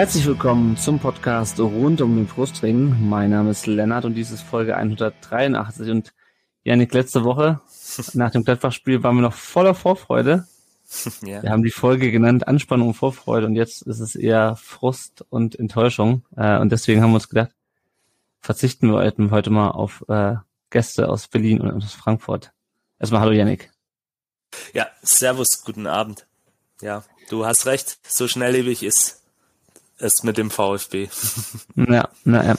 Herzlich willkommen zum Podcast rund um den Brustring. Mein Name ist Lennart und dies ist Folge 183. Und Janik, letzte Woche nach dem Gladbach-Spiel waren wir noch voller Vorfreude. Ja. Wir haben die Folge genannt Anspannung und Vorfreude und jetzt ist es eher Frust und Enttäuschung. Äh, und deswegen haben wir uns gedacht, verzichten wir heute mal auf äh, Gäste aus Berlin und aus Frankfurt. Erstmal hallo Janik. Ja, servus, guten Abend. Ja, du hast recht, so schnelllebig ist es mit dem VfB. ja, naja.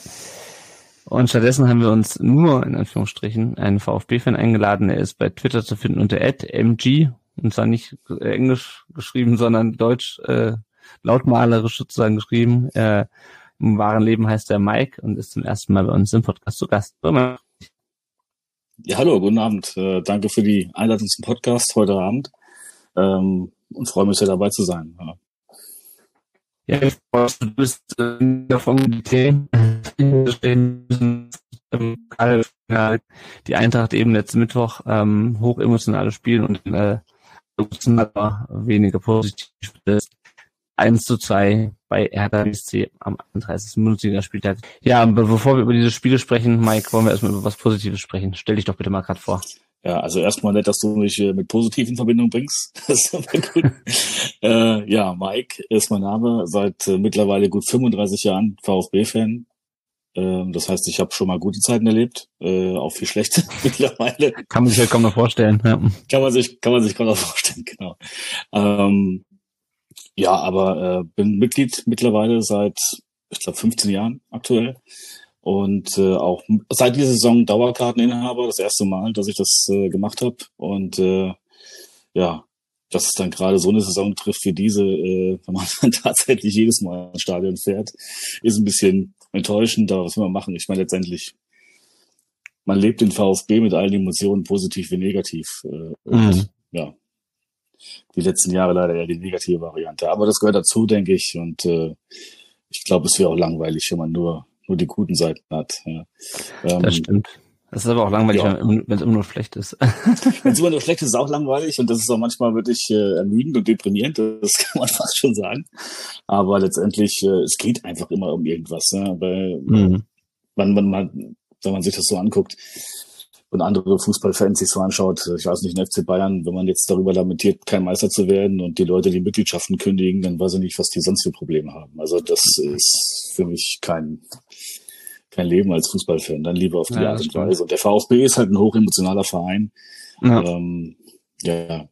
Und stattdessen haben wir uns nur, in Anführungsstrichen, einen VfB-Fan eingeladen. Er ist bei Twitter zu finden unter @mg und zwar nicht englisch geschrieben, sondern deutsch äh, lautmalerisch sozusagen geschrieben. Äh, Im wahren Leben heißt er Mike und ist zum ersten Mal bei uns im Podcast zu Gast. Ja, hallo, guten Abend. Äh, danke für die Einladung zum Podcast heute Abend ähm, und freue mich sehr dabei zu sein. Ja. Ja, du bist äh, davon die Themen die Eintracht eben letzten Mittwoch ähm, hoch emotionale Spiel und äh, weniger positiv ist. 1 zu 2 bei BSC am 31. Bundesliga-Spieltag. Ja, bevor wir über diese Spiele sprechen, Mike, wollen wir erstmal über was Positives sprechen. Stell dich doch bitte mal gerade vor. Ja, also erstmal nett, dass du mich äh, mit positiv in Verbindung bringst. Das ist immer gut. äh, ja, Mike ist mein Name, seit äh, mittlerweile gut 35 Jahren VfB-Fan. Ähm, das heißt, ich habe schon mal gute Zeiten erlebt, äh, auch viel schlechte mittlerweile. Kann man sich ja kaum noch vorstellen. Ja. Kann man sich, kann man sich kaum noch vorstellen, genau. Ähm, ja, aber äh, bin Mitglied mittlerweile seit, ich glaube, 15 Jahren aktuell und äh, auch seit dieser Saison Dauerkarteninhaber, das erste Mal, dass ich das äh, gemacht habe. Und äh, ja, dass es dann gerade so eine Saison trifft wie diese, äh, wenn man dann tatsächlich jedes Mal ins Stadion fährt, ist ein bisschen enttäuschend, aber was will man machen? Ich meine letztendlich, man lebt den VfB mit allen Emotionen, positiv wie negativ. Äh, und, mhm. Ja, die letzten Jahre leider eher die negative Variante. Aber das gehört dazu, denke ich. Und äh, ich glaube, es wäre auch langweilig, wenn man nur nur die guten Seiten hat. Ja. Ähm, das stimmt. Das ist aber auch langweilig, ja. wenn es immer nur schlecht ist. wenn es immer nur schlecht ist, ist auch langweilig und das ist auch manchmal wirklich äh, ermüdend und deprimierend, das kann man fast schon sagen. Aber letztendlich, äh, es geht einfach immer um irgendwas. Ne? Weil, mhm. wenn, wenn, man, wenn man sich das so anguckt, und andere Fußballfans sich so anschaut, ich weiß nicht, in FC Bayern, wenn man jetzt darüber lamentiert, kein Meister zu werden und die Leute die Mitgliedschaften kündigen, dann weiß ich nicht, was die sonst für Probleme haben. Also das ist für mich kein, kein Leben als Fußballfan, dann lieber auf die ja, Art und Weise. Und der VfB ist halt ein hochemotionaler Verein. Ja. Ähm, ja,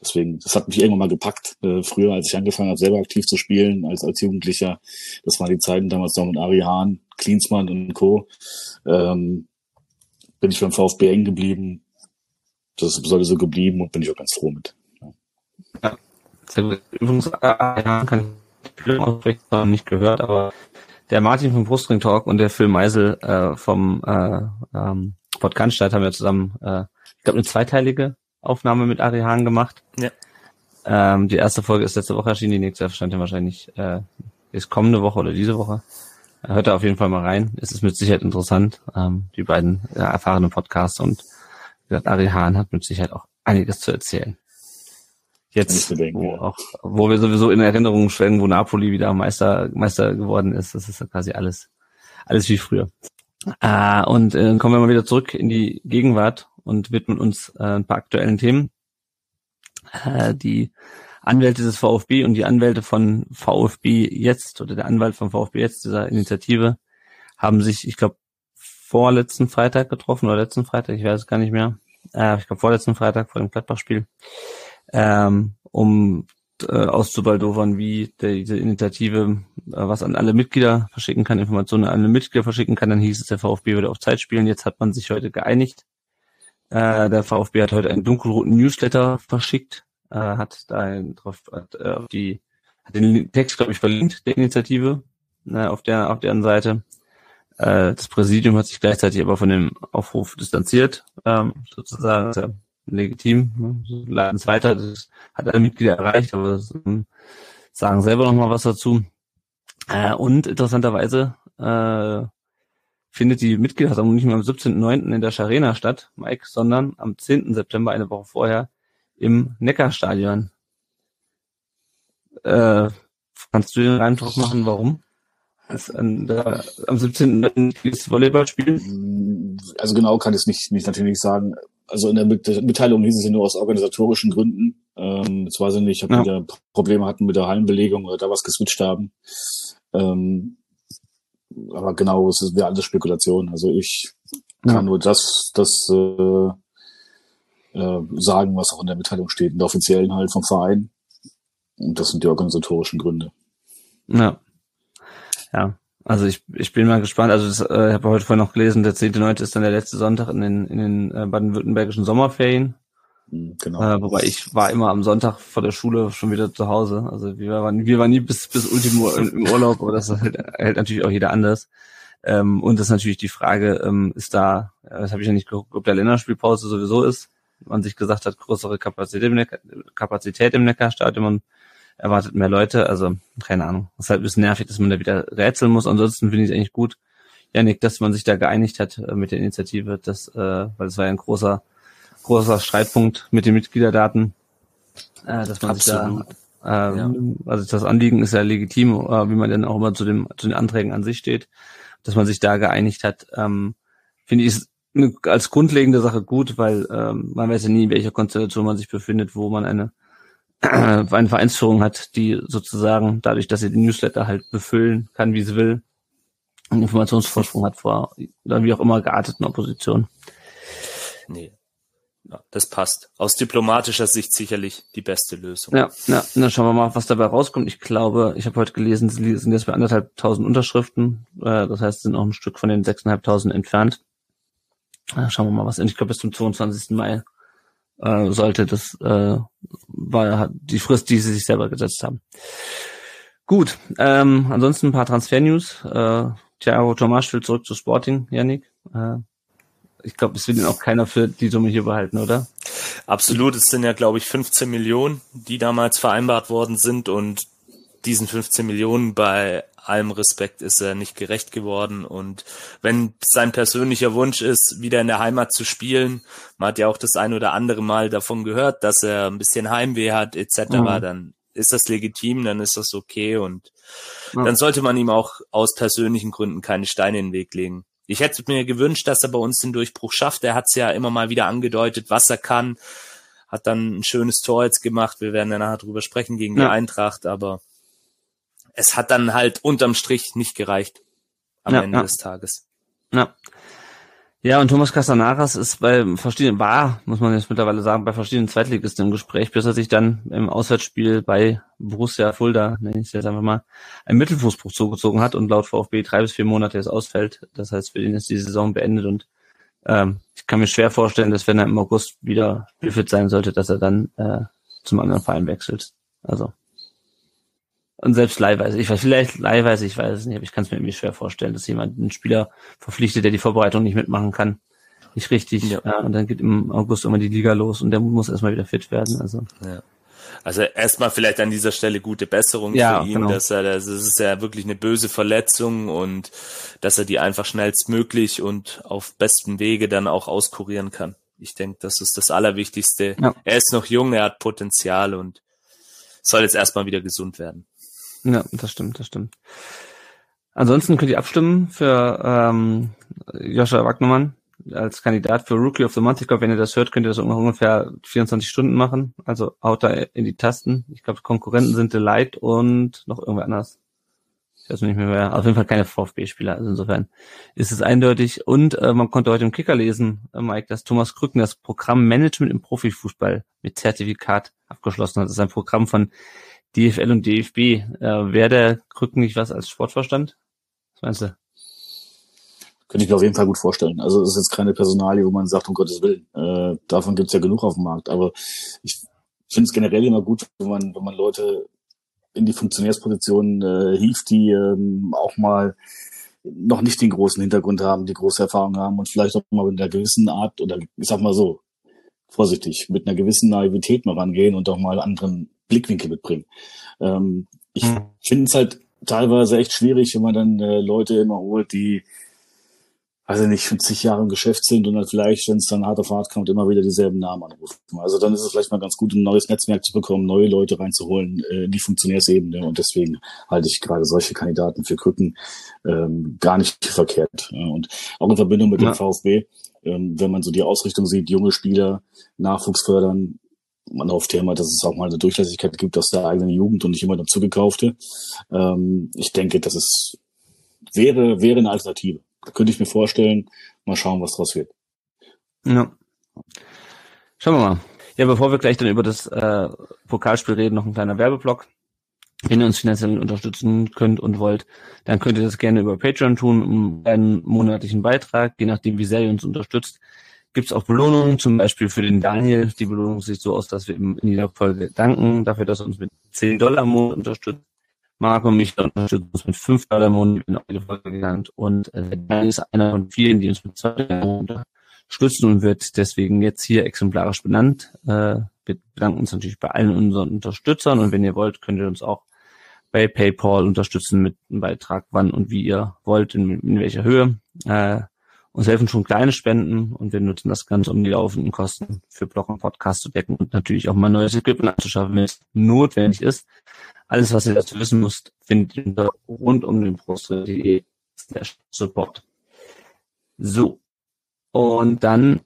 deswegen, das hat mich irgendwann mal gepackt. Äh, früher, als ich angefangen habe, selber aktiv zu spielen, als, als Jugendlicher, das waren die Zeiten damals noch mit Ari Hahn, Klinsmann und Co. Ähm, bin ich beim VfB hängen geblieben. Das sollte so geblieben und bin ich auch ganz froh mit. Ja, ja. Übrigens, äh, ja, kann ich nicht gehört, aber der Martin vom Brustring Talk und der Phil Meisel äh, vom äh, ähm, Podcast haben wir zusammen, äh, ich glaube, eine zweiteilige Aufnahme mit Ari Hahn gemacht. Ja. Ähm, die erste Folge ist letzte Woche erschienen, die nächste erscheint ja wahrscheinlich äh, ist kommende Woche oder diese Woche. Hört da auf jeden Fall mal rein. Es ist mit Sicherheit interessant. Ähm, die beiden ja, erfahrenen Podcasts und wie gesagt, Ari Hahn hat mit Sicherheit auch einiges zu erzählen. Jetzt, wo, ja. auch, wo wir sowieso in Erinnerungen schwelgen, wo Napoli wieder Meister, Meister geworden ist, das ist ja quasi alles, alles wie früher. Äh, und äh, kommen wir mal wieder zurück in die Gegenwart und widmen uns äh, ein paar aktuellen Themen. Äh, die Anwälte des VfB und die Anwälte von VfB jetzt oder der Anwalt von VfB jetzt dieser Initiative haben sich, ich glaube, vorletzten Freitag getroffen oder letzten Freitag, ich weiß es gar nicht mehr. Äh, ich glaube vorletzten Freitag vor dem Gladbach-Spiel, ähm, um äh, auszubaldowern, wie der, diese Initiative äh, was an alle Mitglieder verschicken kann, Informationen an alle Mitglieder verschicken kann. Dann hieß es, der VfB würde auf Zeit spielen. Jetzt hat man sich heute geeinigt. Äh, der VfB hat heute einen dunkelroten Newsletter verschickt, äh, hat da drauf hat, äh, auf die hat den Text glaube ich verlinkt der Initiative äh, auf der auf deren Seite Äh, das Präsidium hat sich gleichzeitig aber von dem Aufruf distanziert, ähm, sozusagen. Ist ja legitim. Ne? Laden es weiter. Das hat alle Mitglieder erreicht, aber das, ähm, sagen selber noch mal was dazu. Äh, und interessanterweise äh, findet die Mitgliederversammlung nicht mehr am 17.09. in der Scharena statt, Mike, sondern am 10. September, eine Woche vorher, im Neckarstadion. Äh, kannst du den Eindruck machen, warum? Das an der, am 17. dieses Volleyballspiel? Also genau kann ich es nicht, nicht natürlich nicht sagen. Also in der Mitteilung hieß es ja nur aus organisatorischen Gründen. Ähm, jetzt weiß ich nicht, ob ja. da Probleme hatten mit der Hallenbelegung oder da was geswitcht haben. Ähm, aber genau, es ist ja alles Spekulation. Also ich kann ja. nur das, das äh, äh, sagen, was auch in der Mitteilung steht, in der offiziellen halt vom Verein. Und das sind die organisatorischen Gründe. Ja. Ja. Also ich, ich bin mal gespannt. Also das, äh, ich habe heute vorhin noch gelesen, der 10.9. ist dann der letzte Sonntag in den, in den äh, baden-württembergischen Sommerferien. Mhm, genau. Äh, wobei ich war immer am Sonntag vor der Schule schon wieder zu Hause. Also wir waren, wir waren nie bis, bis Ultimo im Urlaub, aber das hält, hält natürlich auch jeder anders. Ähm, und das ist natürlich die Frage, ähm, ist da, das habe ich ja nicht geguckt, ob der Länderspielpause sowieso ist. Man sich gesagt hat, größere Kapazität im, Neckar, Kapazität im Neckarstadion, man erwartet mehr Leute, also keine Ahnung. Das ist halt ein bisschen nervig, dass man da wieder rätseln muss. Ansonsten finde ich es eigentlich gut, Janik, dass man sich da geeinigt hat äh, mit der Initiative, das, äh, weil es war ja ein großer großer Streitpunkt mit den Mitgliederdaten, äh, dass man Absolut. sich da, äh, ja. also das Anliegen ist ja legitim, äh, wie man dann auch immer zu, dem, zu den Anträgen an sich steht, dass man sich da geeinigt hat, ähm, finde ich ist als grundlegende Sache gut, weil ähm, man weiß ja nie, in welcher Konstellation man sich befindet, wo man eine äh, eine Vereinsführung hat, die sozusagen dadurch, dass sie den Newsletter halt befüllen kann, wie sie will, einen Informationsvorsprung hat vor oder wie auch immer gearteten Opposition. Nee, ja, das passt. Aus diplomatischer Sicht sicherlich die beste Lösung. Ja, ja, dann schauen wir mal, was dabei rauskommt. Ich glaube, ich habe heute gelesen, sie sind jetzt bei anderthalbtausend Unterschriften. Äh, das heißt, sind auch ein Stück von den sechseinhalbtausend entfernt. Schauen wir mal, was. Ich glaube, bis zum 22. Mai äh, sollte das äh, war die Frist, die sie sich selber gesetzt haben. Gut, ähm, ansonsten ein paar Transfer-News. Äh, Thiago Tomasch will zurück zu Sporting, Yannick. Äh, ich glaube, es will ihn auch keiner für die Summe hier behalten, oder? Absolut, es sind ja, glaube ich, 15 Millionen, die damals vereinbart worden sind und diesen 15 Millionen bei allem Respekt ist er nicht gerecht geworden und wenn sein persönlicher Wunsch ist, wieder in der Heimat zu spielen, man hat ja auch das ein oder andere Mal davon gehört, dass er ein bisschen Heimweh hat etc., mhm. dann ist das legitim, dann ist das okay und ja. dann sollte man ihm auch aus persönlichen Gründen keine Steine in den Weg legen. Ich hätte mir gewünscht, dass er bei uns den Durchbruch schafft. Er hat es ja immer mal wieder angedeutet, was er kann. Hat dann ein schönes Tor jetzt gemacht. Wir werden ja nachher drüber sprechen gegen ja. die Eintracht, aber es hat dann halt unterm Strich nicht gereicht am ja, Ende ja. des Tages. Ja. Ja, und Thomas Castanaras ist bei verschiedenen, war, muss man jetzt mittlerweile sagen, bei verschiedenen Zweitligisten im Gespräch, bis er sich dann im Auswärtsspiel bei Borussia Fulda, nenne ich es jetzt einfach mal, einen Mittelfußbruch zugezogen hat und laut VfB drei bis vier Monate jetzt ausfällt. Das heißt, für ihn ist die Saison beendet und ähm, ich kann mir schwer vorstellen, dass wenn er im August wieder spielfit sein sollte, dass er dann äh, zum anderen Verein wechselt. Also und selbst leihweise, ich weiß, vielleicht leihweise, ich weiß es nicht, aber ich kann es mir irgendwie schwer vorstellen, dass jemand einen Spieler verpflichtet, der die Vorbereitung nicht mitmachen kann. Nicht richtig. Ja. ja und dann geht im August immer die Liga los und der muss erstmal wieder fit werden. Also. Ja. Also erstmal vielleicht an dieser Stelle gute Besserung ja, für ihn, genau. dass er, das ist ja wirklich eine böse Verletzung und dass er die einfach schnellstmöglich und auf bestem Wege dann auch auskurieren kann. Ich denke, das ist das Allerwichtigste. Ja. Er ist noch jung, er hat Potenzial und soll jetzt erstmal wieder gesund werden. Ja, das stimmt, das stimmt. Ansonsten könnt ihr abstimmen für ähm, Joscha Wagnermann als Kandidat für Rookie of the Month. Ich glaube, wenn ihr das hört, könnt ihr das ungefähr 24 Stunden machen. Also haut da in die Tasten. Ich glaube, Konkurrenten sind Delight und noch irgendwer anders. Ich weiß nicht mehr wer. Auf jeden Fall keine VfB-Spieler. Also insofern ist es eindeutig. Und äh, man konnte heute im Kicker lesen, äh, Mike, dass Thomas Krücken das Programm Management im Profifußball mit Zertifikat abgeschlossen hat. Das ist ein Programm von DFL und DFB. Äh, Wäre der Krücken nicht was als Sportverstand? Was meinst du? Könnte ich mir auf jeden Fall gut vorstellen. Also es ist jetzt keine Personalie, wo man sagt, um Gottes Willen. Äh, davon gibt's ja genug auf dem Markt. Aber ich finde es generell immer gut, wenn man, wenn man Leute in die Funktionärsposition äh, hieft, die ähm, auch mal noch nicht den großen Hintergrund haben, die große Erfahrung haben und vielleicht auch mal mit einer gewissen Art oder ich sag mal so, vorsichtig, mit einer gewissen Naivität mal rangehen und auch mal anderen Blickwinkel mitbringen. Ähm, ich hm. finde es halt teilweise echt schwierig, wenn man dann äh, Leute immer holt, die also nicht 50 Jahre im Geschäft sind und dann vielleicht, wenn es dann hart auf hart kommt, immer wieder dieselben Namen anrufen. Also dann ist es vielleicht mal ganz gut, ein neues Netzwerk zu bekommen, neue Leute reinzuholen äh, in die Funktionärsebene. Und deswegen halte ich gerade solche Kandidaten für Krücken ähm, gar nicht verkehrt. Und auch in Verbindung mit ja. dem VfB, ähm, wenn man so die Ausrichtung sieht, junge Spieler, Nachwuchs fördern, man hofft ja immer, dass es auch mal eine Durchlässigkeit gibt aus der eigenen Jugend und nicht immer dazu gekaufte. Ähm, ich denke, das ist, wäre, wäre eine Alternative. Da könnte ich mir vorstellen, mal schauen, was draus wird. Ja. Schauen wir mal. Ja, bevor wir gleich dann über das äh, Pokalspiel reden, noch ein kleiner Werbeblock. Wenn ihr uns finanziell unterstützen könnt und wollt, dann könnt ihr das gerne über Patreon tun, um einen monatlichen Beitrag, je nachdem wie sehr ihr uns unterstützt. Gibt es auch Belohnungen, zum Beispiel für den Daniel. Die Belohnung sieht so aus, dass wir ihm in jeder Folge danken dafür, dass er uns mit 10 Dollar im Monat unterstützt. Marco und mich unterstützen uns mit 5 Dollar im Monat in eine Folge genannt. Und äh, Daniel ist einer von vielen, die uns mit 2 Dollar unterstützen und wird deswegen jetzt hier exemplarisch benannt. Äh, wir bedanken uns natürlich bei allen unseren Unterstützern und wenn ihr wollt, könnt ihr uns auch bei PayPal unterstützen mit einem Beitrag, wann und wie ihr wollt, in, in welcher Höhe. Äh, uns helfen schon kleine Spenden und wir nutzen das Ganze, um die laufenden Kosten für Blog und Podcast zu decken und natürlich auch mal neues Equipment anzuschaffen, wenn es notwendig ist. Alles, was ihr dazu wissen müsst, findet ihr unter rund um den Brust.de Support. So. Und dann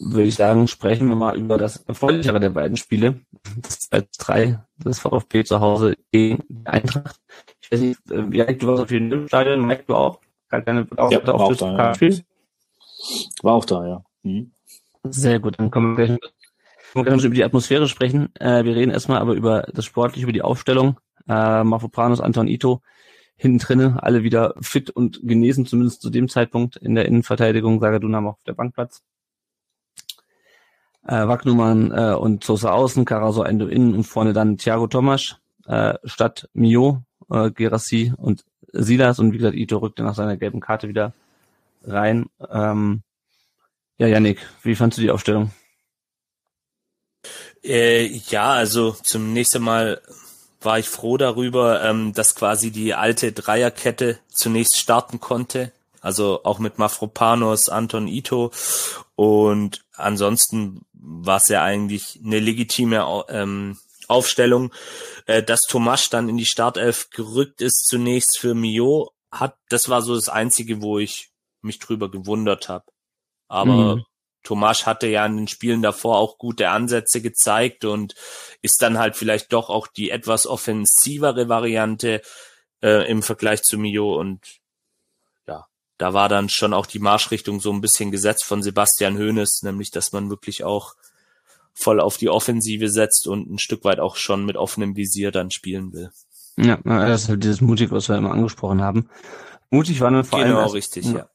würde ich sagen, sprechen wir mal über das erfreulichere der beiden Spiele. Das 2 3, das VfB zu Hause gegen die Eintracht. Ich weiß nicht, wie äh, du warst auf jeden Stadion, Mike, du auch? Keine, auch, ja, auf das da, Ja. War auch da, ja. Mhm. Sehr gut, dann kommen wir gleich, über die Atmosphäre sprechen. Äh, wir reden erstmal aber über das Sportliche, über die Aufstellung. Äh, Mafropanos, Anton Ito hinten drinne, alle wieder fit und genesen, zumindest zu dem Zeitpunkt in der Innenverteidigung. Sagadunam auf der Bankplatz. Äh, Wagnumann äh, und Sosa außen, Caraso Endo innen und vorne dann Thiago Tomasch äh, statt Mio, äh, Gerassi und Silas und wie gesagt, Ito rückte nach seiner gelben Karte wieder rein. Ähm, ja, Yannick, wie fandst du die Aufstellung? Äh, ja, also zum nächsten Mal war ich froh darüber, ähm, dass quasi die alte Dreierkette zunächst starten konnte. Also auch mit Mafropanos, Anton Ito. Und ansonsten war es ja eigentlich eine legitime ähm, Aufstellung. Äh, dass Tomasch dann in die Startelf gerückt ist zunächst für Mio, hat, das war so das Einzige, wo ich mich drüber gewundert habe. Aber mhm. Tomasch hatte ja in den Spielen davor auch gute Ansätze gezeigt und ist dann halt vielleicht doch auch die etwas offensivere Variante äh, im Vergleich zu Mio und ja, da war dann schon auch die Marschrichtung so ein bisschen gesetzt von Sebastian Hoeneß, nämlich dass man wirklich auch voll auf die Offensive setzt und ein Stück weit auch schon mit offenem Visier dann spielen will. Ja, das ist halt dieses Mutig, was wir immer angesprochen haben. Mutig war dann vor genau, allem. Genau, richtig, ja.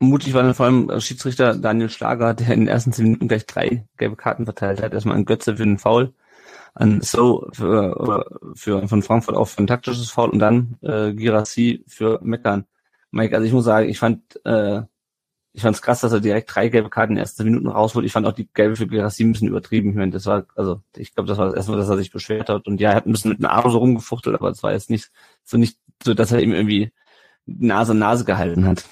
Mutig war dann vor allem Schiedsrichter Daniel Schlager, der in den ersten zehn Minuten gleich drei gelbe Karten verteilt hat. Erstmal an Götze für den Foul, an So für, für von Frankfurt auch für ein taktisches Foul und dann äh, Girassi für Meckern. Mike, also ich muss sagen, ich fand äh, ich fand es krass, dass er direkt drei gelbe Karten in den ersten Minuten rausholt. Ich fand auch die gelbe für Girassi ein bisschen übertrieben. Ich meine, das war, also ich glaube, das war das erste Mal, dass er sich beschwert hat. Und ja, er hat ein bisschen mit dem Arm so rumgefuchtelt, aber es war jetzt nicht so nicht so, dass er ihm irgendwie Nase Nase gehalten hat.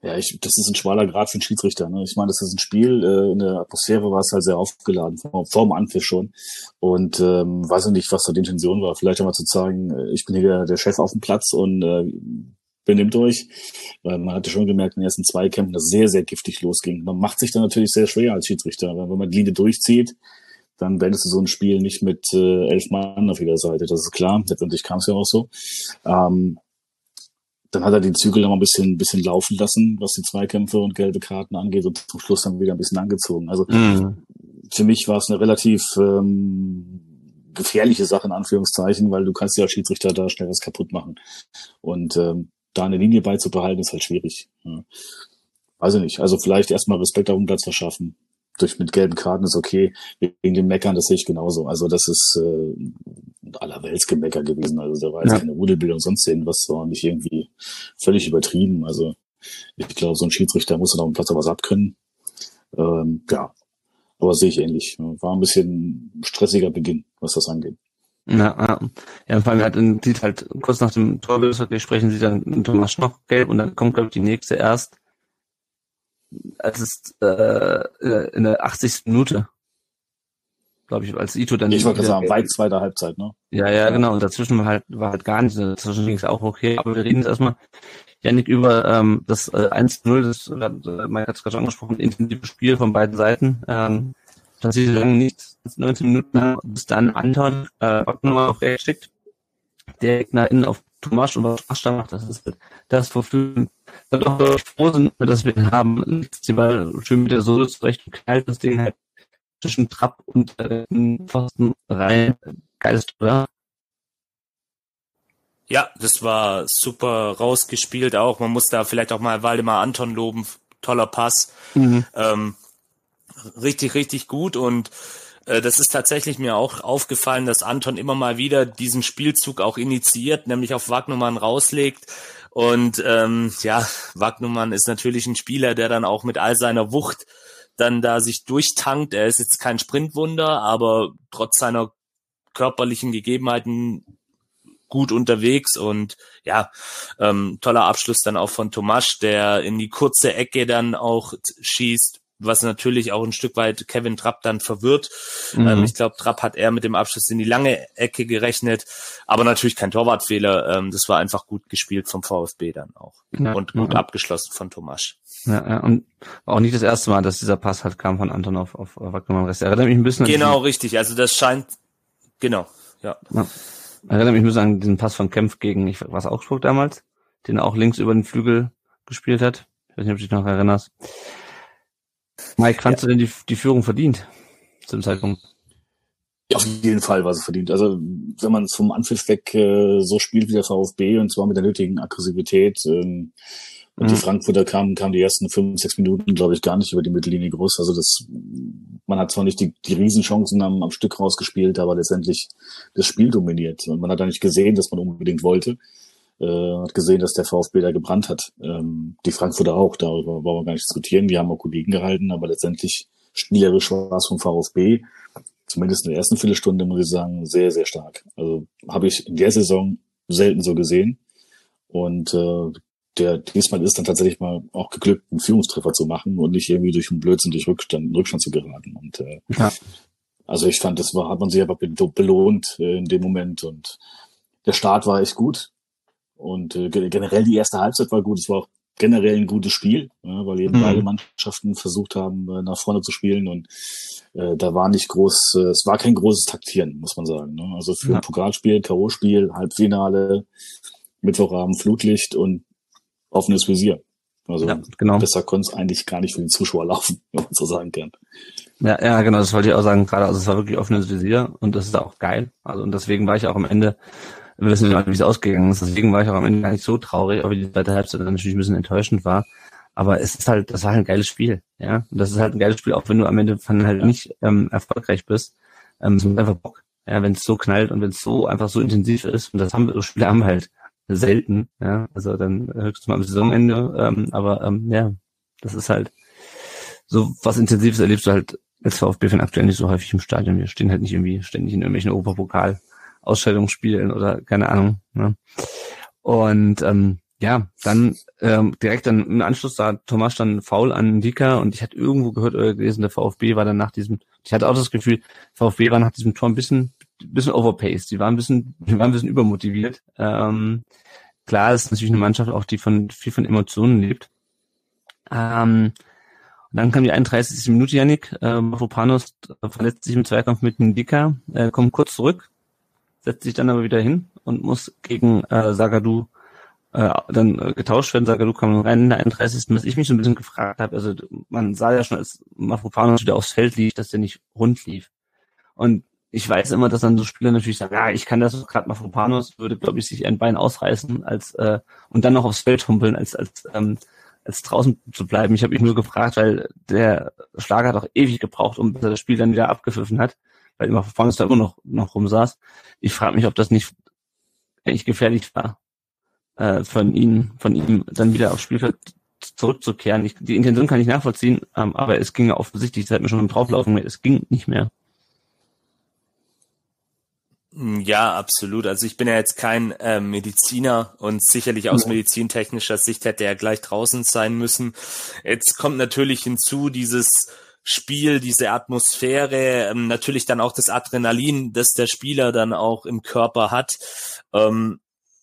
Ja, ich, das ist ein schmaler Grad für einen Schiedsrichter. Ne? Ich meine, das ist ein Spiel, äh, in der Atmosphäre war es halt sehr aufgeladen, vor, vor dem Anpfiff schon. Und ähm, weiß ich nicht, was da die Intention war. Vielleicht einmal zu zeigen, äh, ich bin hier der, der Chef auf dem Platz und äh, benimmt euch. Weil man hatte schon gemerkt in den ersten zwei Kämpfen, dass sehr, sehr giftig losging. Man macht sich dann natürlich sehr schwer als Schiedsrichter. Weil wenn man die Linie durchzieht, dann beendest du so ein Spiel nicht mit äh, elf Mann auf jeder Seite. Das ist klar. Letztendlich kam es ja auch so. Ähm, dann hat er die Zügel noch mal ein bisschen, ein bisschen laufen lassen, was die Zweikämpfe und gelbe Karten angeht und zum Schluss dann wieder ein bisschen angezogen. Also mhm. für mich war es eine relativ ähm, gefährliche Sache in Anführungszeichen, weil du kannst ja als Schiedsrichter da schnell was kaputt machen. Und ähm, da eine Linie beizubehalten, ist halt schwierig. Ja. Weiß ich nicht. Also vielleicht erstmal Respekt auf dem Platz verschaffen. Durch mit gelben Karten ist okay. Wegen dem Meckern, das sehe ich genauso. Also das ist äh, allerweltsgemecker gewesen. Also da war jetzt ja. keine Rudelbildung, sonst irgendwas, war nicht irgendwie völlig übertrieben. Also ich glaube, so ein Schiedsrichter muss dann auf dem Platz auch was abkönnen. Ähm, ja, aber sehe ich ähnlich. War ein bisschen stressiger Beginn, was das angeht. Ja, ja. ja vor allem hat sieht halt kurz nach dem Torgespräch sprechen sie dann Thomas noch gelb und dann kommt glaube ich die nächste erst als es äh, in der 80. Minute glaube ich, als Ito dann. Ich wollte sagen, weit zweiter Halbzeit, ne? Ja, ja, genau. Und dazwischen war halt, war halt gar nichts. Dazwischen ging es auch okay. Aber wir reden jetzt erstmal, Janik, über ähm, das äh, 1-0, das äh, Mike hat es gerade schon angesprochen, intensive Spiel von beiden Seiten. Ähm, tatsächlich lange nicht 19 Minuten bis dann Anton äh, nochmal auf Recht schickt. Der Gegner innen auf Tomasch und was Tomasch da macht, das ist das, wofür wir doch froh sind, dass wir ihn haben. Sie war schön mit der Sohle zurecht und knallt das Ding halt zwischen Trapp und äh, Pfosten rein. Geiles Tor. Ja, das war super rausgespielt auch. Man muss da vielleicht auch mal Waldemar Anton loben. Toller Pass. Mhm. Ähm, richtig, richtig gut und äh, das ist tatsächlich mir auch aufgefallen, dass Anton immer mal wieder diesen Spielzug auch initiiert, nämlich auf Wagnumann rauslegt. Und ähm, ja, Wagnumann ist natürlich ein Spieler, der dann auch mit all seiner Wucht dann da sich durchtankt. Er ist jetzt kein Sprintwunder, aber trotz seiner körperlichen Gegebenheiten gut unterwegs und ja, ähm, toller Abschluss dann auch von Tomasch, der in die kurze Ecke dann auch schießt, was natürlich auch ein Stück weit Kevin Trapp dann verwirrt. Mhm. Ähm, ich glaube, Trapp hat eher mit dem Abschluss in die lange Ecke gerechnet, aber natürlich kein Torwartfehler. Ähm, das war einfach gut gespielt vom VfB dann auch ja, und gut ja. abgeschlossen von Tomasch. Ja, ja, und auch nicht das erste Mal, dass dieser Pass halt kam von Anton auf, auf Wagnermann Rest. Erinnert mich ein bisschen Genau, richtig. Also das scheint, genau, ja. ja. Erinnert mich ein bisschen an diesen Pass von Kempf gegen, ich was Augsburg damals, den er auch links über den Flügel gespielt hat. Ich weiß nicht, ob du dich noch erinnerst. Mike, fandst ja. du denn die, die Führung verdient zum Zeitpunkt? Ja, auf jeden Fall war sie verdient. Also wenn man es vom Anpfiff weg äh, so spielt wie der VfB und zwar mit der nötigen Aggressivität ähm, und mhm. die Frankfurter kamen, kamen die ersten fünf, sechs Minuten, glaube ich, gar nicht über die Mittellinie groß. Also das, man hat zwar nicht die, die Riesenchancen am, am Stück rausgespielt, aber letztendlich das Spiel dominiert. Und man hat eigentlich gesehen, dass man unbedingt wollte. Äh, hat gesehen, dass der VfB da gebrannt hat. Ähm, die Frankfurter auch, darüber wollen wir gar nicht diskutieren. Die haben auch Kollegen gehalten, aber letztendlich spielerisch war es vom VfB, zumindest in der ersten Viertelstunde, muss ich sagen, sehr, sehr stark. Also habe ich in der Saison selten so gesehen. Und äh, der diesmal ist dann tatsächlich mal auch geglückt, einen Führungstreffer zu machen und nicht irgendwie durch einen Blödsinn durch Rückstand, Rückstand zu geraten. Und äh, ja. also ich fand, das war, hat man sich aber belohnt äh, in dem Moment und der Start war echt gut. Und äh, generell die erste Halbzeit war gut. Es war auch generell ein gutes Spiel, ja, weil eben mhm. beide Mannschaften versucht haben, äh, nach vorne zu spielen und äh, da war nicht groß, äh, es war kein großes Taktieren, muss man sagen. Ne? Also für ja. ein Pokalspiel, K.O.-Spiel, Halbfinale, Mittwochabend Flutlicht und offenes Visier. Also ja, genau. besser konnte es eigentlich gar nicht für den Zuschauer laufen, wenn man so sagen kann. Ja, ja, genau, das wollte ich auch sagen, gerade, also es war wirklich offenes Visier und das ist auch geil. Also und deswegen war ich auch am Ende wir wissen ja, wie es ausgegangen ist. Deswegen war ich auch am Ende gar nicht so traurig, aber die zweite Halbzeit dann natürlich ein bisschen enttäuschend war. Aber es ist halt, das war halt ein geiles Spiel, ja. Und das ist halt ein geiles Spiel, auch wenn du am Ende von halt nicht ähm, erfolgreich bist. Ähm, es macht einfach Bock, ja, wenn es so knallt und wenn es so einfach so intensiv ist. Und das haben wir, so Spiele haben wir halt selten, ja. Also dann höchstens mal am Saisonende. Ähm, aber ähm, ja, das ist halt so was Intensives erlebst du halt als VfB-Fan aktuell nicht so häufig im Stadion. Wir stehen halt nicht irgendwie ständig in irgendwelchen Oberpokal Ausstellungsspielen oder keine Ahnung. Ne? Und ähm, ja, dann ähm, direkt dann im Anschluss da Thomas dann faul an Dika und ich hatte irgendwo gehört oder gelesen, der VfB war dann nach diesem, ich hatte auch das Gefühl, VfB war nach diesem Tor ein bisschen, bisschen overpaced, die waren ein bisschen, die waren ein bisschen übermotiviert. Ähm, klar, es ist natürlich eine Mannschaft auch, die von viel von Emotionen lebt. Ähm, und dann kam die 31. Minute, Janik, äh, Mafropanos verletzt sich im Zweikampf mit Ndika, äh, kommt kurz zurück, setzt sich dann aber wieder hin und muss gegen äh, Sagadu äh, dann äh, getauscht werden. Sagadu kam rein in der 31. Was ich mich so ein bisschen gefragt habe, also man sah ja schon, als Mafropanos wieder aufs Feld lief, dass der nicht rund lief. Und ich weiß immer, dass dann so Spieler natürlich sagen, ja, ich kann das gerade Mafropanos würde, glaube ich, sich ein Bein ausreißen als äh, und dann noch aufs Feld humpeln als als ähm, als draußen zu bleiben. Ich habe mich nur gefragt, weil der Schlager hat auch ewig gebraucht, um das Spiel dann wieder abgepfiffen hat, weil immer vorne da immer noch, noch rumsaß. Ich frage mich, ob das nicht echt gefährlich war, äh, von ihm, von ihm dann wieder aufs Spielfeld zurückzukehren. Ich, die Intention kann ich nachvollziehen, ähm, aber es ging offensichtlich, das hat mir schon beim Drauflaufen, es ging nicht mehr. Ja, absolut. Also ich bin ja jetzt kein äh, Mediziner und sicherlich aus medizintechnischer Sicht hätte er gleich draußen sein müssen. Jetzt kommt natürlich hinzu dieses Spiel, diese Atmosphäre, ähm, natürlich dann auch das Adrenalin, das der Spieler dann auch im Körper hat. Ähm,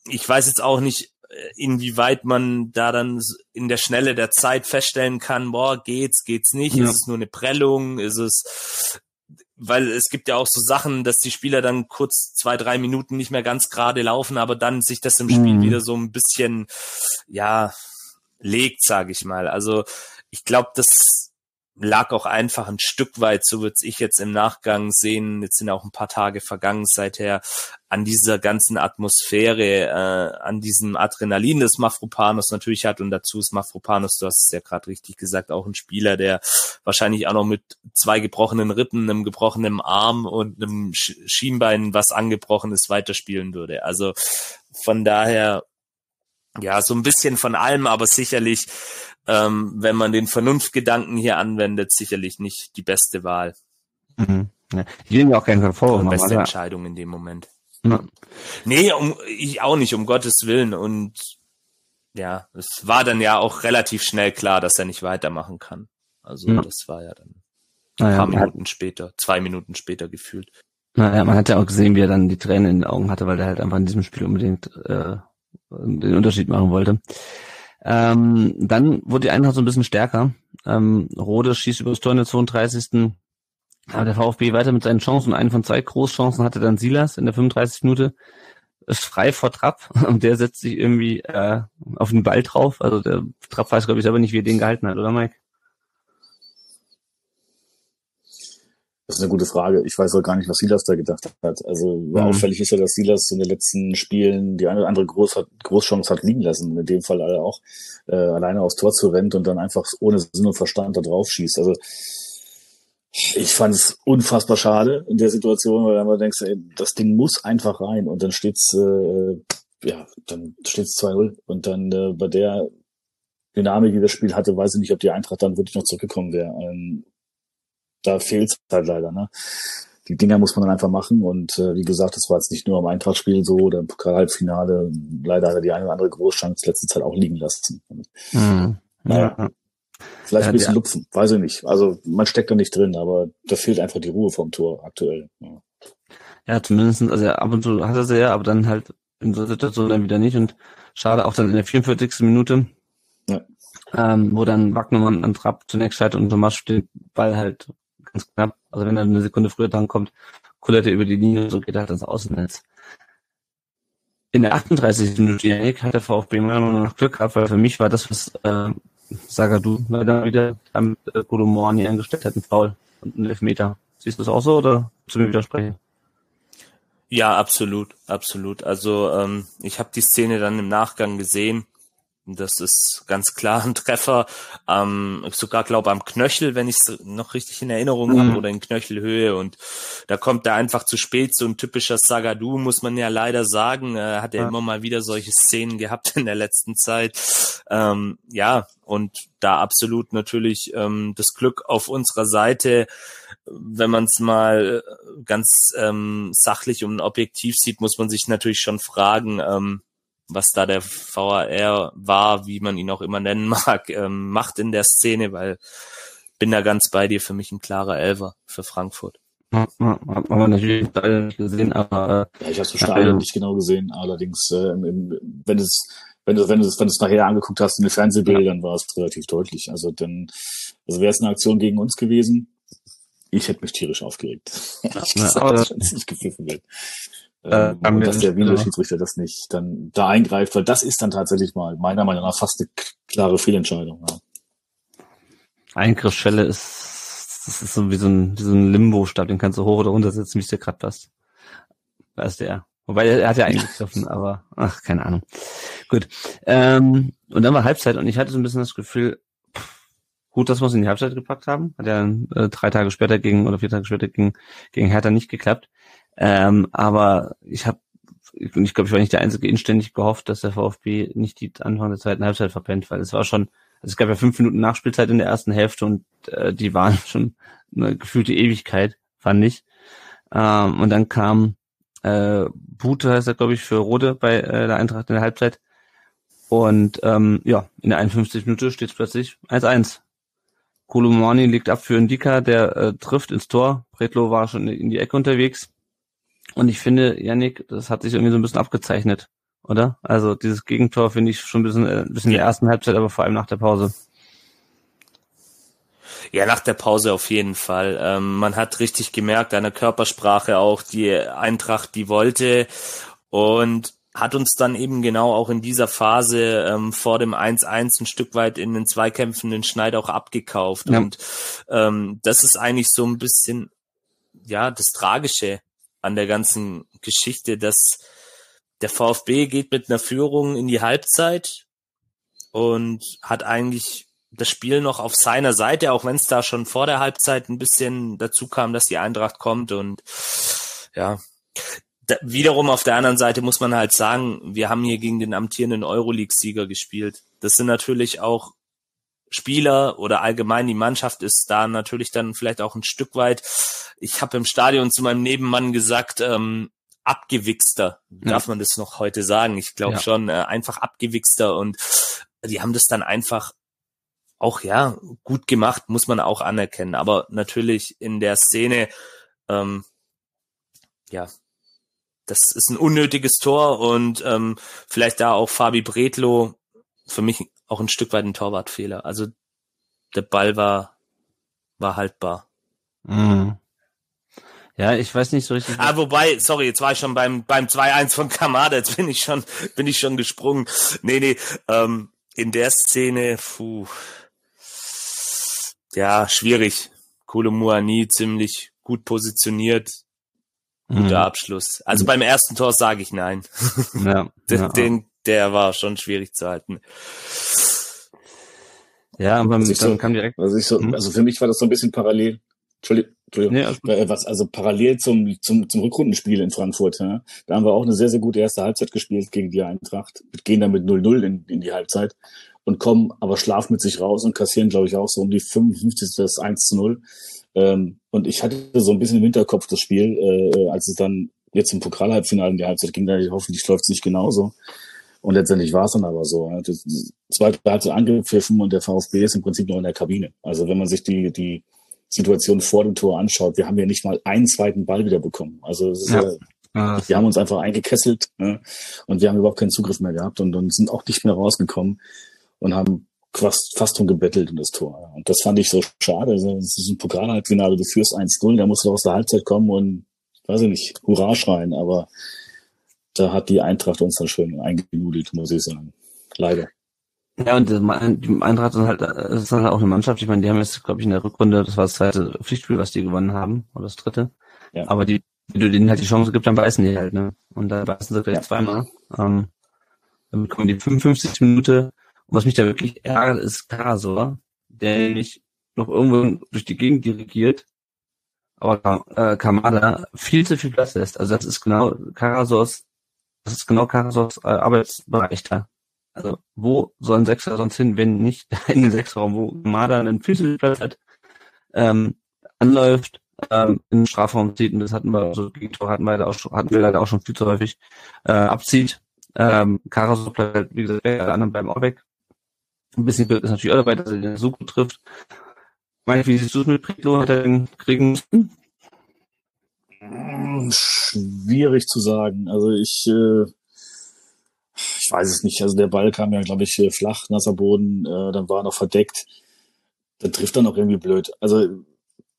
ich weiß jetzt auch nicht, äh, inwieweit man da dann in der Schnelle der Zeit feststellen kann, boah, geht's, geht's nicht, ja. ist es nur eine Prellung, ist es weil es gibt ja auch so Sachen, dass die Spieler dann kurz zwei, drei Minuten nicht mehr ganz gerade laufen, aber dann sich das im Spiel mhm. wieder so ein bisschen, ja, legt, sage ich mal. Also ich glaube, das lag auch einfach ein Stück weit, so würde ich jetzt im Nachgang sehen, jetzt sind auch ein paar Tage vergangen seither, an dieser ganzen Atmosphäre, äh, an diesem Adrenalin, das Mafropanos natürlich hat und dazu ist Mafropanos, du hast es ja gerade richtig gesagt, auch ein Spieler, der wahrscheinlich auch noch mit zwei gebrochenen Rippen, einem gebrochenen Arm und einem Schienbein, was angebrochen ist, weiterspielen würde. Also von daher, ja, so ein bisschen von allem, aber sicherlich ähm, wenn man den Vernunftgedanken hier anwendet, sicherlich nicht die beste Wahl. Mhm. Ja. Ich will mir auch keinen Vorwurf machen. Beste Entscheidung in dem Moment. Ja. Nee, um, ich auch nicht, um Gottes Willen. Und ja, es war dann ja auch relativ schnell klar, dass er nicht weitermachen kann. Also ja. das war ja dann ein naja, paar Minuten hat, später, zwei Minuten später gefühlt. Naja, man hat ja auch gesehen, wie er dann die Tränen in den Augen hatte, weil er halt einfach in diesem Spiel unbedingt äh, den Unterschied machen wollte. Ähm, dann wurde die Eintracht so ein bisschen stärker. Ähm, Rode schießt über das Tor in der 32. Aber der VfB weiter mit seinen Chancen. Einen von zwei Großchancen hatte dann Silas in der 35. Minute. Ist frei vor Trapp und der setzt sich irgendwie äh, auf den Ball drauf. Also der Trapp weiß, glaube ich, selber nicht, wie er den gehalten hat, oder Mike? Das ist eine gute Frage. Ich weiß auch gar nicht, was Silas da gedacht hat. Also mhm. auffällig ist ja, dass Silas in den letzten Spielen die eine oder andere Groß hat, Großchance hat liegen lassen. In dem Fall auch äh, alleine aufs Tor zu rennt und dann einfach ohne Sinn und Verstand da drauf schießt. Also ich fand es unfassbar schade in der Situation, weil man denkst, ey, das Ding muss einfach rein und dann steht's äh, ja, dann steht's 2-0 und dann äh, bei der Dynamik, die das Spiel hatte, weiß ich nicht, ob die Eintracht dann wirklich noch zurückgekommen wäre. Ähm, da fehlt es halt leider. Ne? Die Dinger muss man dann einfach machen und äh, wie gesagt, das war jetzt nicht nur am Eintrachtspiel so oder im Pokalhalbfinale. Leider hat er die eine oder andere Großchance letzte Zeit auch liegen lassen. Mhm. Naja. Ja. Vielleicht ein bisschen ja. lupfen, weiß ich nicht. Also man steckt da nicht drin, aber da fehlt einfach die Ruhe vom Tor aktuell. Ja, ja zumindest, also ab und zu hat er sie ja, aber dann halt in so Situation dann wieder nicht und schade auch dann in der 44. Minute, ja. ähm, wo dann Wagnermann an Trapp zunächst scheitert und Thomas den Ball halt ganz knapp. Also wenn er eine Sekunde früher dran kommt, kullert er über die Linie, so geht er halt ins Außennetz. In der 38. Minute hat der VfB meiner Meinung nach Glück gehabt, weil für mich war das, was äh, Sagadu leider wieder damit äh, Kolomorni angestellt hat, ein Foul und ein Elfmeter. Siehst du das auch so oder zu mir widersprechen? Ja, absolut, absolut. Also ähm, ich habe die Szene dann im Nachgang gesehen das ist ganz klar ein Treffer, ähm, sogar glaube am Knöchel, wenn ich es noch richtig in Erinnerung mhm. habe, oder in Knöchelhöhe. Und da kommt er einfach zu spät. So ein typischer Sagadu, muss man ja leider sagen. Äh, hat er ja. immer mal wieder solche Szenen gehabt in der letzten Zeit. Ähm, ja, und da absolut natürlich ähm, das Glück auf unserer Seite. Wenn man es mal ganz ähm, sachlich und objektiv sieht, muss man sich natürlich schon fragen, ähm, was da der VAR war, wie man ihn auch immer nennen mag, ähm, macht in der Szene, weil bin da ganz bei dir, für mich ein klarer Elver für Frankfurt. Ja, hat man natürlich nicht gesehen, aber äh, ja, ich habe es äh, nicht genau gesehen. Allerdings, äh, im, wenn es wenn du wenn du wenn du es nachher angeguckt hast in den Fernsehbildern, war es relativ deutlich. Also denn also wäre es eine Aktion gegen uns gewesen, ich hätte mich tierisch aufgeregt. Ja, gesagt, aber, dass nicht gepfiffen wird. Äh, ähm, und dass der Videoschiedsrichter das nicht dann da eingreift, weil das ist dann tatsächlich mal meiner Meinung nach fast eine klare Fehlentscheidung. Ja. Eingriffsschwelle ist, das ist so wie so ein, wie so ein Limbo-Stab, den kannst du hoch oder runter setzen, wie es dir gerade passt. Da ist der Wobei er hat ja eingegriffen, aber ach, keine Ahnung. Gut. Ähm, und dann war Halbzeit und ich hatte so ein bisschen das Gefühl, pff, gut, dass wir es in die Halbzeit gepackt haben. Hat ja äh, drei Tage später gegen oder vier Tage später gegen, gegen Hertha nicht geklappt. Ähm, aber ich habe, ich glaube, ich war nicht der Einzige inständig gehofft, dass der VfB nicht die Anfang der zweiten Halbzeit verpennt, weil es war schon, also es gab ja fünf Minuten Nachspielzeit in der ersten Hälfte und äh, die waren schon eine gefühlte Ewigkeit, fand ich. Ähm, und dann kam äh, Bute heißt er, glaube ich, für Rode bei äh, der Eintracht in der Halbzeit. Und ähm, ja, in der 51 Minute steht es plötzlich 1-1. Kolumani legt ab für Ndika, der äh, trifft ins Tor. Bretlo war schon in die Ecke unterwegs. Und ich finde, Yannick, das hat sich irgendwie so ein bisschen abgezeichnet, oder? Also dieses Gegentor finde ich schon ein bisschen, äh, ein bisschen in der ersten Halbzeit, aber vor allem nach der Pause. Ja, nach der Pause auf jeden Fall. Ähm, man hat richtig gemerkt, an der Körpersprache auch, die Eintracht, die wollte und hat uns dann eben genau auch in dieser Phase ähm, vor dem 1-1 ein Stück weit in den Zweikämpfen den Schneid auch abgekauft. Ja. Und ähm, das ist eigentlich so ein bisschen, ja, das Tragische an der ganzen Geschichte, dass der VfB geht mit einer Führung in die Halbzeit und hat eigentlich das Spiel noch auf seiner Seite, auch wenn es da schon vor der Halbzeit ein bisschen dazu kam, dass die Eintracht kommt und ja, da, wiederum auf der anderen Seite muss man halt sagen, wir haben hier gegen den amtierenden Euroleague-Sieger gespielt. Das sind natürlich auch Spieler oder allgemein die Mannschaft ist da natürlich dann vielleicht auch ein Stück weit. Ich habe im Stadion zu meinem Nebenmann gesagt, ähm, abgewichster, ja. darf man das noch heute sagen? Ich glaube ja. schon, äh, einfach abgewichster und die haben das dann einfach auch ja gut gemacht, muss man auch anerkennen. Aber natürlich in der Szene, ähm, ja, das ist ein unnötiges Tor und ähm, vielleicht da auch Fabi Bredlo für mich auch ein Stück weit ein Torwartfehler. Also der Ball war war haltbar. Mhm. Ja, ich weiß nicht so richtig. Ah, wobei, sorry, jetzt war ich schon beim beim 2-1 von Kamada, jetzt bin ich schon bin ich schon gesprungen. Nee, nee, ähm, in der Szene, puh, ja, schwierig. Muani ziemlich gut positioniert. Guter mhm. Abschluss. Also beim ersten Tor sage ich nein. Ja, den, ja. den, der war schon schwierig zu halten. Ja, aber dann so, kam direkt. Also, ich so, hm? also für mich war das so ein bisschen parallel. Entschuldigung. Entschuldigung. Nee, äh, was, also parallel zum, zum, zum Rückrundenspiel in Frankfurt. Ja? Da haben wir auch eine sehr, sehr gute erste Halbzeit gespielt gegen die Eintracht. Wir gehen dann mit 0-0 in, in die Halbzeit und kommen aber schlaf mit sich raus und kassieren, glaube ich, auch so um die 55. das 1 zu 0. Ähm, und ich hatte so ein bisschen im Hinterkopf das Spiel, äh, als es dann jetzt im Pokalhalbfinale in die Halbzeit ging, da ich hoffentlich läuft es nicht genauso. Und letztendlich war es dann aber so. Das zweite Halbzeit angepfiffen und der VfB ist im Prinzip noch in der Kabine. Also wenn man sich die, die Situation vor dem Tor anschaut, wir haben ja nicht mal einen zweiten Ball wieder bekommen. Also es ist ja. ja wir haben uns einfach eingekesselt ne? und wir haben überhaupt keinen Zugriff mehr gehabt und, und sind auch nicht mehr rausgekommen und haben fast, fast drum gebettelt in das Tor. Und das fand ich so schade. Also, es ist ein Pokalhalbfinale, du führst 1-0, da musst du aus der Halbzeit kommen und, weiß ich nicht, Hurra schreien, aber da hat die Eintracht uns dann schön eingenudelt, muss ich sagen. Leider. Ja, und die Eintracht ist halt, ist halt auch eine Mannschaft. Ich meine, die haben jetzt, glaube ich, in der Rückrunde, das war das zweite Pflichtspiel, was die gewonnen haben, oder das dritte. Ja. Aber die, wenn du denen halt die Chance gibt, dann beißen die halt, ne? Und da beißen sie gleich ja. zweimal. Ähm, dann kommen die 55 Minute und was mich da wirklich ärgert, ist Karasor, der nämlich noch irgendwo durch die Gegend dirigiert, aber äh, Kamada viel zu viel Platz lässt. Also das ist genau Karasors, das ist genau Karasors äh, Arbeitsbereich da. Also wo soll ein Sechser sonst hin, wenn nicht in den Sechsraum, wo Kamada einen viel Platz hat, ähm, anläuft, ähm, in den Strafraum zieht und das hatten wir, also Gegentor hatten wir, auch schon, hatten wir leider auch schon viel zu häufig, äh, abzieht. Ähm, Karasor bleibt, wie gesagt, weg, alle anderen bleiben auch weg. Ein bisschen ist natürlich auch dabei, dass er den so gut trifft. Mike, wie siehst du es mit Pritlo? Hat er den kriegen müssen? Hm, schwierig zu sagen. Also ich, äh, ich weiß es nicht. Also der Ball kam ja, glaube ich, flach, nasser Boden, äh, dann war er noch verdeckt. Dann trifft er noch irgendwie blöd. Also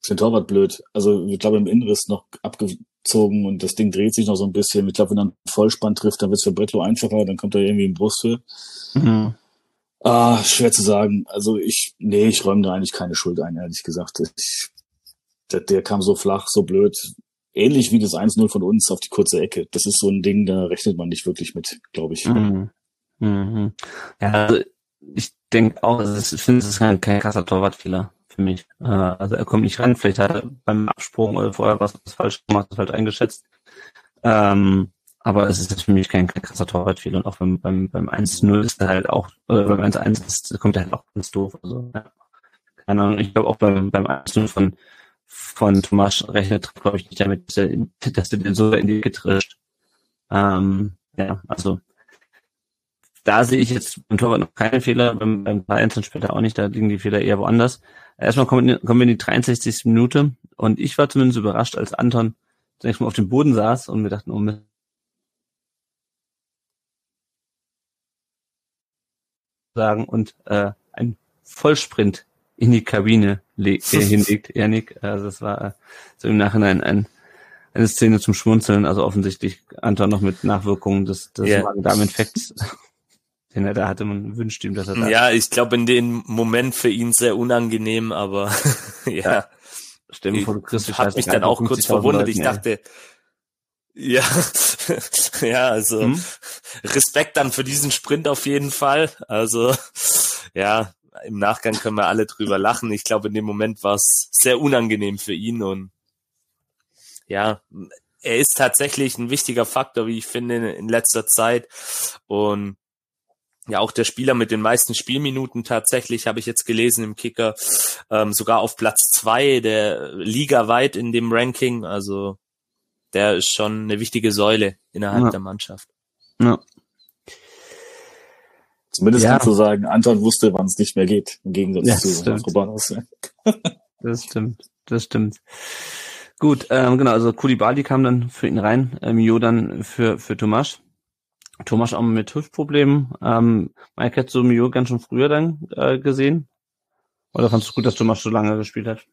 für den Torwart blöd. Also ich glaube im Inriss noch abgezogen und das Ding dreht sich noch so ein bisschen. Ich glaube, wenn er einen Vollspann trifft, dann wird es für Bretlo einfacher, dann kommt er irgendwie in Brust für. Mhm. Ah, schwer zu sagen. Also ich, nee, ich räume da eigentlich keine Schuld ein, ehrlich gesagt. Ich, der, der kam so flach, so blöd. Ähnlich wie das 1-0 von uns auf die kurze Ecke. Das ist so ein Ding, da rechnet man nicht wirklich mit, glaube ich. Mhm. Mhm. Ja, also ich denke auch, ich finde, es ist kein, kein krasser Torwartfehler für mich. Äh, also er kommt nicht rein, vielleicht hat er beim Absprung oder vorher was, falsch gemacht, was falsch eingeschätzt. Ähm, aber es ist für mich kein, kein krasser Torwartfehler. Und auch beim, beim, beim 1-0 ist er halt auch, oder beim 1-1 ist, kommt er halt auch ganz doof. Also, ja. Keine Ahnung, ich glaube auch beim, beim 1-0 von, von Thomas rechnet, glaube ich, nicht damit, dass er den so in die getrischt. Ähm, ja, also da sehe ich jetzt beim Torwart noch keine Fehler, beim, beim Einzelnen später auch nicht, da liegen die Fehler eher woanders. Erstmal kommen, kommen wir in die 63. Minute und ich war zumindest überrascht, als Anton zunächst mal auf dem Boden saß und wir dachten, oh Mist. sagen und äh, ein Vollsprint in die Kabine hinlegt, Janik. Also das war äh, so im Nachhinein ein, eine Szene zum Schmunzeln, also offensichtlich Anton noch mit Nachwirkungen des, des yeah. Magen-Darm-Infekts den er da hatte. Man wünscht ihm, dass er da Ja, ich glaube in dem Moment für ihn sehr unangenehm, aber ja. ja. Mir vor, du kriegst Hat mich dann auch kurz verwundert. ich dachte, ja, ja, also hm? Respekt dann für diesen Sprint auf jeden Fall. Also ja, im Nachgang können wir alle drüber lachen. Ich glaube, in dem Moment war es sehr unangenehm für ihn und ja, er ist tatsächlich ein wichtiger Faktor, wie ich finde, in letzter Zeit. Und ja auch der Spieler mit den meisten Spielminuten tatsächlich, habe ich jetzt gelesen im Kicker, ähm, sogar auf Platz zwei der Liga weit in dem Ranking. Also der ist schon eine wichtige Säule innerhalb ja. der Mannschaft. Ja. Zumindest ja. kannst du sagen, Anton wusste, wann es nicht mehr geht, im Gegensatz ja, zu Robanos. das stimmt, das stimmt. Gut, ähm, genau, also Kulibali kam dann für ihn rein, ähm, Jo dann für, für Tomasch. Thomas auch mit Hüftproblemen. Ähm, Mike hat so Mio ganz schon früher dann äh, gesehen. Oder fandest du gut, dass Thomas so lange gespielt hat?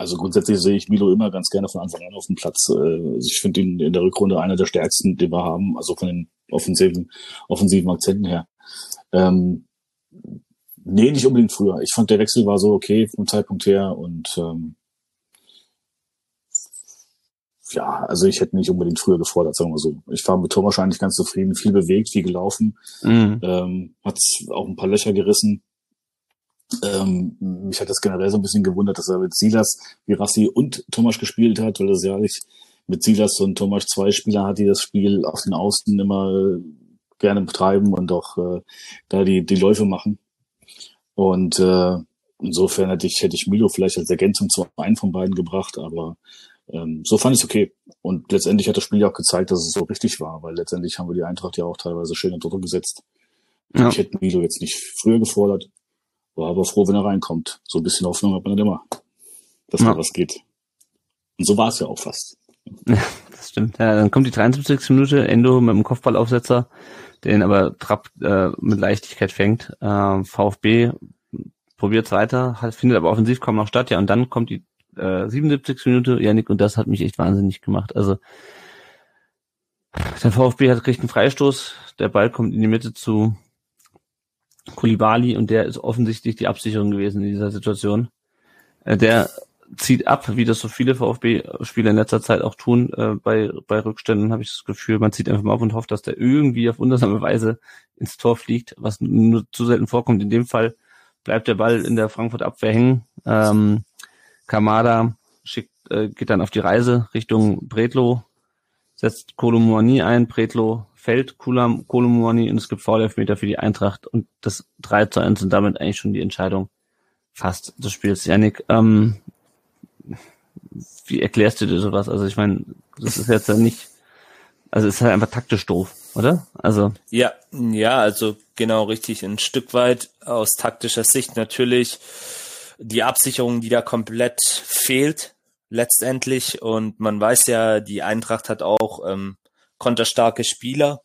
Also grundsätzlich sehe ich Milo immer ganz gerne von Anfang an auf dem Platz. Äh, ich finde ihn in der Rückrunde einer der stärksten, den wir haben, also von den offensiven, offensiven Akzenten her. Ähm, nee, nicht unbedingt früher. Ich fand der Wechsel war so okay vom Zeitpunkt her und ähm, ja, also ich hätte nicht unbedingt früher gefordert, sagen wir so. Ich war mit Tom wahrscheinlich ganz zufrieden, viel bewegt, viel gelaufen, mhm. ähm, hat auch ein paar Löcher gerissen. Ähm, mich hat das generell so ein bisschen gewundert, dass er mit Silas, Virassi und Thomas gespielt hat, weil das ja nicht mit Silas und Thomas zwei Spieler hat, die das Spiel auf den Außen immer gerne betreiben und auch äh, da die, die Läufe machen. Und äh, insofern hätte ich, hätte ich Milo vielleicht als Ergänzung zu einem von beiden gebracht, aber ähm, so fand ich es okay. Und letztendlich hat das Spiel ja auch gezeigt, dass es so richtig war, weil letztendlich haben wir die Eintracht ja auch teilweise schön in Druck gesetzt. Ja. Ich hätte Milo jetzt nicht früher gefordert, war aber froh, wenn er reinkommt. So ein bisschen Hoffnung hat man dann immer, dass ja. mal was geht. Und so war es ja auch fast. Ja, das stimmt. Ja, dann kommt die 73. Minute, Endo mit dem Kopfballaufsetzer, den aber Trapp äh, mit Leichtigkeit fängt. Äh, VfB probiert weiter, hat, findet aber offensiv kaum noch statt, ja, und dann kommt die äh, 77. Minute, Janik, und das hat mich echt wahnsinnig gemacht. Also der VfB hat kriegt einen Freistoß, der Ball kommt in die Mitte zu Kulibali und der ist offensichtlich die Absicherung gewesen in dieser Situation. Äh, der zieht ab, wie das so viele VfB-Spieler in letzter Zeit auch tun. Äh, bei, bei Rückständen habe ich das Gefühl, man zieht einfach mal auf und hofft, dass der irgendwie auf wundersame Weise ins Tor fliegt, was nur zu selten vorkommt. In dem Fall bleibt der Ball in der Frankfurt-Abwehr hängen. Ähm, Kamada schickt, äh, geht dann auf die Reise Richtung Bretlo, setzt Kolomouani ein, Bretlo fällt Kolomouani und es gibt Foul-Elfmeter für die Eintracht und das 3 zu 1 sind damit eigentlich schon die Entscheidung fast des Spiels. Janik, ähm, wie erklärst du dir sowas? Also ich meine, das ist jetzt ja nicht, also es ist halt einfach taktisch doof, oder? Also ja, ja, also genau richtig. Ein Stück weit aus taktischer Sicht natürlich die Absicherung, die da komplett fehlt letztendlich. Und man weiß ja, die Eintracht hat auch ähm, konterstarke Spieler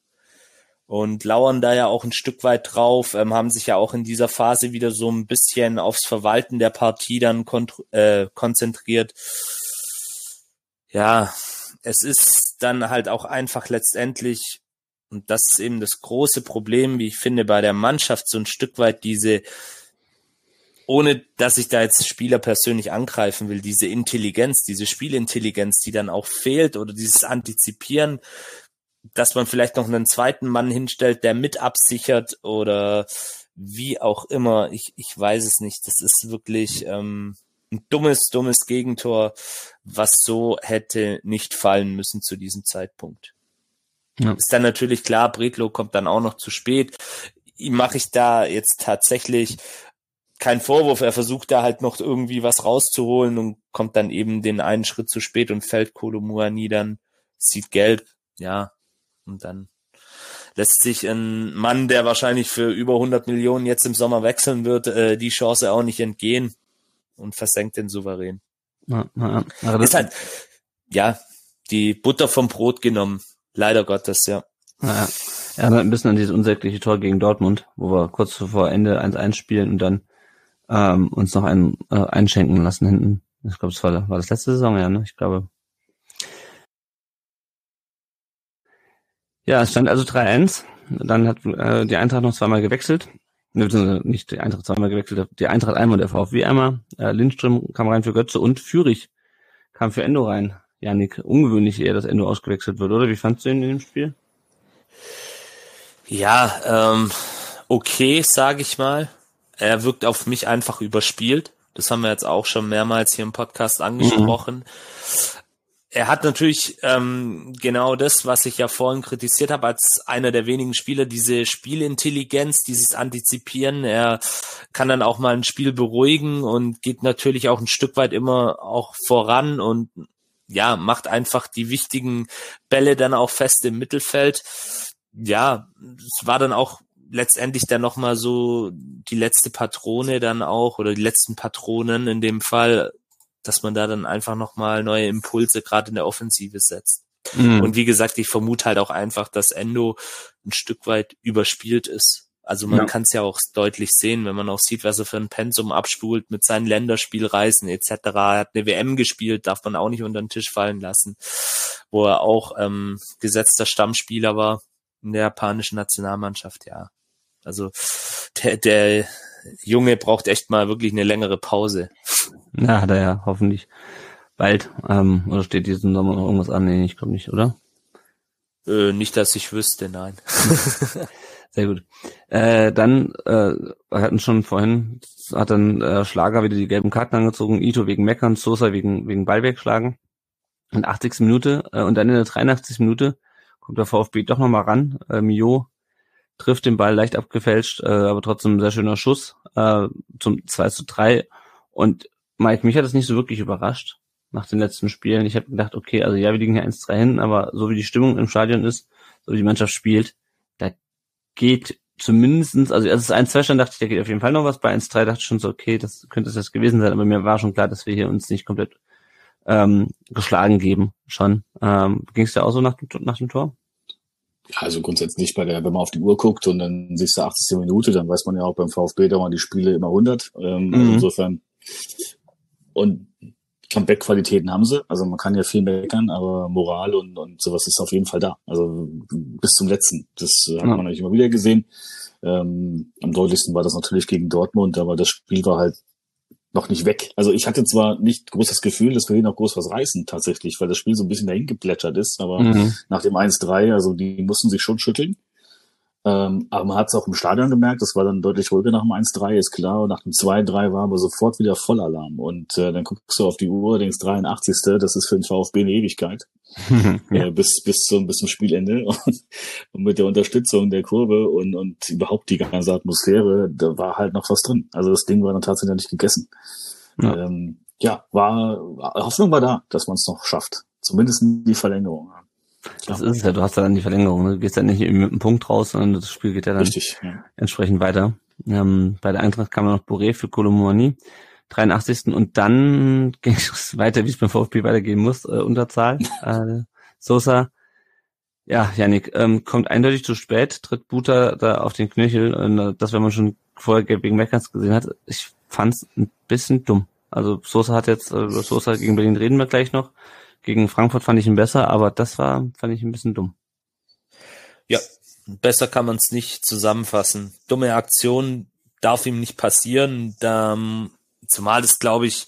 und lauern da ja auch ein Stück weit drauf, ähm, haben sich ja auch in dieser Phase wieder so ein bisschen aufs Verwalten der Partie dann äh, konzentriert. Ja, es ist dann halt auch einfach letztendlich, und das ist eben das große Problem, wie ich finde, bei der Mannschaft so ein Stück weit diese ohne dass ich da jetzt Spieler persönlich angreifen will, diese Intelligenz, diese Spielintelligenz, die dann auch fehlt oder dieses Antizipieren, dass man vielleicht noch einen zweiten Mann hinstellt, der mit absichert oder wie auch immer. Ich, ich weiß es nicht. Das ist wirklich ähm, ein dummes, dummes Gegentor, was so hätte nicht fallen müssen zu diesem Zeitpunkt. Ja. Ist dann natürlich klar, Bredlo kommt dann auch noch zu spät. Ihm mache ich da jetzt tatsächlich keinen Vorwurf. Er versucht da halt noch irgendwie was rauszuholen und kommt dann eben den einen Schritt zu spät und fällt Kolomua dann, sieht gelb, ja, und dann lässt sich ein Mann, der wahrscheinlich für über 100 Millionen jetzt im Sommer wechseln wird, äh, die Chance auch nicht entgehen und versenkt den souverän. Ja, ja. Aber das ist halt, ja, die Butter vom Brot genommen. Leider Gottes, ja. Ja, ja. ein bisschen an dieses unsägliche Tor gegen Dortmund, wo wir kurz vor Ende 1-1 spielen und dann ähm, uns noch einen äh, einschenken lassen hinten. Ich glaube, das war, war das letzte Saison, ja, ne? Ich glaube. Ja, es stand also 3-1. Dann hat äh, die Eintracht noch zweimal gewechselt. Nicht die Eintracht zweimal gewechselt, die Eintracht einmal und der VfW einmal. Äh, Lindström kam rein für Götze und Fürich kam für Endo rein. Janik, ungewöhnlich eher, dass Endo ausgewechselt wird, oder? Wie fandst du ihn in dem Spiel? Ja, ähm, okay, sage ich mal. Er wirkt auf mich einfach überspielt. Das haben wir jetzt auch schon mehrmals hier im Podcast angesprochen. Mhm. Er hat natürlich ähm, genau das, was ich ja vorhin kritisiert habe, als einer der wenigen Spieler, diese Spielintelligenz, dieses Antizipieren. Er kann dann auch mal ein Spiel beruhigen und geht natürlich auch ein Stück weit immer auch voran und ja, macht einfach die wichtigen Bälle dann auch fest im Mittelfeld. Ja, es war dann auch letztendlich dann nochmal so die letzte Patrone dann auch oder die letzten Patronen in dem Fall, dass man da dann einfach nochmal neue Impulse gerade in der Offensive setzt. Mhm. Und wie gesagt, ich vermute halt auch einfach, dass Endo ein Stück weit überspielt ist. Also man ja. kann es ja auch deutlich sehen, wenn man auch sieht, was er für ein Pensum abspult mit seinen Länderspielreisen etc. Er hat eine WM gespielt, darf man auch nicht unter den Tisch fallen lassen, wo er auch ähm, gesetzter Stammspieler war in der japanischen Nationalmannschaft, ja. Also der, der Junge braucht echt mal wirklich eine längere Pause. Na, hat er ja hoffentlich bald. Ähm, oder steht diesen Sommer noch irgendwas an? Nee, ich glaube nicht, oder? Äh, nicht, dass ich wüsste, nein. Sehr gut. Äh, dann, äh, wir hatten schon vorhin, hat dann äh, Schlager wieder die gelben Karten angezogen, Ito wegen Meckern, Sosa wegen, wegen Ball wegschlagen. In 80. Minute äh, und dann in der 83. Minute kommt der VfB doch nochmal ran. Äh, Mio trifft den Ball leicht abgefälscht, äh, aber trotzdem ein sehr schöner Schuss äh, zum 2 zu 3. Und Mike, mich hat das nicht so wirklich überrascht nach den letzten Spielen. Ich habe gedacht, okay, also ja, wir liegen hier 1-3 hin, aber so wie die Stimmung im Stadion ist, so wie die Mannschaft spielt, geht zumindestens, also als es 1-2 stand, dachte ich, da geht auf jeden Fall noch was. Bei 1-3 dachte ich schon so, okay, das könnte es das gewesen sein, aber mir war schon klar, dass wir hier uns nicht komplett ähm, geschlagen geben schon. Ähm, Ging es dir auch so nach, nach dem Tor? Ja, also grundsätzlich nicht bei der, wenn man auf die Uhr guckt und dann siehst du 80. Minute, dann weiß man ja auch beim VfB dauern die Spiele immer 100. Ähm, also mhm. Insofern und Comeback-Qualitäten haben sie. Also man kann ja viel meckern, aber Moral und, und sowas ist auf jeden Fall da. Also bis zum letzten. Das hat ja. man natürlich immer wieder gesehen. Ähm, am deutlichsten war das natürlich gegen Dortmund, aber das Spiel war halt noch nicht weg. Also ich hatte zwar nicht groß das Gefühl, dass wir hier noch groß was reißen tatsächlich, weil das Spiel so ein bisschen dahin geplätschert ist, aber mhm. nach dem 1-3, also die mussten sich schon schütteln. Ähm, aber man hat es auch im Stadion gemerkt, das war dann deutlich ruhiger nach dem 1-3, ist klar. Und nach dem 2-3 war aber sofort wieder Vollalarm. Und äh, dann guckst du auf die Uhr, denkst 83. Das ist für den VfB eine Ewigkeit. ja. äh, bis, bis, zum, bis zum Spielende. Und, und mit der Unterstützung der Kurve und, und überhaupt die ganze Atmosphäre, da war halt noch was drin. Also das Ding war dann tatsächlich nicht gegessen. Ja, ähm, ja war, Hoffnung war da, dass man es noch schafft. Zumindest in die Verlängerung. Das ist es ja, du hast ja dann die Verlängerung. Ne? Du gehst ja nicht mit einem Punkt raus, sondern das Spiel geht ja dann Richtig, ja. entsprechend weiter. Ähm, bei der Eintracht kam noch Boré für Kolomouani, 83. Und dann ging es weiter, wie es beim VfB weitergehen muss, äh, Unterzahl. äh, Sosa, ja, Janik, ähm, kommt eindeutig zu spät, tritt Buta da auf den Knöchel. Und, äh, das, wenn man schon vorher gegen Meckerns gesehen hat, ich fand's ein bisschen dumm. Also Sosa hat jetzt, äh, Sosa gegen Berlin reden wir gleich noch. Gegen Frankfurt fand ich ihn besser, aber das war, fand ich ein bisschen dumm. Ja, besser kann man es nicht zusammenfassen. Dumme Aktion, darf ihm nicht passieren. Da, zumal das, glaube ich,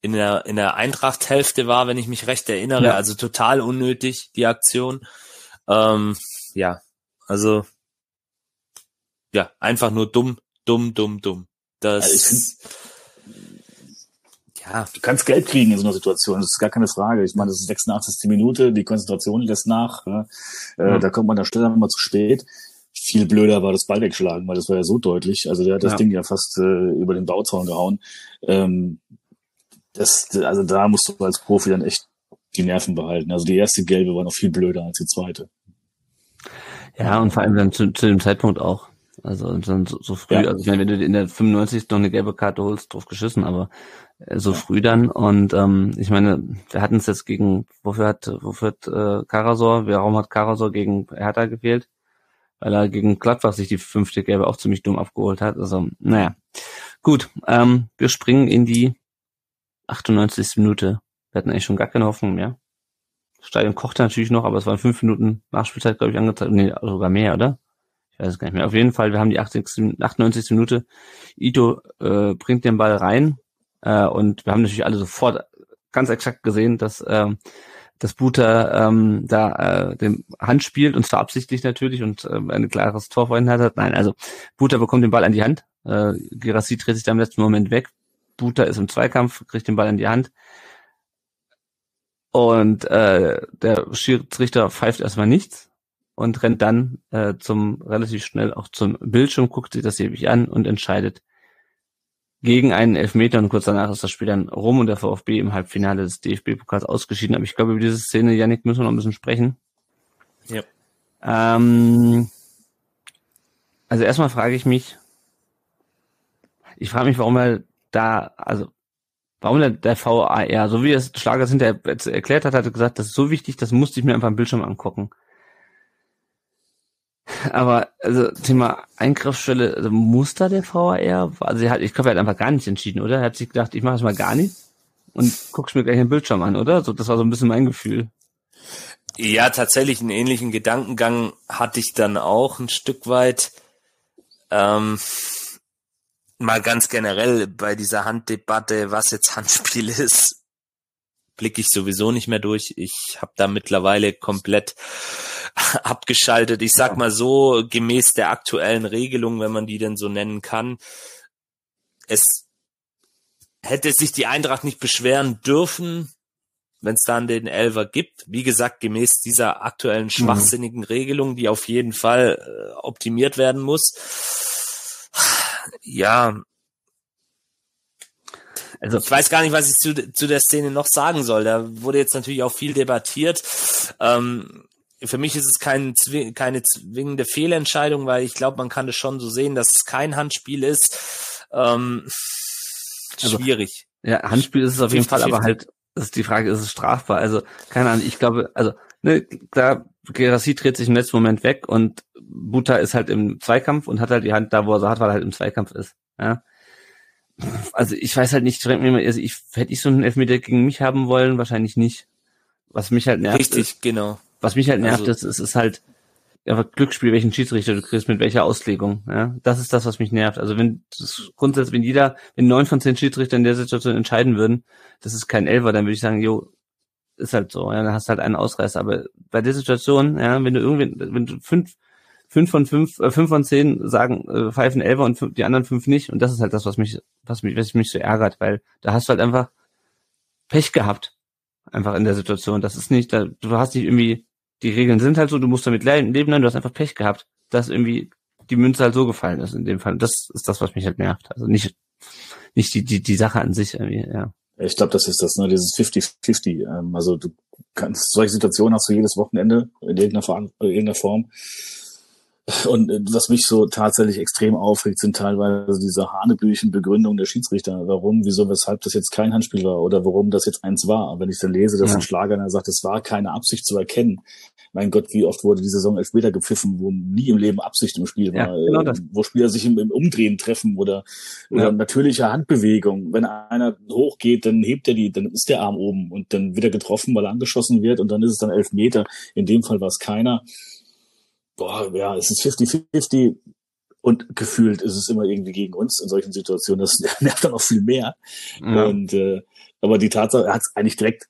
in der, in der Eintracht-Hälfte war, wenn ich mich recht erinnere. Ja. Also total unnötig, die Aktion. Ähm, ja, also ja, einfach nur dumm, dumm, dumm, dumm. Das also ja. Du kannst Geld kriegen in so einer Situation, das ist gar keine Frage. Ich meine, das ist 86. Minute, die Konzentration lässt nach. Ja. Äh, Da kommt man da schneller mal zu spät. Viel blöder war das Ball wegschlagen, weil das war ja so deutlich. Also der hat das ja. Ding ja fast äh, über den Bauzaun gehauen. Ähm, das, also da musst du als Profi dann echt die Nerven behalten. Also die erste gelbe war noch viel blöder als die zweite. Ja, und vor allem dann zu, zu dem Zeitpunkt auch. Also dann so, so früh, ja. also ich meine, wenn du in der 95 noch eine gelbe Karte holst, drauf geschissen, aber äh, so früh dann. Und ähm, ich meine, wir hatten es jetzt gegen, wofür hat, wofür hat äh, Karasor, warum hat Karasor gegen Hertha gefehlt? Weil er gegen Gladbach sich die fünfte Gelbe auch ziemlich dumm abgeholt hat. Also, naja. Gut, ähm, wir springen in die 98. Minute. Wir hatten eigentlich schon gar keine Hoffnung mehr. Stadion kochte natürlich noch, aber es waren fünf Minuten Nachspielzeit, glaube ich, angezeigt. Nee, sogar mehr, oder? Ich weiß es gar nicht mehr. Auf jeden Fall, wir haben die 80, 98. Minute. Ito äh, bringt den Ball rein äh, und wir haben natürlich alle sofort ganz exakt gesehen, dass äh, dass Buta ähm, da äh, den Hand spielt und zwar absichtlich natürlich und äh, ein klares Tor vorhin hat. Nein, also Buta bekommt den Ball an die Hand. Äh, Girassi dreht sich da im letzten Moment weg. Buta ist im Zweikampf, kriegt den Ball an die Hand. Und äh, der Schiedsrichter pfeift erstmal nichts und rennt dann äh, zum relativ schnell auch zum Bildschirm, guckt sich das ewig an und entscheidet gegen einen Elfmeter und kurz danach ist das Spiel dann rum und der VfB im Halbfinale des DFB-Pokals ausgeschieden. Aber ich glaube, über diese Szene, Yannick, müssen wir noch ein bisschen sprechen. Ja. Ähm, also erstmal frage ich mich, ich frage mich, warum er da, also warum der, der VAR, so wie es Schlagers hinterher erklärt hat, hat er gesagt, das ist so wichtig, das musste ich mir einfach am Bildschirm angucken. Aber also Thema Eingriffsstelle, also muss da der VAR? Also er hat, ich glaube, er hat einfach gar nicht entschieden, oder? Er hat sich gedacht, ich mache es mal gar nicht und guck's mir gleich den Bildschirm an, oder? So, das war so ein bisschen mein Gefühl. Ja, tatsächlich einen ähnlichen Gedankengang hatte ich dann auch ein Stück weit. Ähm, mal ganz generell bei dieser Handdebatte, was jetzt Handspiel ist, blicke ich sowieso nicht mehr durch. Ich habe da mittlerweile komplett abgeschaltet. Ich sag mal so, gemäß der aktuellen Regelung, wenn man die denn so nennen kann, es hätte sich die Eintracht nicht beschweren dürfen, wenn es dann den Elver gibt. Wie gesagt, gemäß dieser aktuellen mhm. schwachsinnigen Regelung, die auf jeden Fall äh, optimiert werden muss ja, also ich weiß gar nicht, was ich zu, zu der Szene noch sagen soll. Da wurde jetzt natürlich auch viel debattiert. Ähm, für mich ist es kein, keine zwingende Fehlentscheidung, weil ich glaube, man kann das schon so sehen, dass es kein Handspiel ist. Ähm, also, schwierig. Ja, Handspiel ist es auf jeden Fall, aber halt, ist die Frage, ist es strafbar? Also, keine Ahnung, ich glaube, also, ne, klar, Gerassi dreht sich im letzten Moment weg und Buta ist halt im Zweikampf und hat halt die Hand da, wo er so hat, weil er halt im Zweikampf ist. Ja. Also ich weiß halt nicht, also ich hätte ich so einen Elfmeter gegen mich haben wollen, wahrscheinlich nicht. Was mich halt nervt. Richtig, ist, genau. Was mich halt nervt, also, ist, es ist halt einfach Glücksspiel, welchen Schiedsrichter du kriegst, mit welcher Auslegung. Ja, das ist das, was mich nervt. Also wenn das grundsätzlich, wenn jeder, wenn neun von zehn Schiedsrichter in der Situation entscheiden würden, das ist kein Elfer, dann würde ich sagen, jo, ist halt so. Ja, dann hast du halt einen Ausreißer. Aber bei der Situation, ja, wenn du irgendwie, wenn du fünf fünf von fünf, äh, fünf von zehn sagen äh, pfeifen Elfer und fünf, die anderen fünf nicht. Und das ist halt das, was mich, was mich, was mich so ärgert, weil da hast du halt einfach Pech gehabt. Einfach in der Situation. Das ist nicht, da, du hast nicht irgendwie, die Regeln sind halt so, du musst damit leben, nein, du hast einfach Pech gehabt, dass irgendwie die Münze halt so gefallen ist in dem Fall. Das ist das, was mich halt nervt. Also nicht, nicht die, die, die Sache an sich irgendwie, ja. Ich glaube, das ist das, ne, dieses 50-50. Ähm, also du kannst, solche Situationen hast du jedes Wochenende in irgendeiner. In irgendeiner Form. Und äh, was mich so tatsächlich extrem aufregt, sind teilweise diese hanebüchen Begründungen der Schiedsrichter. Warum, wieso, weshalb das jetzt kein Handspiel war oder warum das jetzt eins war. Wenn ich dann lese, dass ja. ein Schlager dann sagt, es war keine Absicht zu erkennen. Mein Gott, wie oft wurde die Saison später gepfiffen, wo nie im Leben Absicht im Spiel war, ja, genau das. wo Spieler sich im, im Umdrehen treffen oder, oder ja. natürliche Handbewegung. Wenn einer hochgeht, dann hebt er die, dann ist der Arm oben und dann wird er getroffen, weil er angeschossen wird und dann ist es dann elf Meter. In dem Fall war es keiner boah, ja, es ist 50-50 Und gefühlt ist es immer irgendwie gegen uns in solchen Situationen. Das nervt dann auch viel mehr. Ja. Und äh, aber die Tatsache, er hat es eigentlich direkt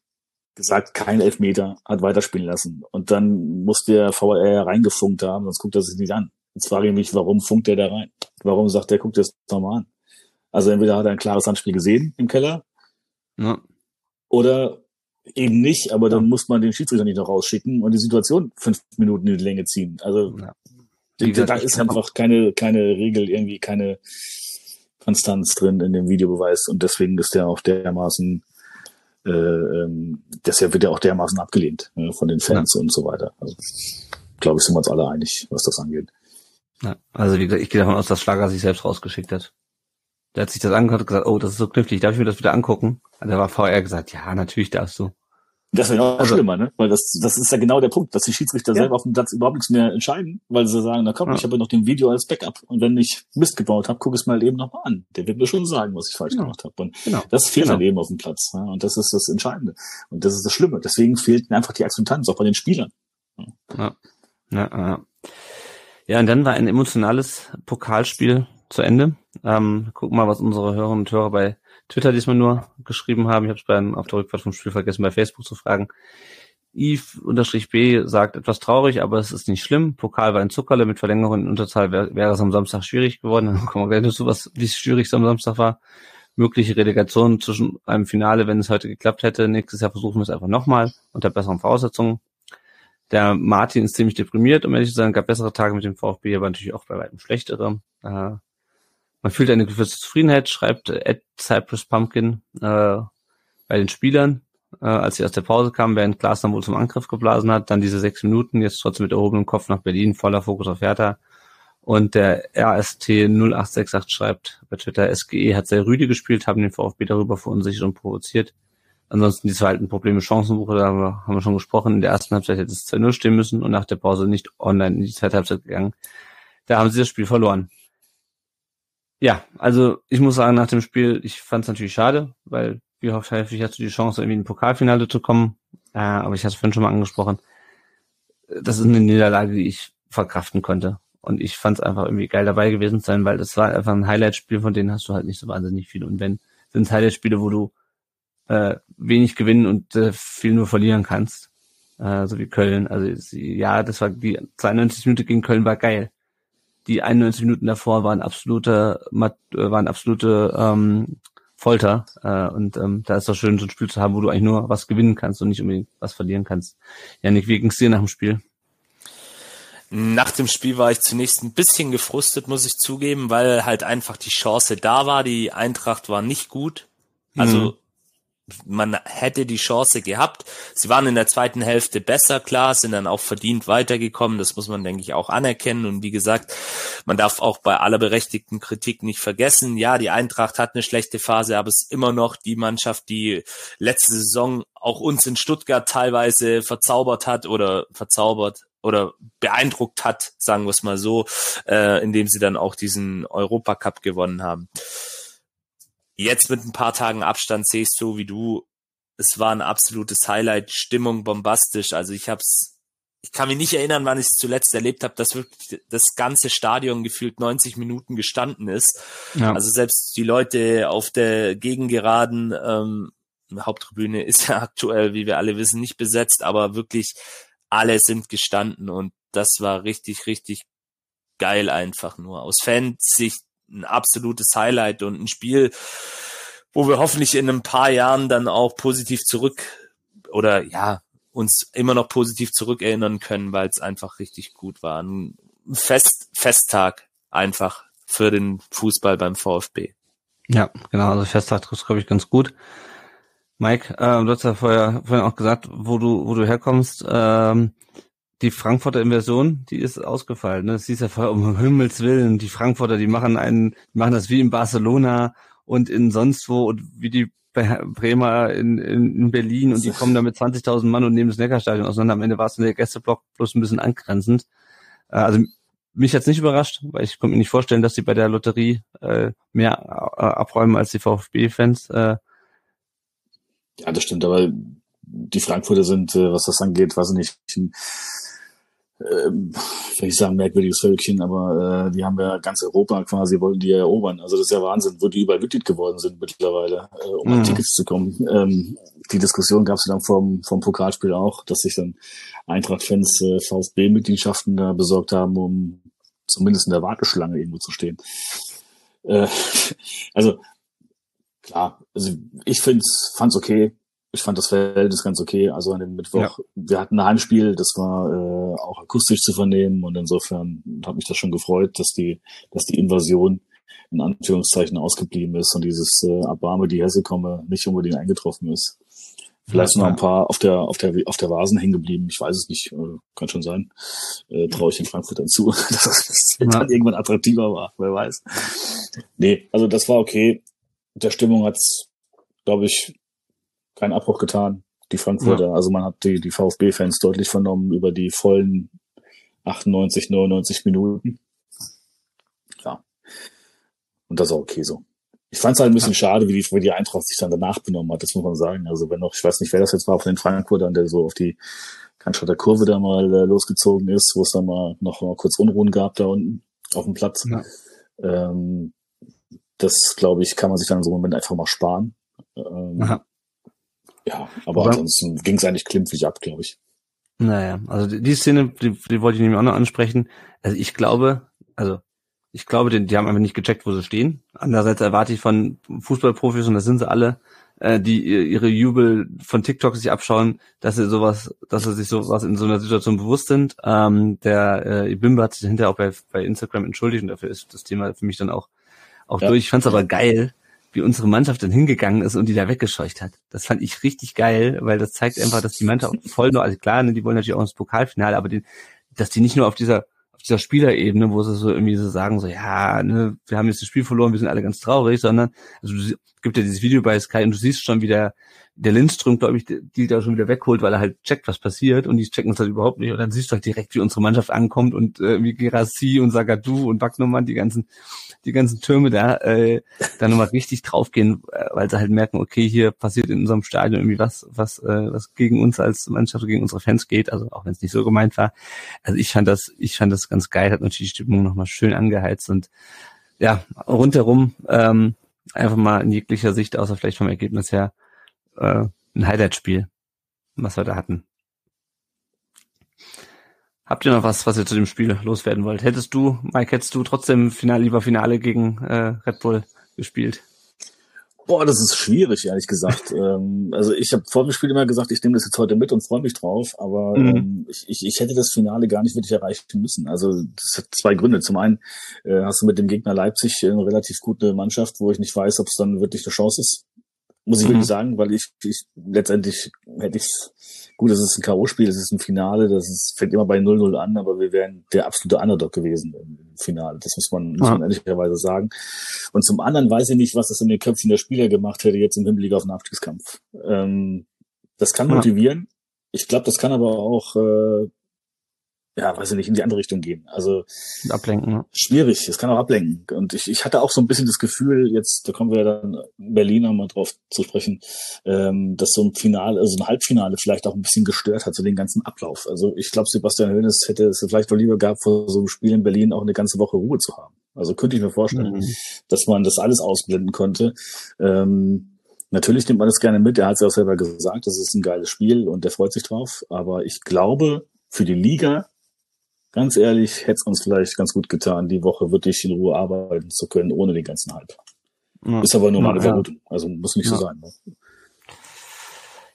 gesagt, kein Elfmeter, hat weiterspielen lassen. Und dann muss der VR reingefunkt haben, sonst guckt er sich nicht an. Jetzt frage ich mich, warum funkt er da rein? Warum sagt er, guckt das nochmal an? Also entweder hat er ein klares Handspiel gesehen im Keller ja. oder eben nicht, aber dann muss man den Schiedsrichter nicht noch rausschicken und die Situation fünf Minuten in die Länge ziehen. Also ja. da ist einfach keine, keine Regel, irgendwie keine Konstanz drin in dem Videobeweis und deswegen ist der auch dermaßen äh, ähm, deshalb wird ja auch dermaßen abgelehnt äh, von den Fans ja. und so weiter. Also, glaube ich, sind wir uns alle einig, was das angeht. Ja, also wie gesagt, ich gehe davon aus, dass Schlager sich selbst rausgeschickt hat. Der hat sich das angehört und gesagt, oh, das ist so knifflig, darf ich mir das wieder angucken? Und da war VR gesagt, ja, natürlich darfst du. Das wäre auch also, schlimmer, ne? Weil das, das ist ja genau der Punkt, dass die Schiedsrichter ja. selber auf dem Platz überhaupt nichts mehr entscheiden, weil sie sagen, na komm, ja. ich habe ja noch den Video als Backup und wenn ich Mist gebaut habe, guck es mal eben nochmal an. Der wird mir schon sagen, was ich falsch genau. gemacht habe. Und genau. das fehlt genau. dann eben auf dem Platz. Ja? Und das ist das Entscheidende. Und das ist das Schlimme. Deswegen fehlt einfach die Akzeptanz, auch bei den Spielern. Ja. Ja, ja. ja, und dann war ein emotionales Pokalspiel zu Ende. Ähm, gucken mal, was unsere Hörerinnen und Hörer bei Twitter diesmal nur geschrieben haben. Ich habe es beim auf der Rückfahrt vom Spiel vergessen, bei Facebook zu fragen. Eve-B sagt etwas traurig, aber es ist nicht schlimm. Pokal war ein Zuckerle mit Verlängerung in Unterzahl wäre, wäre es am Samstag schwierig geworden. Dann kommen wir gleich dazu, was, wie schwierig es am Samstag war. Mögliche Relegation zwischen einem Finale, wenn es heute geklappt hätte. Nächstes Jahr versuchen wir es einfach nochmal unter besseren Voraussetzungen. Der Martin ist ziemlich deprimiert, um ehrlich zu sein, gab bessere Tage mit dem VfB, aber natürlich auch bei weitem schlechtere. Äh, man fühlt eine gewisse Zufriedenheit, schreibt Ed Cypress Pumpkin äh, bei den Spielern, äh, als sie aus der Pause kamen, während dann wohl zum Angriff geblasen hat. Dann diese sechs Minuten, jetzt trotzdem mit erhobenem Kopf nach Berlin, voller Fokus auf Hertha. Und der RST 0868 schreibt bei Twitter, SGE hat sehr rüde gespielt, haben den VfB darüber verunsichert und provoziert. Ansonsten die zweiten Probleme Chancenbuche, da haben wir schon gesprochen. In der ersten Halbzeit hätte es 2-0 stehen müssen und nach der Pause nicht online in die zweite Halbzeit gegangen. Da haben sie das Spiel verloren. Ja, also ich muss sagen, nach dem Spiel, ich fand es natürlich schade, weil wie oft häufig hast du die Chance, irgendwie in ein Pokalfinale zu kommen. Äh, aber ich hatte es vorhin schon mal angesprochen. Das ist eine Niederlage, die ich verkraften konnte. Und ich fand es einfach irgendwie geil dabei gewesen zu sein, weil das war einfach ein Highlight-Spiel, von denen hast du halt nicht so wahnsinnig viel. Und wenn sind Highlight-Spiele, wo du äh, wenig gewinnen und äh, viel nur verlieren kannst, äh, so wie Köln. Also ja, das war die 92 Minuten gegen Köln war geil die 91 Minuten davor waren absolute, waren absolute ähm, Folter. Äh, und ähm, da ist doch schön, so ein Spiel zu haben, wo du eigentlich nur was gewinnen kannst und nicht unbedingt was verlieren kannst. Janik, wie ging's dir nach dem Spiel? Nach dem Spiel war ich zunächst ein bisschen gefrustet, muss ich zugeben, weil halt einfach die Chance da war. Die Eintracht war nicht gut. Also mhm man hätte die Chance gehabt. Sie waren in der zweiten Hälfte besser, klar, sind dann auch verdient weitergekommen. Das muss man, denke ich, auch anerkennen. Und wie gesagt, man darf auch bei aller berechtigten Kritik nicht vergessen. Ja, die Eintracht hat eine schlechte Phase, aber es ist immer noch die Mannschaft, die letzte Saison auch uns in Stuttgart teilweise verzaubert hat oder verzaubert oder beeindruckt hat, sagen wir es mal so, äh, indem sie dann auch diesen Europacup gewonnen haben. Jetzt mit ein paar Tagen Abstand sehe ich so wie du. Es war ein absolutes Highlight, Stimmung bombastisch. Also ich hab's, ich kann mich nicht erinnern, wann ich es zuletzt erlebt habe, dass wirklich das ganze Stadion gefühlt 90 Minuten gestanden ist. Ja. Also selbst die Leute auf der Gegengeraden, ähm, Haupttribüne ist ja aktuell, wie wir alle wissen, nicht besetzt, aber wirklich alle sind gestanden und das war richtig, richtig geil einfach nur. Aus Fansicht ein absolutes Highlight und ein Spiel, wo wir hoffentlich in ein paar Jahren dann auch positiv zurück oder ja, uns immer noch positiv zurückerinnern können, weil es einfach richtig gut war. Ein Fest, Festtag einfach für den Fußball beim VfB. Ja, genau, also Festtag trifft glaube ich ganz gut. Mike, äh, du hast ja vorher, vorhin auch gesagt, wo du, wo du herkommst. Ähm, die Frankfurter Inversion, die ist ausgefallen. Ne? Das hieß ja vorher, um Himmels Willen, die Frankfurter, die machen einen, die machen das wie in Barcelona und in sonst wo und wie die Bremer in, in, in Berlin und die kommen da mit 20.000 Mann und nehmen das Neckarstadion auseinander. Am Ende war es der Gästeblock bloß ein bisschen angrenzend. Äh, also mich hat's nicht überrascht, weil ich konnte mir nicht vorstellen, dass sie bei der Lotterie äh, mehr äh, abräumen als die VfB-Fans. Äh. Ja, das stimmt, aber die Frankfurter sind, äh, was das angeht, weiß ich nicht, ähm, will ich sagen, merkwürdiges Völkchen, aber äh, die haben ja ganz Europa quasi, wollten die erobern. Also das ist ja Wahnsinn, wo die überall Mitglied geworden sind mittlerweile, äh, um mhm. an Tickets zu kommen. Ähm, die Diskussion gab es dann vom, vom Pokalspiel auch, dass sich dann Eintracht-Fans äh, VfB-Mitgliedschaften da besorgt haben, um zumindest in der Warteschlange irgendwo zu stehen. Äh, also klar, also ich find's, fand's okay. Ich fand das Verhältnis ganz okay. Also an dem Mittwoch, ja. wir hatten ein Heimspiel, das war äh, auch akustisch zu vernehmen und insofern hat mich das schon gefreut, dass die, dass die Invasion in Anführungszeichen ausgeblieben ist und dieses äh, Erbarme, die Hesse komme, nicht unbedingt eingetroffen ist. Vielleicht ja, noch ein paar auf der, auf der, auf der Vasen hängen geblieben. Ich weiß es nicht. Äh, kann schon sein. Äh, Traue ich den Frankfurtern zu, dass das ja. dann irgendwann attraktiver war. Wer weiß. Nee, also das war okay. Der Stimmung hat's, glaube ich, keinen Abbruch getan. Die Frankfurter. Ja. Also man hat die, die VfB-Fans deutlich vernommen über die vollen 98, 99 Minuten. Ja. Und das ist auch okay so. Ich fand es halt ein bisschen schade, wie die, wie die Eintracht sich dann danach benommen hat, das muss man sagen. Also wenn noch, ich weiß nicht, wer das jetzt war von den Frankfurtern, der so auf die Cannstatter Kurve da mal äh, losgezogen ist, wo es dann mal noch mal kurz Unruhen gab da unten auf dem Platz. Ja. Ähm, das, glaube ich, kann man sich dann so einem Moment einfach mal sparen. Ähm, ja, aber, aber ansonsten ging es eigentlich klimpflich ab, glaube ich. Naja, also die, die Szene, die, die wollte ich nämlich auch noch ansprechen. Also ich glaube, also ich glaube, die, die haben einfach nicht gecheckt, wo sie stehen. Andererseits erwarte ich von Fußballprofis, und das sind sie alle, äh, die ihre Jubel von TikTok sich abschauen, dass sie sowas, dass sie sich sowas in so einer Situation bewusst sind. Ähm, der äh, Ibimba hat sich hinterher auch bei, bei Instagram entschuldigt und dafür ist das Thema für mich dann auch, auch ja. durch. Ich fand es aber geil, wie unsere Mannschaft dann hingegangen ist und die da weggescheucht hat. Das fand ich richtig geil, weil das zeigt einfach, dass die Mannschaft voll nur, also klar, ne, die wollen natürlich auch ins Pokalfinale, aber die, dass die nicht nur auf dieser auf dieser Spielerebene, wo sie so irgendwie so sagen, so, ja, ne, wir haben jetzt das Spiel verloren, wir sind alle ganz traurig, sondern, also du, gibt ja dieses Video bei Sky und du siehst schon, wie der, der Lindström, glaube ich, die da schon wieder wegholt, weil er halt checkt, was passiert und die checken es halt überhaupt nicht und dann siehst du halt direkt, wie unsere Mannschaft ankommt und äh, wie Gerassi und Sagadu und Wagnumann, die ganzen die ganzen Türme da, äh, da nochmal richtig draufgehen, äh, weil sie halt merken, okay, hier passiert in unserem Stadion irgendwie was, was, äh, was gegen uns als Mannschaft, gegen unsere Fans geht, also auch wenn es nicht so gemeint war. Also ich fand das, ich fand das ganz geil, hat natürlich die Stimmung nochmal schön angeheizt und ja, rundherum ähm, einfach mal in jeglicher Sicht, außer vielleicht vom Ergebnis her, äh, ein Highlight-Spiel, was wir da hatten. Habt ihr noch was, was ihr zu dem Spiel loswerden wollt? Hättest du, Mike, hättest du trotzdem Finale, lieber Finale gegen äh, Red Bull gespielt? Boah, das ist schwierig, ehrlich gesagt. ähm, also ich habe vor dem Spiel immer gesagt, ich nehme das jetzt heute mit und freue mich drauf, aber mhm. ähm, ich, ich, ich hätte das Finale gar nicht wirklich erreichen müssen. Also das hat zwei Gründe. Zum einen äh, hast du mit dem Gegner Leipzig eine relativ gute Mannschaft, wo ich nicht weiß, ob es dann wirklich eine Chance ist. Muss ich mhm. wirklich sagen, weil ich, ich letztendlich hätte ich Gut, es ist ein K.O.-Spiel, es ist ein Finale, das ist, fängt immer bei 0-0 an, aber wir wären der absolute Underdog gewesen im Finale. Das muss man, muss man ehrlicherweise sagen. Und zum anderen weiß ich nicht, was das in den Köpfen der Spieler gemacht hätte, jetzt im Hinblick auf den Abstiegskampf. Ähm, das kann motivieren. Ich glaube, das kann aber auch äh, ja, weiß ich nicht, in die andere Richtung gehen. Also ablenken. Ne? Schwierig, es kann auch ablenken. Und ich, ich hatte auch so ein bisschen das Gefühl, jetzt, da kommen wir dann in Berlin nochmal drauf zu sprechen, ähm, dass so ein Finale, also ein Halbfinale vielleicht auch ein bisschen gestört hat, so den ganzen Ablauf. Also ich glaube, Sebastian Hoeneß hätte es vielleicht wohl lieber gehabt, vor so einem Spiel in Berlin auch eine ganze Woche Ruhe zu haben. Also könnte ich mir vorstellen, mhm. dass man das alles ausblenden konnte. Ähm, Natürlich nimmt man das gerne mit. Er hat es ja auch selber gesagt, das ist ein geiles Spiel und der freut sich drauf. Aber ich glaube, für die Liga ganz ehrlich, hätte es uns vielleicht ganz gut getan, die Woche wirklich in Ruhe arbeiten zu können, ohne den ganzen Hype. Ja. Ist aber nur meine ja, Vermutung. Also muss nicht ja. so sein. Ne?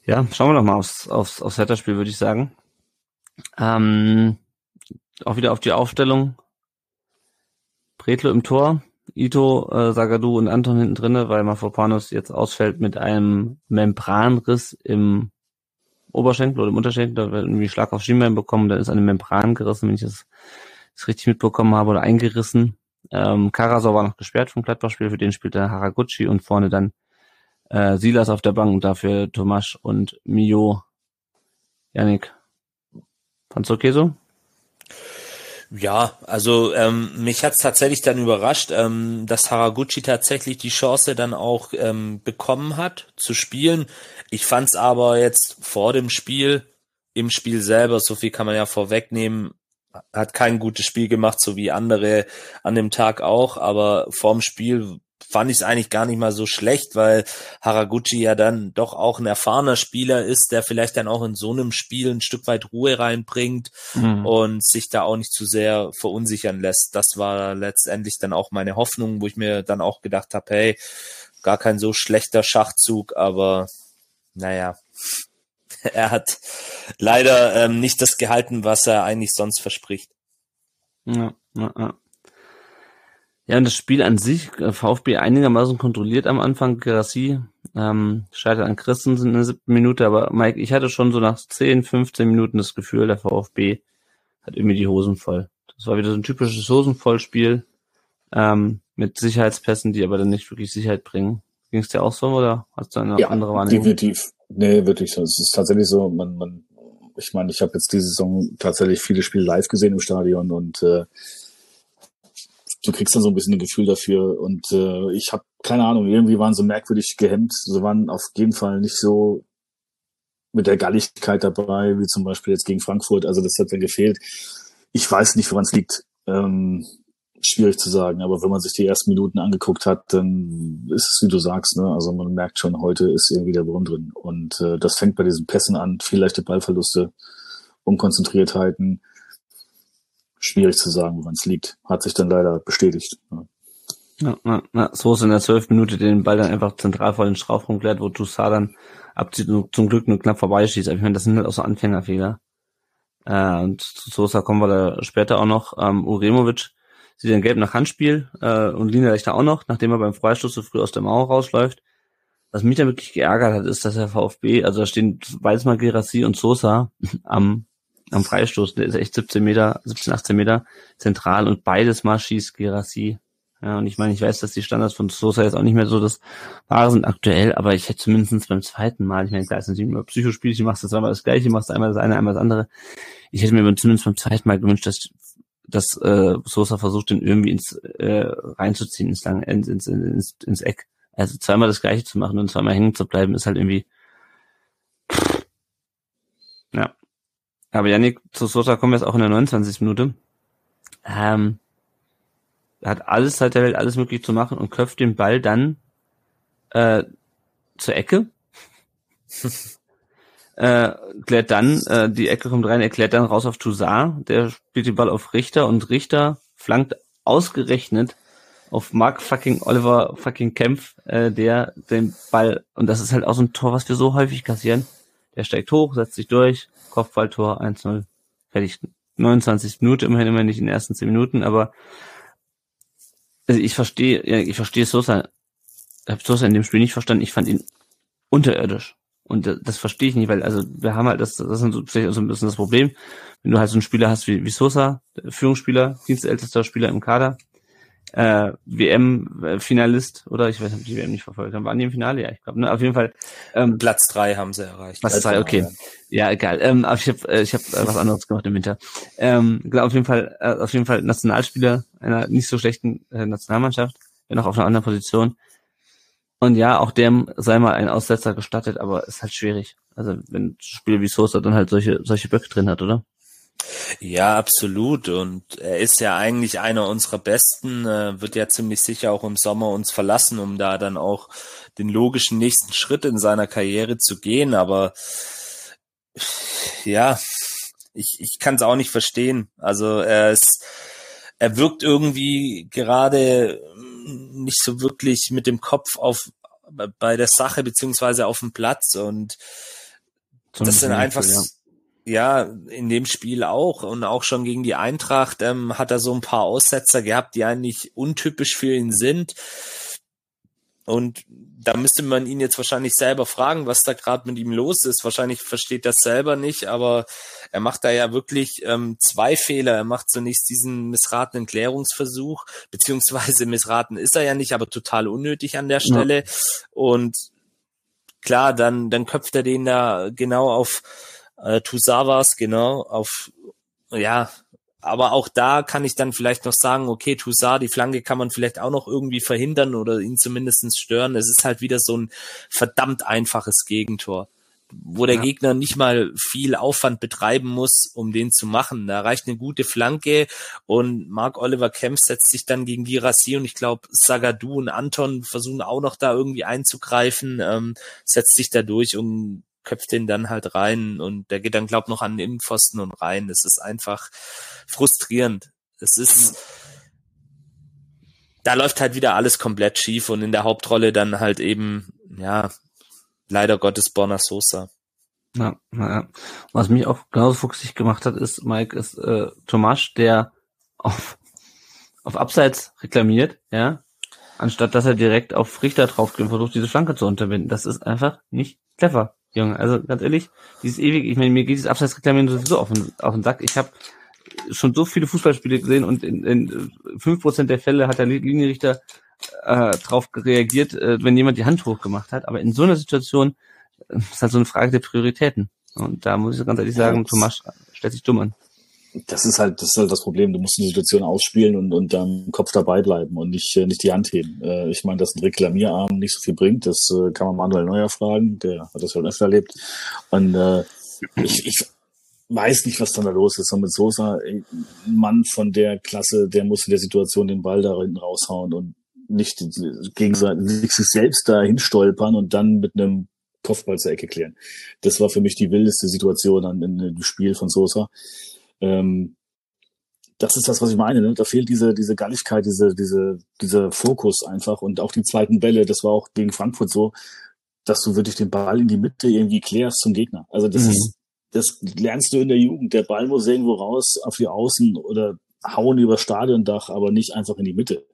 Ja, schauen wir doch mal aufs, aufs, aufs Wetterspiel, würde ich sagen. Ähm, auch wieder auf die Aufstellung. Bretlo im Tor, Ito, äh, Sagadu und Anton hinten drinne, weil Mafropanos jetzt ausfällt mit einem Membranriss im Oberschenkel oder im Unterschenkel, da wird irgendwie Schlag auf Schienbein bekommen, dann ist eine Membran gerissen, wenn ich das, das richtig mitbekommen habe, oder eingerissen. Ähm, Karasor war noch gesperrt vom Gladbach-Spiel, für den spielte Haraguchi und vorne dann äh, Silas auf der Bank und dafür Tomasch und Mio. Janik, fand's okay so? Ja, also ähm, mich hat's tatsächlich dann überrascht, ähm, dass Haraguchi tatsächlich die Chance dann auch ähm, bekommen hat zu spielen. Ich fand's aber jetzt vor dem Spiel, im Spiel selber, so viel kann man ja vorwegnehmen, hat kein gutes Spiel gemacht, so wie andere an dem Tag auch, aber vorm Spiel fand ich es eigentlich gar nicht mal so schlecht, weil Haraguchi ja dann doch auch ein erfahrener Spieler ist, der vielleicht dann auch in so einem Spiel ein Stück weit Ruhe reinbringt mhm. und sich da auch nicht zu sehr verunsichern lässt. Das war letztendlich dann auch meine Hoffnung, wo ich mir dann auch gedacht habe, hey, gar kein so schlechter Schachzug, aber naja, er hat leider ähm, nicht das gehalten, was er eigentlich sonst verspricht. Ja, ja, ja. Ja, und das Spiel an sich, äh, VfB einigermaßen kontrolliert am Anfang, Gerassi, ähm, scheitert an Christensen in der siebten Minute, aber Mike, ich hatte schon so nach 10, 15 Minuten das Gefühl, der VfB hat irgendwie die Hosen voll. Das war wieder so ein typisches Hosenvollspiel, ähm, mit Sicherheitspässen, die aber dann nicht wirklich Sicherheit bringen. Ging es dir auch so, oder hast du eine ja, andere Wahrnehmung? definitiv. Nee, wirklich so. Es ist tatsächlich so, man, man, ich meine, ich habe jetzt diese Saison tatsächlich viele Spiele live gesehen im Stadion und äh, du kriegst dann so ein bisschen ein Gefühl dafür. Und äh, ich habe keine Ahnung, irgendwie waren sie merkwürdig gehemmt. Sie waren auf jeden Fall nicht so mit der Galligkeit dabei, wie zum Beispiel jetzt gegen Frankfurt. Also das hat mir gefehlt. Ich weiß nicht, woran es liegt. Ähm, schwierig zu sagen, aber wenn man sich die ersten Minuten angeguckt hat, dann ist es, wie du sagst, ne? Also man merkt schon, heute ist irgendwie der Wurm drin. Und äh, das fängt bei diesen Pässen an, viel leichte Ballverluste, Unkonzentriertheiten, schwierig zu sagen, woran es liegt. Hat sich dann leider bestätigt. Ja, ja, ja. so ist in der zwölf Minute den Ball dann einfach zentral vor den Strafraum klärt, wo Toussaint dann abzieht und zum Glück nur knapp vorbeischießt. Ich meine, das sind halt auch so Anfängerfehler. Äh, und zu Sosa kommen wir da später auch noch. Ähm, Uremovic sieht dann gelb nach Handspiel äh, und Lina da auch noch, nachdem er beim Freistoß so früh aus der Mauer rausläuft. Was mich da wirklich geärgert hat, ist, dass der VfB, also da stehen Weizmann, Gerassi und Sosa am am Freistoß, der ist echt 17 Meter, 17, 18 Meter zentral und beides mal schießt Gerassi. Ja, und ich meine, ich weiß, dass die Standards von Sosa jetzt auch nicht mehr so das Wahre sind aktuell, aber ich hätte zumindest beim zweiten Mal, ich meine, klar, es sind immer Psychospielchen, machst du zweimal das gleiche, machst einmal das eine, einmal das andere. Ich hätte mir zumindest beim zweiten Mal gewünscht, dass, dass äh, Sosa versucht, den irgendwie ins äh, reinzuziehen, ins, ins, ins, ins, ins Eck. Also zweimal das gleiche zu machen und zweimal hängen zu bleiben, ist halt irgendwie. Ja, aber Janik, zu Sosa kommen wir jetzt auch in der 29. Minute. Ähm, er hat alles Zeit der Welt, alles möglich zu machen und köpft den Ball dann äh, zur Ecke. äh, klärt dann, äh, die Ecke kommt rein, erklärt dann raus auf Toussaint, der spielt den Ball auf Richter und Richter flankt ausgerechnet auf Mark fucking Oliver fucking Kempf, äh, der den Ball, und das ist halt auch so ein Tor, was wir so häufig kassieren, der steigt hoch, setzt sich durch, Kopfballtor 1-0. Fertig. 29 Minuten, immerhin immer nicht in den ersten 10 Minuten, aber also ich verstehe, ja, ich verstehe Sosa, ich habe Sosa in dem Spiel nicht verstanden, ich fand ihn unterirdisch. Und das verstehe ich nicht, weil also wir haben halt das, das ist so, vielleicht so ein bisschen das Problem, wenn du halt so einen Spieler hast wie, wie Sosa, Führungsspieler, dienstältester Spieler im Kader, äh, WM-Finalist, oder ich weiß nicht, ob die WM nicht verfolgt haben. Waren die im Finale? Ja, ich glaube, ne? Auf jeden Fall. Ähm, Platz drei haben sie erreicht. Platz drei, okay. Ja, egal. Ähm, aber ich habe äh, ich hab, äh, was anderes gemacht im Winter. Ähm, genau, auf jeden Fall, äh, auf jeden Fall Nationalspieler einer nicht so schlechten äh, Nationalmannschaft, wenn auch auf einer anderen Position. Und ja, auch dem sei mal ein Aussetzer gestattet, aber ist halt schwierig. Also wenn Spieler wie Sosa dann halt solche solche Böcke drin hat, oder? Ja, absolut. Und er ist ja eigentlich einer unserer Besten, äh, wird ja ziemlich sicher auch im Sommer uns verlassen, um da dann auch den logischen nächsten Schritt in seiner Karriere zu gehen. Aber ja, ich, ich kann es auch nicht verstehen. Also er ist, er wirkt irgendwie gerade nicht so wirklich mit dem Kopf auf bei der Sache beziehungsweise auf dem Platz und Zum das sind einfach ja ja, in dem Spiel auch und auch schon gegen die Eintracht ähm, hat er so ein paar Aussetzer gehabt, die eigentlich untypisch für ihn sind. Und da müsste man ihn jetzt wahrscheinlich selber fragen, was da gerade mit ihm los ist. Wahrscheinlich versteht das selber nicht, aber er macht da ja wirklich ähm, zwei Fehler. Er macht zunächst diesen missratenen Klärungsversuch, beziehungsweise missraten ist er ja nicht, aber total unnötig an der Stelle. Ja. Und klar, dann, dann köpft er den da genau auf äh, Tusavas, genau, auf, ja, aber auch da kann ich dann vielleicht noch sagen, okay, Toussaint, die Flanke kann man vielleicht auch noch irgendwie verhindern oder ihn zumindest stören. Es ist halt wieder so ein verdammt einfaches Gegentor. wo der ja. Gegner nicht mal viel Aufwand betreiben muss, um den zu machen. Da reicht eine gute Flanke und Mark Oliver Kemp setzt sich dann gegen Girassi und ich glaube Sagadu und Anton versuchen auch noch da irgendwie einzugreifen, ähm, setzt sich da durch und köpft den dann halt rein und der geht dann glaub noch an den Innenpfosten und rein. Das ist einfach frustrierend. Es ist da läuft halt wieder alles komplett schief und in der Hauptrolle dann halt eben ja leider Gottes Borna Sosa. Ja, ja. Was mich auch genauso fuchsig gemacht hat, ist, Mike, ist äh, Tomasch, der auf, auf Abseits reklamiert, ja, anstatt dass er direkt auf Richter drauf geht und versucht, diese Flanke zu unterbinden. Das ist einfach nicht clever, Junge. Also ganz ehrlich, dieses ewig, ich meine, mir geht dieses Abseits-Reklamieren sowieso auf den, auf den Sack. Ich habe schon so viele Fußballspiele gesehen und in, in 5% der Fälle hat der Linienrichter äh, drauf reagiert, äh, wenn jemand die Hand hochgemacht hat. Aber in so einer Situation äh, ist halt so eine Frage der Prioritäten. Und da muss ich ganz ehrlich sagen, Thomas stellt sich dumm an. Das ist halt, das ist halt das Problem. Du musst die Situation ausspielen und, und dann Kopf dabei bleiben und nicht, äh, nicht die Hand heben. Äh, ich meine, dass ein Reklamierarm nicht so viel bringt, das äh, kann man Manuel Neuer fragen, der hat das schon öfter erlebt. Und äh, ich, ich weiß nicht, was dann da los ist. Und mit Sosa, ein Mann von der Klasse, der muss in der Situation den Ball da hinten raushauen und nicht gegenseitig sich selbst da hinstolpern und dann mit einem Kopfball zur Ecke klären. Das war für mich die wildeste Situation an, in, dem Spiel von Sosa. Ähm, das ist das, was ich meine. Ne? Da fehlt diese, diese Galligkeit, diese, diese, dieser Fokus einfach. Und auch die zweiten Bälle, das war auch gegen Frankfurt so, dass du wirklich den Ball in die Mitte irgendwie klärst zum Gegner. Also das mhm. ist, das lernst du in der Jugend. Der Ball muss irgendwo raus auf die Außen oder hauen über Stadiondach, aber nicht einfach in die Mitte.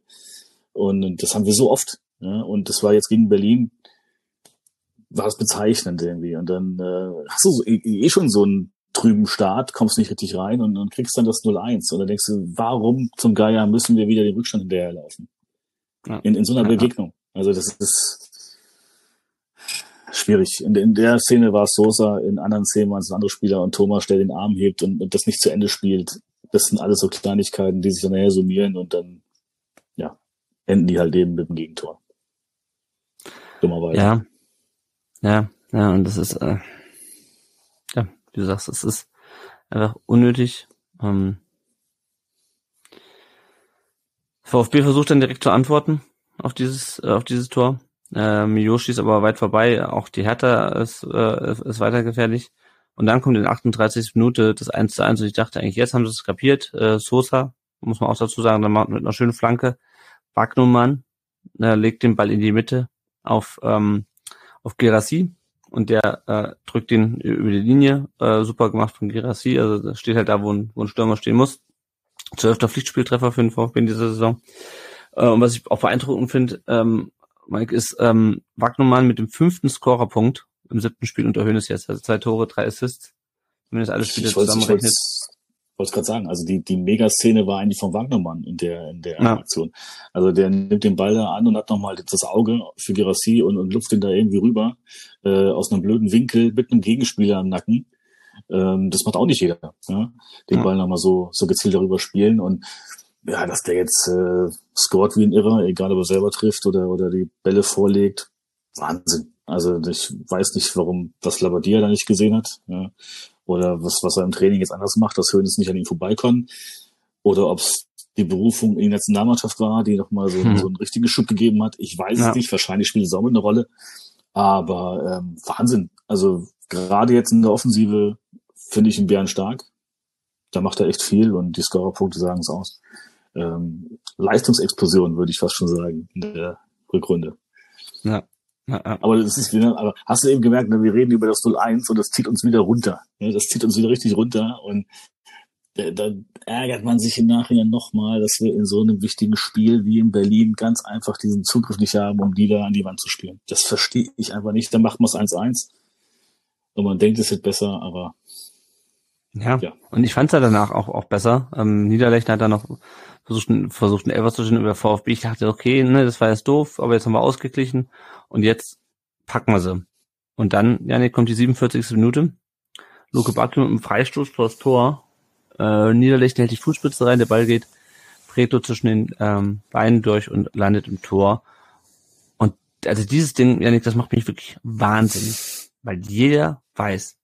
Und das haben wir so oft. Ja? Und das war jetzt gegen Berlin, war es bezeichnend irgendwie. Und dann äh, hast du so, eh, eh schon so einen trüben Start, kommst nicht richtig rein und, und kriegst dann das 0-1. Und dann denkst du, warum zum Geier müssen wir wieder den Rückstand hinterherlaufen? Ja. In, in so einer ja. Begegnung. Also das ist schwierig. In, in der Szene war es Sosa, in anderen Szenen waren es andere Spieler und Thomas, der den Arm hebt und, und das nicht zu Ende spielt. Das sind alles so Kleinigkeiten, die sich dann nachher summieren und dann enden die halt eben mit dem Gegentor. Dummerweise. Ja. Ja, ja, und das ist, äh, ja, wie du sagst, es ist einfach unnötig. Ähm, VfB versucht dann direkt zu antworten auf dieses, äh, auf dieses Tor. Ähm, Yoshi ist aber weit vorbei. Auch die Hertha ist, äh, ist weiter gefährlich. Und dann kommt in 38. Minute das 1 zu 1 und ich dachte eigentlich, jetzt haben sie es kapiert. Äh, Sosa, muss man auch dazu sagen, dann macht mit einer schönen Flanke Wagnumann äh, legt den Ball in die Mitte auf, ähm, auf Gerassi und der äh, drückt ihn über die Linie. Äh, super gemacht von Gerassi. Also das steht halt da, wo ein, wo ein Stürmer stehen muss. Zwölfter Pflichtspieltreffer für den VfB in dieser Saison. Äh, und was ich auch beeindruckend finde, ähm, Mike, ist ähm, Wagnumann mit dem fünften Scorerpunkt im siebten Spiel und erhöhen es jetzt. Also zwei Tore, drei Assists. Wenn man das alle Spiele zusammenrechnet wollte gerade sagen, also die, die Megaszene war eigentlich von Wagnermann in der, in der ja. Aktion. Also der nimmt den Ball da an und hat nochmal das Auge für Gerassi und, und lupft ihn da irgendwie rüber, äh, aus einem blöden Winkel mit einem Gegenspieler im Nacken. Ähm, das macht auch nicht jeder, ja? den ja. Ball nochmal so, so gezielt darüber spielen und ja, dass der jetzt äh, scored wie ein Irrer, egal ob er selber trifft oder, oder die Bälle vorlegt, Wahnsinn. Also ich weiß nicht, warum das Labadia da nicht gesehen hat. Ja oder was, was er im Training jetzt anders macht, dass Hönes nicht an ihm vorbeikommen oder ob es die Berufung in die Nationalmannschaft war, die nochmal so, hm. so einen richtigen Schub gegeben hat. Ich weiß ja. es nicht, wahrscheinlich spielt es auch mit eine Rolle, aber ähm, Wahnsinn. Also gerade jetzt in der Offensive finde ich ihn Bären stark. Da macht er echt viel und die Scorerpunkte sagen es aus. Ähm, Leistungsexplosion, würde ich fast schon sagen, in der Rückrunde. Ja, aber das ist wieder, aber hast du eben gemerkt, ne, wir reden über das 0-1 und das zieht uns wieder runter. Ne, das zieht uns wieder richtig runter und da, da ärgert man sich im Nachhinein nochmal, dass wir in so einem wichtigen Spiel wie in Berlin ganz einfach diesen Zugriff nicht haben, um die da an die Wand zu spielen. Das verstehe ich einfach nicht. Dann macht man es 1-1 und man denkt, es wird besser, aber ja. ja. Und ich fand es ja danach auch, auch besser. Ähm, Niederlechner hat dann noch versucht, versucht einen Elfer zu stehen über VfB. Ich dachte, okay, ne, das war jetzt doof, aber jetzt haben wir ausgeglichen und jetzt packen wir sie. Und dann, ja, ne, kommt die 47. Minute. Luke Bacchio mit einem Freistoß vor das Tor. Äh, Niederlechner hält die Fußspitze rein, der Ball geht Preto zwischen den ähm, Beinen durch und landet im Tor. Und also dieses Ding, Janik, das macht mich wirklich wahnsinnig. Weil jeder weiß,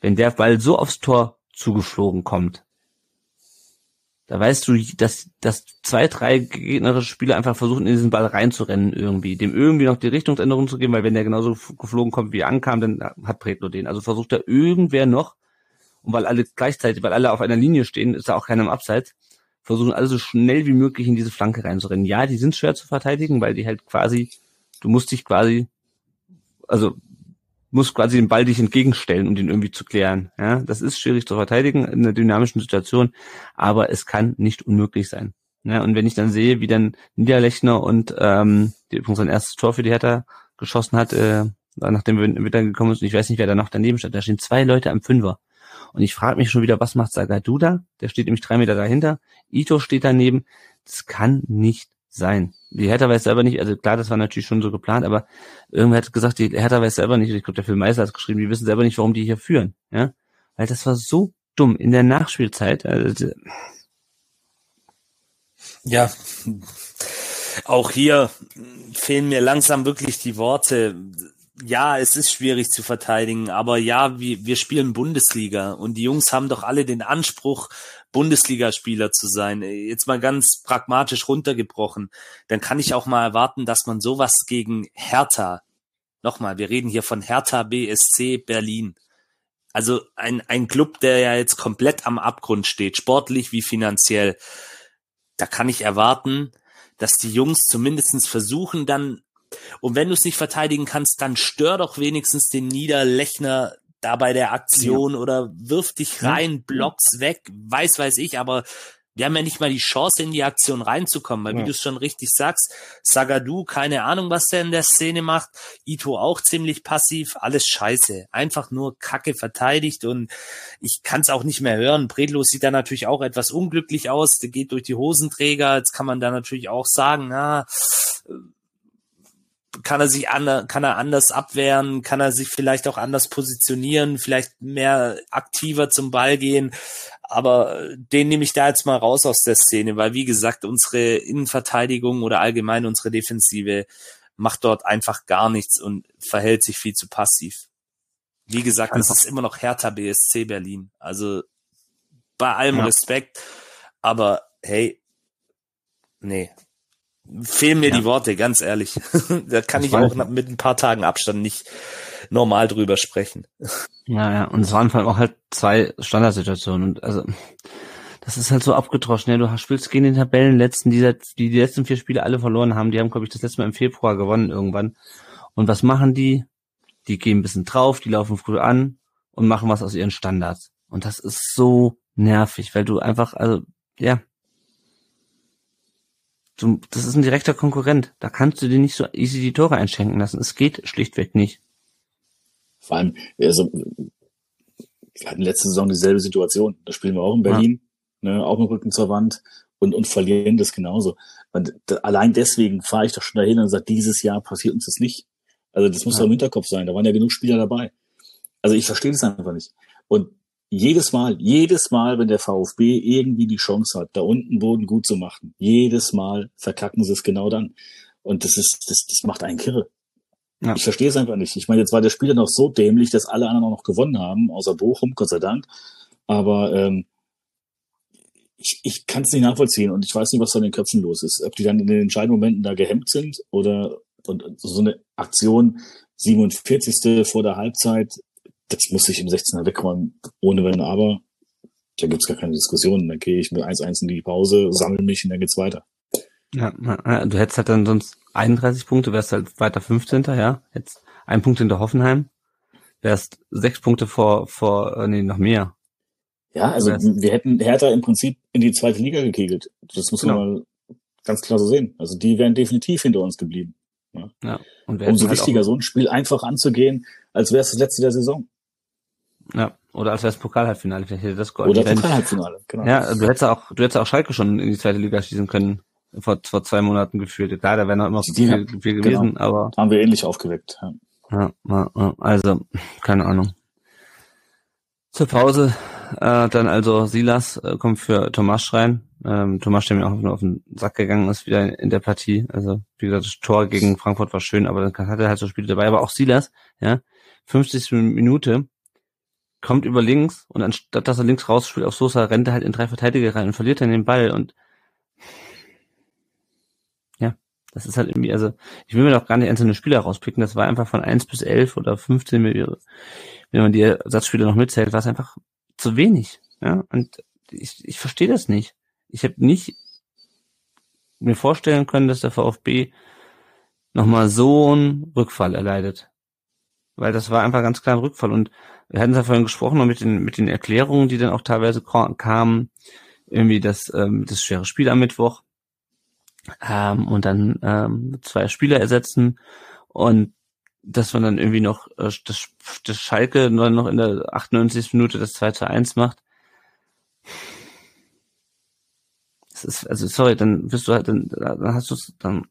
wenn der Ball so aufs Tor zugeflogen kommt, da weißt du, dass, dass zwei, drei gegnerische Spieler einfach versuchen, in diesen Ball reinzurennen irgendwie, dem irgendwie noch die Richtungsänderung zu geben, weil wenn der genauso geflogen kommt, wie er ankam, dann hat Pretlo den. Also versucht da irgendwer noch, und weil alle gleichzeitig, weil alle auf einer Linie stehen, ist da auch keiner im Abseits, versuchen alle so schnell wie möglich in diese Flanke reinzurennen. Ja, die sind schwer zu verteidigen, weil die halt quasi, du musst dich quasi, also muss quasi den Ball dich entgegenstellen, um den irgendwie zu klären. Ja, das ist schwierig zu verteidigen in einer dynamischen Situation, aber es kann nicht unmöglich sein. Ja, und wenn ich dann sehe, wie dann Niederlechner und ähm, die übrigens sein erstes Tor für die Hertha geschossen hat, äh, nachdem wir wieder gekommen sind, ich weiß nicht, wer da noch daneben stand, da stehen zwei Leute am Fünfer. Und ich frage mich schon wieder, was macht Sagadu da? Der steht nämlich drei Meter dahinter. Ito steht daneben. Das kann nicht sein. Die Hertha weiß selber nicht, also klar, das war natürlich schon so geplant, aber irgendwer hat gesagt, die Hertha weiß selber nicht, ich glaube, der Film Meister hat geschrieben, die wissen selber nicht, warum die hier führen, ja, weil das war so dumm in der Nachspielzeit. Also, ja, auch hier fehlen mir langsam wirklich die Worte. Ja, es ist schwierig zu verteidigen, aber ja, wir, wir spielen Bundesliga und die Jungs haben doch alle den Anspruch, Bundesligaspieler zu sein. Jetzt mal ganz pragmatisch runtergebrochen. Dann kann ich auch mal erwarten, dass man sowas gegen Hertha, nochmal, wir reden hier von Hertha BSC Berlin. Also ein, ein Club, der ja jetzt komplett am Abgrund steht, sportlich wie finanziell. Da kann ich erwarten, dass die Jungs zumindestens versuchen dann, und wenn du es nicht verteidigen kannst, dann stör doch wenigstens den Niederlechner da bei der Aktion ja. oder wirf dich rein, ja. blocks weg, weiß, weiß ich, aber wir haben ja nicht mal die Chance, in die Aktion reinzukommen, weil ja. wie du es schon richtig sagst, Sagadu, keine Ahnung, was der in der Szene macht, Ito auch ziemlich passiv, alles scheiße, einfach nur Kacke verteidigt und ich kann es auch nicht mehr hören. Bredlo sieht da natürlich auch etwas unglücklich aus, der geht durch die Hosenträger, jetzt kann man da natürlich auch sagen, na, kann er sich anders, kann er anders abwehren, kann er sich vielleicht auch anders positionieren, vielleicht mehr aktiver zum Ball gehen. Aber den nehme ich da jetzt mal raus aus der Szene, weil wie gesagt, unsere Innenverteidigung oder allgemein unsere Defensive macht dort einfach gar nichts und verhält sich viel zu passiv. Wie gesagt, es ist immer noch Hertha BSC Berlin. Also bei allem ja. Respekt, aber hey, nee, fehlen mir ja. die Worte, ganz ehrlich. da kann das ich auch mit ein paar Tagen Abstand nicht normal drüber sprechen. Ja, ja, und es waren vor allem auch halt zwei Standardsituationen und also das ist halt so abgetroschen. Ja, du spielst gegen den Tabellenletzten, die, die die letzten vier Spiele alle verloren haben. Die haben, glaube ich, das letzte Mal im Februar gewonnen irgendwann. Und was machen die? Die gehen ein bisschen drauf, die laufen früh an und machen was aus ihren Standards. Und das ist so nervig, weil du einfach, also, ja, Du, das ist ein direkter Konkurrent. Da kannst du dir nicht so easy die Tore einschenken lassen. Es geht schlichtweg nicht. Vor allem, also, wir hatten letzte Saison dieselbe Situation. Da spielen wir auch in Berlin, ja. ne, auch mit Rücken zur Wand und, und verlieren das genauso. Und da, allein deswegen fahre ich doch schon dahin und sage, dieses Jahr passiert uns das nicht. Also das muss ja. doch im Hinterkopf sein. Da waren ja genug Spieler dabei. Also ich verstehe das einfach nicht. Und jedes Mal, jedes Mal, wenn der VfB irgendwie die Chance hat, da unten Boden gut zu machen, jedes Mal verkacken sie es genau dann. Und das ist, das, das macht einen kirre. Ja. Ich verstehe es einfach nicht. Ich meine, jetzt war der Spieler noch so dämlich, dass alle anderen auch noch gewonnen haben, außer Bochum, Gott sei Dank. Aber ähm, ich, ich kann es nicht nachvollziehen und ich weiß nicht, was da in den Köpfen los ist. Ob die dann in den entscheidenden Momenten da gehemmt sind oder und so eine Aktion 47. vor der Halbzeit, das muss ich im 16er wegräumen, ohne Wenn aber. Da gibt's gar keine Diskussion. Da gehe ich mit 1-1 in die Pause, sammle mich und dann geht's weiter. Ja, du hättest halt dann sonst 31 Punkte, wärst halt weiter 15. Ja, jetzt ein Punkt hinter Hoffenheim, wärst sechs Punkte vor, vor, äh, nee, noch mehr. Ja, also wir hätten Hertha im Prinzip in die zweite Liga gekegelt. Das muss man genau. mal ganz klar so sehen. Also die wären definitiv hinter uns geblieben. Ja. ja und Umso halt wichtiger, so ein Spiel einfach anzugehen, als wäre es das letzte der Saison. Ja, oder als wäre es Pokalhalbfinale, vielleicht hätte das Oder Pokalhalbfinale, genau. Ja, du hättest auch, du hättest auch Schalke schon in die zweite Liga schießen können, vor, vor zwei Monaten gefühlt. Klar, da wäre noch immer so viel, viel gewesen, genau. aber. Haben wir ähnlich aufgeweckt, ja. Ja, ja, also, keine Ahnung. Zur Pause, äh, dann also Silas äh, kommt für Tomasch rein. Ähm, Tomasch, der mir auch nur auf den Sack gegangen ist, wieder in der Partie. Also, wie gesagt, das Tor gegen Frankfurt war schön, aber dann hat er halt so Spiele dabei. Aber auch Silas, ja, 50. Minute, kommt über links und anstatt dass er links rausspielt auf Sosa, rennt er halt in drei Verteidiger rein und verliert dann den Ball und ja, das ist halt irgendwie, also ich will mir doch gar nicht einzelne Spieler rauspicken, das war einfach von eins bis elf oder 15, wenn man die Ersatzspieler noch mitzählt, war es einfach zu wenig. Ja, und ich, ich verstehe das nicht. Ich habe nicht mir vorstellen können, dass der VfB nochmal so einen Rückfall erleidet. Weil das war einfach ganz klar ein Rückfall. Und wir hatten es ja vorhin gesprochen, und mit den, mit den Erklärungen, die dann auch teilweise kamen, irgendwie das, ähm, das schwere Spiel am Mittwoch, ähm, und dann ähm, zwei Spieler ersetzen und dass man dann irgendwie noch äh, das, das Schalke noch in der 98. Minute das 2 zu 1 macht. Das ist, also sorry, dann bist du halt, dann, dann hast du es, dann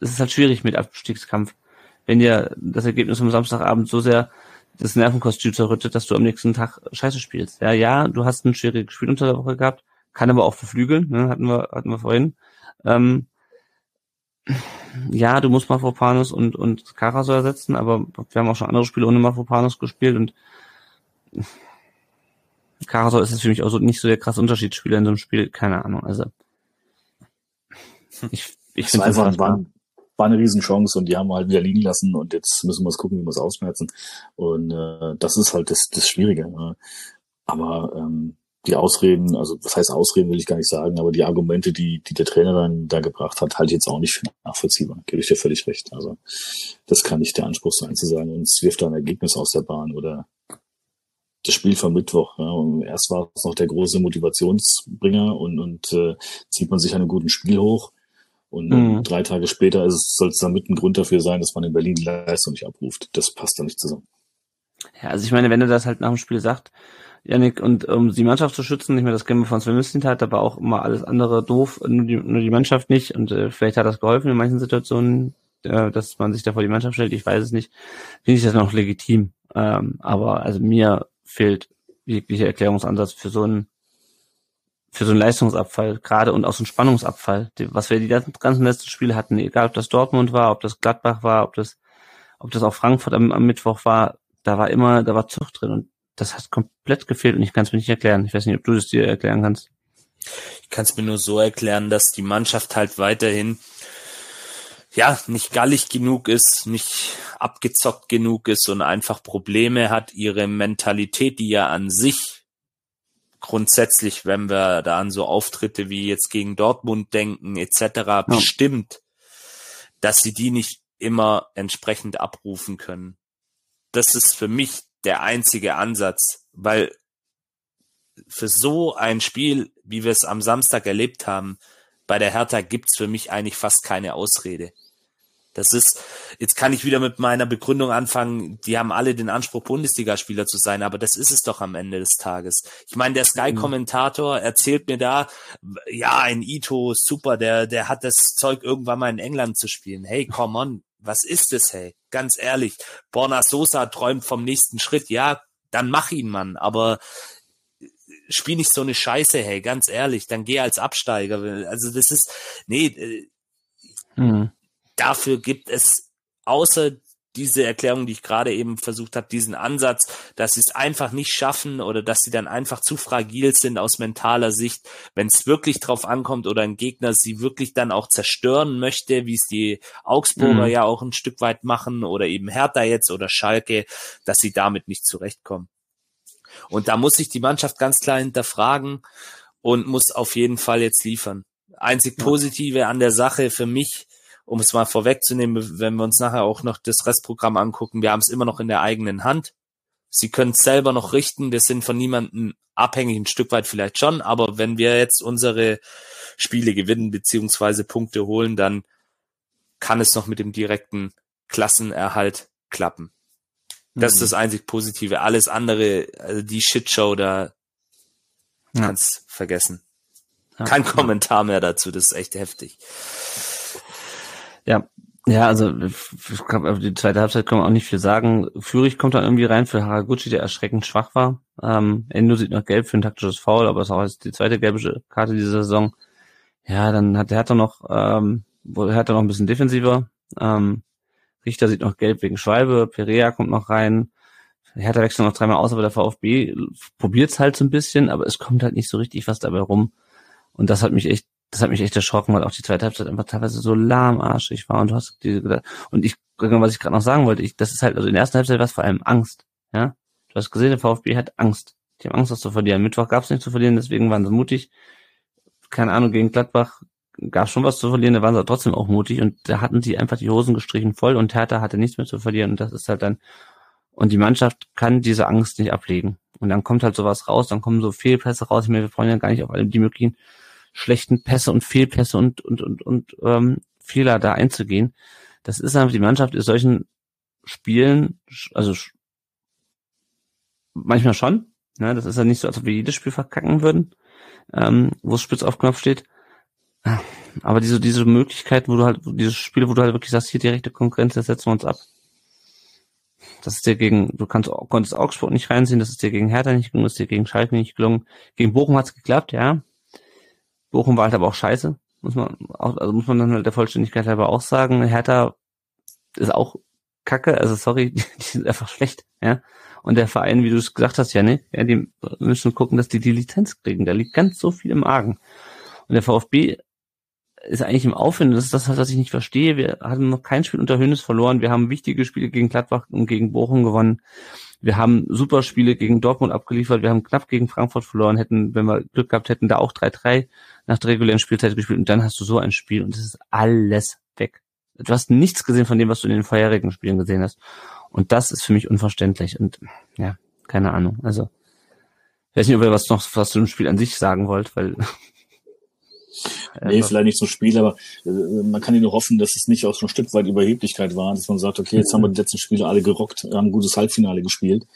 ist es halt schwierig mit Abstiegskampf. Wenn dir das Ergebnis am Samstagabend so sehr das Nervenkostüm zerrüttet, dass du am nächsten Tag Scheiße spielst. Ja, ja, du hast ein schwieriges Spiel unter der Woche gehabt, kann aber auch verflügeln, ne, hatten wir, hatten wir vorhin. Ähm, ja, du musst Mafropanus und, und Karasor ersetzen, aber wir haben auch schon andere Spiele ohne Mafropanus gespielt und Karasor ist jetzt für mich auch so nicht so der krasse Unterschiedsspieler in so einem Spiel, keine Ahnung, also ich, ich finde es einfach, war eine Riesenchance und die haben wir halt wieder liegen lassen und jetzt müssen wir es gucken, wie wir es ausmerzen und äh, das ist halt das, das Schwierige, aber ähm, die Ausreden, also was heißt Ausreden, will ich gar nicht sagen, aber die Argumente, die, die der Trainer dann da gebracht hat, halte ich jetzt auch nicht für nachvollziehbar. Gebe ich dir völlig recht. Also das kann nicht der Anspruch sein, zu sagen, uns wirft da ein Ergebnis aus der Bahn oder das Spiel vom Mittwoch. Ja, und erst war es noch der große Motivationsbringer und, und äh, zieht man sich einen guten Spiel hoch. Und mhm. drei Tage später soll es damit ein Grund dafür sein, dass man in Berlin die Leistung nicht abruft. Das passt da nicht zusammen. Ja, also ich meine, wenn er das halt nach dem Spiel sagt, Janik, und um die Mannschaft zu schützen, ich meine, das kennen wir von Sven Mislintat, da war auch immer alles andere doof, nur die, nur die Mannschaft nicht. Und äh, vielleicht hat das geholfen in manchen Situationen, äh, dass man sich da vor die Mannschaft stellt. Ich weiß es nicht. Finde ich das noch legitim. Ähm, aber also mir fehlt jeglicher Erklärungsansatz für so einen für so einen Leistungsabfall gerade und auch so einen Spannungsabfall, was wir die ganzen letzten Spiele hatten, egal ob das Dortmund war, ob das Gladbach war, ob das ob das auch Frankfurt am, am Mittwoch war, da war immer, da war Zucht drin und das hat komplett gefehlt und ich kann es mir nicht erklären. Ich weiß nicht, ob du das dir erklären kannst. Ich kann es mir nur so erklären, dass die Mannschaft halt weiterhin ja nicht gallig genug ist, nicht abgezockt genug ist und einfach Probleme hat, ihre Mentalität, die ja an sich grundsätzlich, wenn wir da an so Auftritte wie jetzt gegen Dortmund denken etc. Ja. bestimmt, dass sie die nicht immer entsprechend abrufen können. Das ist für mich der einzige Ansatz, weil für so ein Spiel, wie wir es am Samstag erlebt haben, bei der Hertha gibt's für mich eigentlich fast keine Ausrede. Das ist, jetzt kann ich wieder mit meiner Begründung anfangen, die haben alle den Anspruch, Bundesligaspieler zu sein, aber das ist es doch am Ende des Tages. Ich meine, der Sky-Kommentator erzählt mir da, ja, ein Ito, super, der, der hat das Zeug irgendwann mal in England zu spielen. Hey, come on, was ist es, hey? Ganz ehrlich. Borna Sosa träumt vom nächsten Schritt. Ja, dann mach ihn, Mann. Aber spiel nicht so eine Scheiße, hey, ganz ehrlich. Dann geh als Absteiger. Also das ist, nee, äh, mhm. Dafür gibt es außer diese Erklärung, die ich gerade eben versucht habe, diesen Ansatz, dass sie es einfach nicht schaffen oder dass sie dann einfach zu fragil sind aus mentaler Sicht, wenn es wirklich drauf ankommt oder ein Gegner sie wirklich dann auch zerstören möchte, wie es die Augsburger mhm. ja auch ein Stück weit machen oder eben Hertha jetzt oder Schalke, dass sie damit nicht zurechtkommen. Und da muss sich die Mannschaft ganz klar hinterfragen und muss auf jeden Fall jetzt liefern. Einzig Positive an der Sache für mich um es mal vorwegzunehmen, wenn wir uns nachher auch noch das Restprogramm angucken, wir haben es immer noch in der eigenen Hand. Sie können es selber noch richten. Wir sind von niemandem abhängig, ein Stück weit vielleicht schon. Aber wenn wir jetzt unsere Spiele gewinnen beziehungsweise Punkte holen, dann kann es noch mit dem direkten Klassenerhalt klappen. Das mhm. ist das einzig Positive. Alles andere, also die Shitshow da, ja. kannst vergessen. Ja. Kein Kommentar mehr dazu. Das ist echt heftig. Ja, ja, also auf die zweite Halbzeit kann man auch nicht viel sagen. Führig kommt dann irgendwie rein für Haraguchi, der erschreckend schwach war. Ähm, Endo sieht noch gelb für ein taktisches Foul, aber es ist auch die zweite gelbe Karte dieser Saison. Ja, dann hat der hat noch, ähm, hat er noch ein bisschen defensiver. Ähm, Richter sieht noch gelb wegen Schwalbe, Perea kommt noch rein. Hertha wechselt noch dreimal aus, aber der VfB probiert es halt so ein bisschen, aber es kommt halt nicht so richtig was dabei rum. Und das hat mich echt, das hat mich echt erschrocken, weil auch die zweite Halbzeit einfach teilweise so lahmarschig war. Und du hast diese, und ich, was ich gerade noch sagen wollte, ich, das ist halt, also in der ersten Halbzeit war es vor allem Angst. Ja, du hast gesehen, der VfB hat Angst. Die haben Angst, das zu verlieren. Mittwoch gab es nicht zu verlieren, deswegen waren sie mutig. Keine Ahnung, gegen Gladbach gab schon was zu verlieren, da waren sie trotzdem auch mutig und da hatten sie einfach die Hosen gestrichen voll und Hertha hatte nichts mehr zu verlieren und das ist halt dann, und die Mannschaft kann diese Angst nicht ablegen. Und dann kommt halt sowas raus, dann kommen so Fehlpässe raus. Ich meine, wir freuen ja gar nicht auf alle die möglichen schlechten Pässe und Fehlpässe und, und, und, und ähm, Fehler da einzugehen. Das ist einfach, die Mannschaft ist solchen Spielen, also manchmal schon. Ne? Das ist ja nicht so, als ob wir jedes Spiel verkacken würden, ähm, wo es spitz auf Knopf steht. Aber diese, diese Möglichkeit, wo du halt, diese Spiele, wo du halt wirklich sagst, hier direkte Konkurrenz, das setzen wir uns ab. Das ist dir gegen, du kannst, konntest Augsburg nicht reinziehen, das ist dir gegen Hertha nicht gelungen, das ist dir gegen Schalke nicht gelungen. Gegen Bochum hat's geklappt, ja. Bochum war halt aber auch scheiße, muss man, auch, also muss man dann halt der Vollständigkeit halber auch sagen. Hertha ist auch kacke, also sorry, die, sind einfach schlecht, ja. Und der Verein, wie du es gesagt hast, ja, ja, die müssen gucken, dass die die Lizenz kriegen. Da liegt ganz so viel im Argen. Und der VfB ist eigentlich im Aufwind. Das ist das, was ich nicht verstehe. Wir hatten noch kein Spiel unter Hönes verloren. Wir haben wichtige Spiele gegen Gladbach und gegen Bochum gewonnen. Wir haben super Spiele gegen Dortmund abgeliefert. Wir haben knapp gegen Frankfurt verloren. Hätten, wenn wir Glück gehabt hätten, da auch 3-3 nach der regulären Spielzeit gespielt. Und dann hast du so ein Spiel und es ist alles weg. Du hast nichts gesehen von dem, was du in den vorherigen Spielen gesehen hast. Und das ist für mich unverständlich. Und ja, keine Ahnung. Also, ich weiß nicht, ob ihr was noch was zu dem Spiel an sich sagen wollt, weil Nee, vielleicht nicht zum Spiel, aber äh, man kann ja nur hoffen, dass es nicht auch so ein Stück weit Überheblichkeit war, dass man sagt, okay, jetzt haben wir die letzten Spiele alle gerockt, haben ein gutes Halbfinale gespielt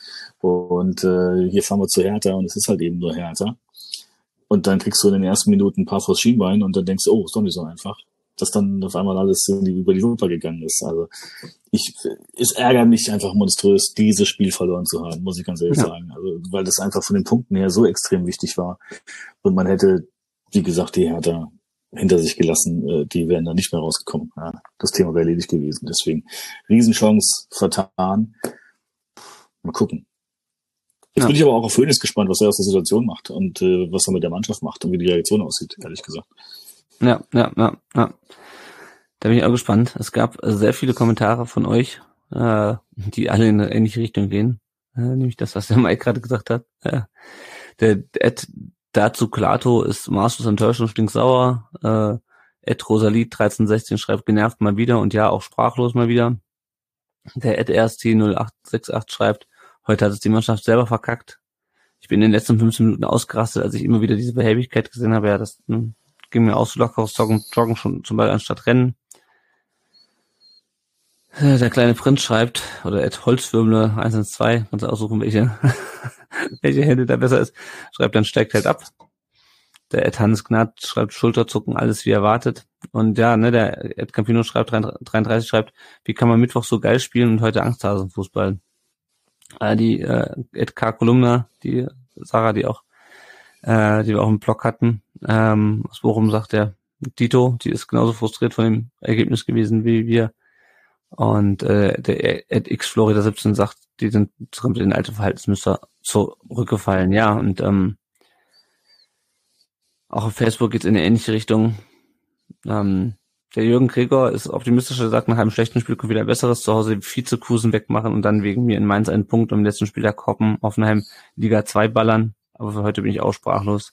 und äh, hier fahren wir zu Hertha und es ist halt eben nur Hertha. Und dann kriegst du in den ersten Minuten ein paar vors Schienbein und dann denkst du, oh, ist doch nicht so einfach. Dass dann auf einmal alles über die Wupper gegangen ist. Also ich, es ärgert mich einfach monströs, dieses Spiel verloren zu haben, muss ich ganz ehrlich ja. sagen. Also, weil das einfach von den Punkten her so extrem wichtig war. Und man hätte wie gesagt, die Hertha hinter sich gelassen, äh, die wären da nicht mehr rausgekommen. Ja, das Thema wäre erledigt gewesen. Deswegen Riesenchance vertan. Mal gucken. Jetzt ja. bin ich aber auch auf Hönes gespannt, was er aus der Situation macht und äh, was er mit der Mannschaft macht und wie die Reaktion aussieht, ehrlich gesagt. Ja, ja, ja, ja. Da bin ich auch gespannt. Es gab sehr viele Kommentare von euch, äh, die alle in eine ähnliche Richtung gehen. Äh, nämlich das, was der Mike gerade gesagt hat. Äh, der Ed Dazu Klato ist maßlos enttäuscht und stinksauer. Äh, Ed Rosalie 1316 schreibt genervt mal wieder und ja, auch sprachlos mal wieder. Der Ed RST 0868 schreibt, heute hat es die Mannschaft selber verkackt. Ich bin in den letzten 15 Minuten ausgerastet, als ich immer wieder diese Behäbigkeit gesehen habe. Ja, das hm, ging mir aus so locker aus Joggen, Joggen schon zum Beispiel anstatt Rennen. Der kleine Prinz schreibt, oder Ed Holzwürmle 112, kannst du aussuchen, welche welche Hände da besser ist, schreibt dann steigt halt ab. Der Ed Hannes Gnad schreibt Schulterzucken, alles wie erwartet. Und ja, ne, der Ed Campino schreibt 33 schreibt, wie kann man Mittwoch so geil spielen und heute Angsthasenfußball? Äh, die äh, Ed K. Kolumna, die Sarah, die auch, äh, die wir auch im Blog hatten, ähm, aus Bochum sagt der Dito, die ist genauso frustriert von dem Ergebnis gewesen wie wir. Und äh, der Ed X Florida 17 sagt, die sind mit den alten Verhaltensmuster zurückgefallen, ja. Und ähm, auch auf Facebook geht es in eine ähnliche Richtung. Ähm, der Jürgen Gregor ist optimistisch, er sagt, nach einem schlechten Spiel kommt wieder Besseres, zu Hause Vizekusen wegmachen und dann wegen mir in Mainz einen Punkt und im letzten Spiel der Koppen, Offenheim Liga 2 ballern. Aber für heute bin ich auch sprachlos.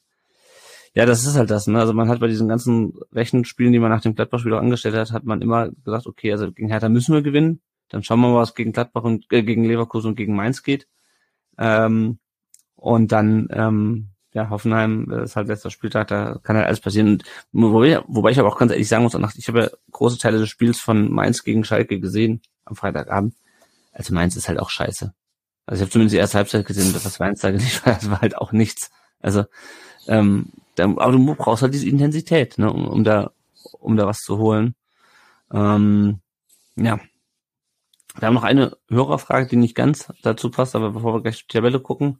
Ja, das ist halt das. Ne? Also man hat bei diesen ganzen Rechenspielen, die man nach dem Gladbach-Spiel auch angestellt hat, hat man immer gesagt, okay, also gegen Hertha müssen wir gewinnen. Dann schauen wir mal, was gegen Gladbach und äh, gegen Leverkusen und gegen Mainz geht. Ähm, und dann, ähm, ja, Hoffenheim das ist halt letzter Spieltag, da kann halt alles passieren. Und wobei, wobei ich aber auch ganz ehrlich sagen muss, ich habe ja große Teile des Spiels von Mainz gegen Schalke gesehen am Freitagabend. Also Mainz ist halt auch scheiße. Also ich habe zumindest die erste Halbzeit gesehen, was Mainz da geliefert das war halt auch nichts. Also ähm, aber du brauchst halt diese Intensität, ne, um, um da, um da was zu holen. Ähm, ja. Wir haben noch eine Hörerfrage, die nicht ganz dazu passt, aber bevor wir gleich die Tabelle gucken,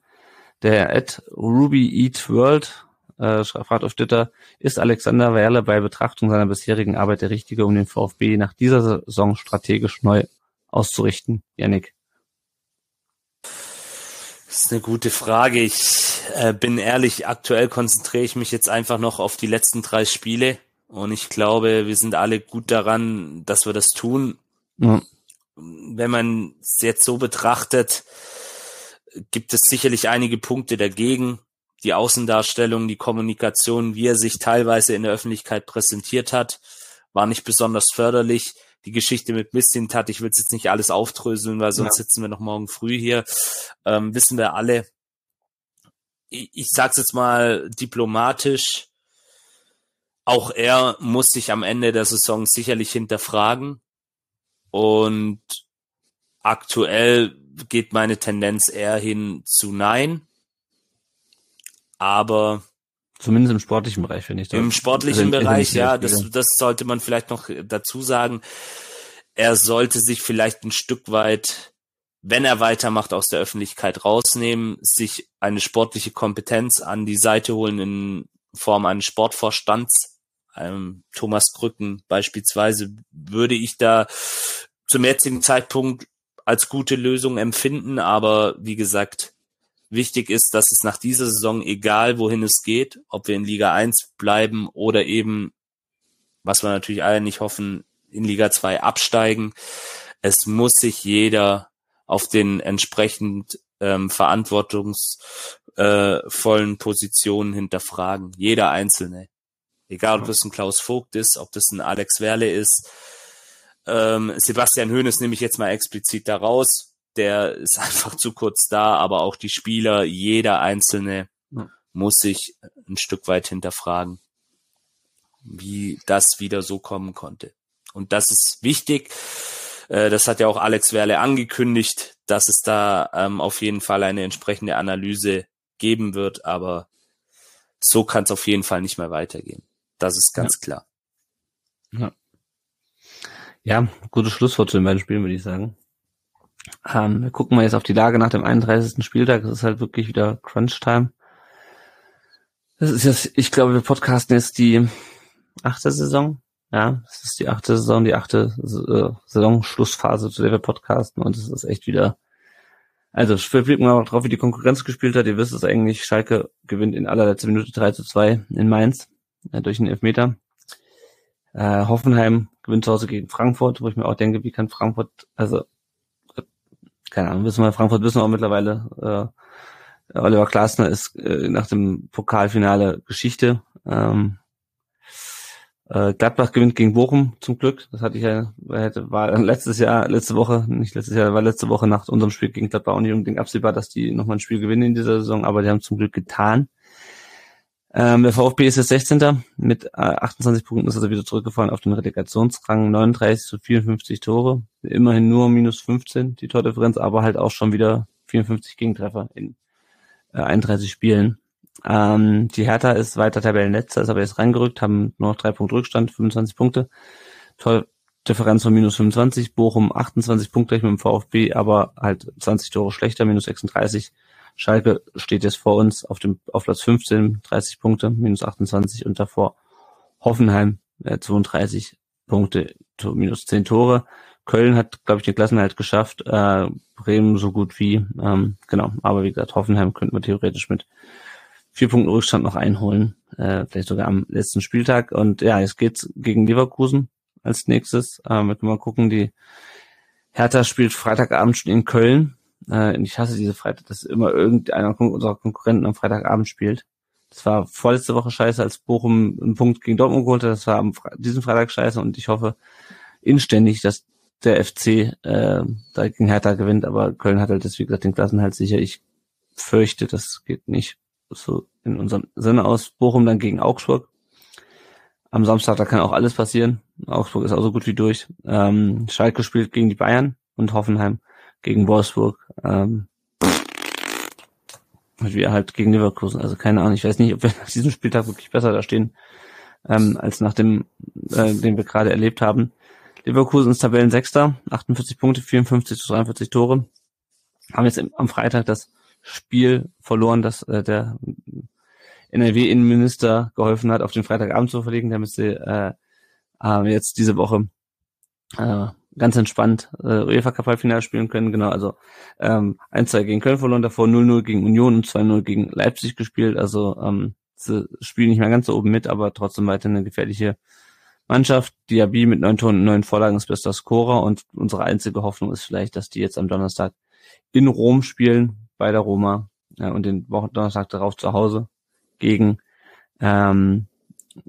der at Ruby Eat World äh, fragt auf Twitter, ist Alexander Werle bei Betrachtung seiner bisherigen Arbeit der Richtige, um den VfB nach dieser Saison strategisch neu auszurichten? Yannick. Das ist eine gute Frage. Ich äh, bin ehrlich, aktuell konzentriere ich mich jetzt einfach noch auf die letzten drei Spiele und ich glaube, wir sind alle gut daran, dass wir das tun. Ja. Wenn man es jetzt so betrachtet, gibt es sicherlich einige Punkte dagegen. Die Außendarstellung, die Kommunikation, wie er sich teilweise in der Öffentlichkeit präsentiert hat, war nicht besonders förderlich. Die Geschichte mit Mistintat, ich will es jetzt nicht alles aufdröseln, weil sonst ja. sitzen wir noch morgen früh hier. Ähm, wissen wir alle. Ich, ich sag's jetzt mal diplomatisch. Auch er muss sich am Ende der Saison sicherlich hinterfragen. Und aktuell geht meine Tendenz eher hin zu Nein. Aber Zumindest im sportlichen Bereich, finde ich. Im sportlichen also Bereich, ja, das, das sollte man vielleicht noch dazu sagen. Er sollte sich vielleicht ein Stück weit, wenn er weitermacht, aus der Öffentlichkeit rausnehmen, sich eine sportliche Kompetenz an die Seite holen in Form eines Sportvorstands. Ähm, Thomas Krücken beispielsweise würde ich da zum jetzigen Zeitpunkt als gute Lösung empfinden, aber wie gesagt, wichtig ist, dass es nach dieser Saison, egal wohin es geht, ob wir in Liga 1 bleiben oder eben, was wir natürlich alle nicht hoffen, in Liga 2 absteigen, es muss sich jeder auf den entsprechend ähm, verantwortungsvollen äh, Positionen hinterfragen. Jeder Einzelne. Egal, ob das ein Klaus Vogt ist, ob das ein Alex Werle ist, ähm, Sebastian Hoeneß nehme ich jetzt mal explizit da raus. Der ist einfach zu kurz da, aber auch die Spieler, jeder Einzelne muss sich ein Stück weit hinterfragen, wie das wieder so kommen konnte. Und das ist wichtig. Äh, das hat ja auch Alex Werle angekündigt, dass es da ähm, auf jeden Fall eine entsprechende Analyse geben wird, aber so kann es auf jeden Fall nicht mehr weitergehen. Das ist ganz ja. klar. Ja. Ja, gutes Schlusswort zu den beiden Spielen, würde ich sagen. Ähm, wir gucken mal jetzt auf die Lage nach dem 31. Spieltag. Es ist halt wirklich wieder Crunch-Time. Das ist jetzt, ich glaube, wir podcasten jetzt die achte Saison. Ja, es ist die achte Saison, die achte äh, Saison-Schlussphase, zu der wir podcasten. Und es ist echt wieder, also wir blicken mal drauf, wie die Konkurrenz gespielt hat. Ihr wisst es eigentlich, Schalke gewinnt in allerletzter Minute 3 zu 2 in Mainz äh, durch einen Elfmeter. Äh, Hoffenheim gewinnt zu Hause gegen Frankfurt, wo ich mir auch denke, wie kann Frankfurt, also keine Ahnung, wissen wir, Frankfurt wissen wir auch mittlerweile, äh, Oliver Glasner ist äh, nach dem Pokalfinale Geschichte. Ähm, äh, Gladbach gewinnt gegen Bochum zum Glück. Das hatte ich ja, war letztes Jahr, letzte Woche, nicht letztes Jahr, war letzte Woche nach unserem Spiel gegen Gladbach auch nicht unbedingt absehbar, dass die nochmal ein Spiel gewinnen in dieser Saison, aber die haben zum Glück getan. Ähm, der VfB ist jetzt 16. mit äh, 28 Punkten ist also wieder zurückgefallen auf den Relegationsrang, 39 zu 54 Tore, immerhin nur minus 15 die Tordifferenz, aber halt auch schon wieder 54 Gegentreffer in äh, 31 Spielen. Ähm, die Hertha ist weiter Tabellenletzter, ist aber jetzt reingerückt, haben nur noch drei Punkte Rückstand, 25 Punkte. Tordifferenz von minus 25, Bochum 28 Punkte mit dem VfB, aber halt 20 Tore schlechter, minus 36. Schalke steht jetzt vor uns auf dem auf Platz 15, 30 Punkte, minus 28 und davor Hoffenheim äh, 32 Punkte, minus 10 Tore. Köln hat, glaube ich, den Klassenhalt geschafft, äh, Bremen so gut wie, ähm, genau, aber wie gesagt, Hoffenheim könnten wir theoretisch mit vier Punkten Rückstand noch einholen, äh, vielleicht sogar am letzten Spieltag. Und ja, jetzt geht's gegen Leverkusen als nächstes. Ähm, wir mal gucken, die Hertha spielt Freitagabend in Köln. Äh, ich hasse diese Freitag, dass immer irgendeiner unserer Konkurrenten am Freitagabend spielt. Das war vorletzte Woche scheiße, als Bochum einen Punkt gegen Dortmund geholt hat. Das war am Fre diesen Freitag scheiße und ich hoffe inständig, dass der FC äh, da gegen Hertha gewinnt, aber Köln hat halt das, wie gesagt, den Klassen halt sicher. Ich fürchte, das geht nicht so in unserem Sinne aus. Bochum dann gegen Augsburg. Am Samstag, da kann auch alles passieren. Augsburg ist auch so gut wie durch. Ähm, Schalke spielt gegen die Bayern und Hoffenheim gegen Wolfsburg. Ähm, wir halt gegen Leverkusen. Also keine Ahnung, ich weiß nicht, ob wir nach diesem Spieltag wirklich besser da stehen, ähm, als nach dem, äh, den wir gerade erlebt haben. Leverkusen ist Tabellensechster, 48 Punkte, 54 zu 43 Tore. Haben jetzt am Freitag das Spiel verloren, das äh, der NRW-Innenminister geholfen hat, auf den Freitagabend zu verlegen, damit sie äh, äh, jetzt diese Woche äh, ganz entspannt äh, UEFA Cup Halbfinale spielen können. Genau, also ähm, 1-2 gegen Köln verloren, davor 0-0 gegen Union und 2-0 gegen Leipzig gespielt. Also ähm, sie spielen nicht mehr ganz so oben mit, aber trotzdem weiter eine gefährliche Mannschaft. Diaby mit neun Toren und neun Vorlagen ist bester Scorer und unsere einzige Hoffnung ist vielleicht, dass die jetzt am Donnerstag in Rom spielen, bei der Roma ja, und den Wochen Donnerstag darauf zu Hause gegen ähm,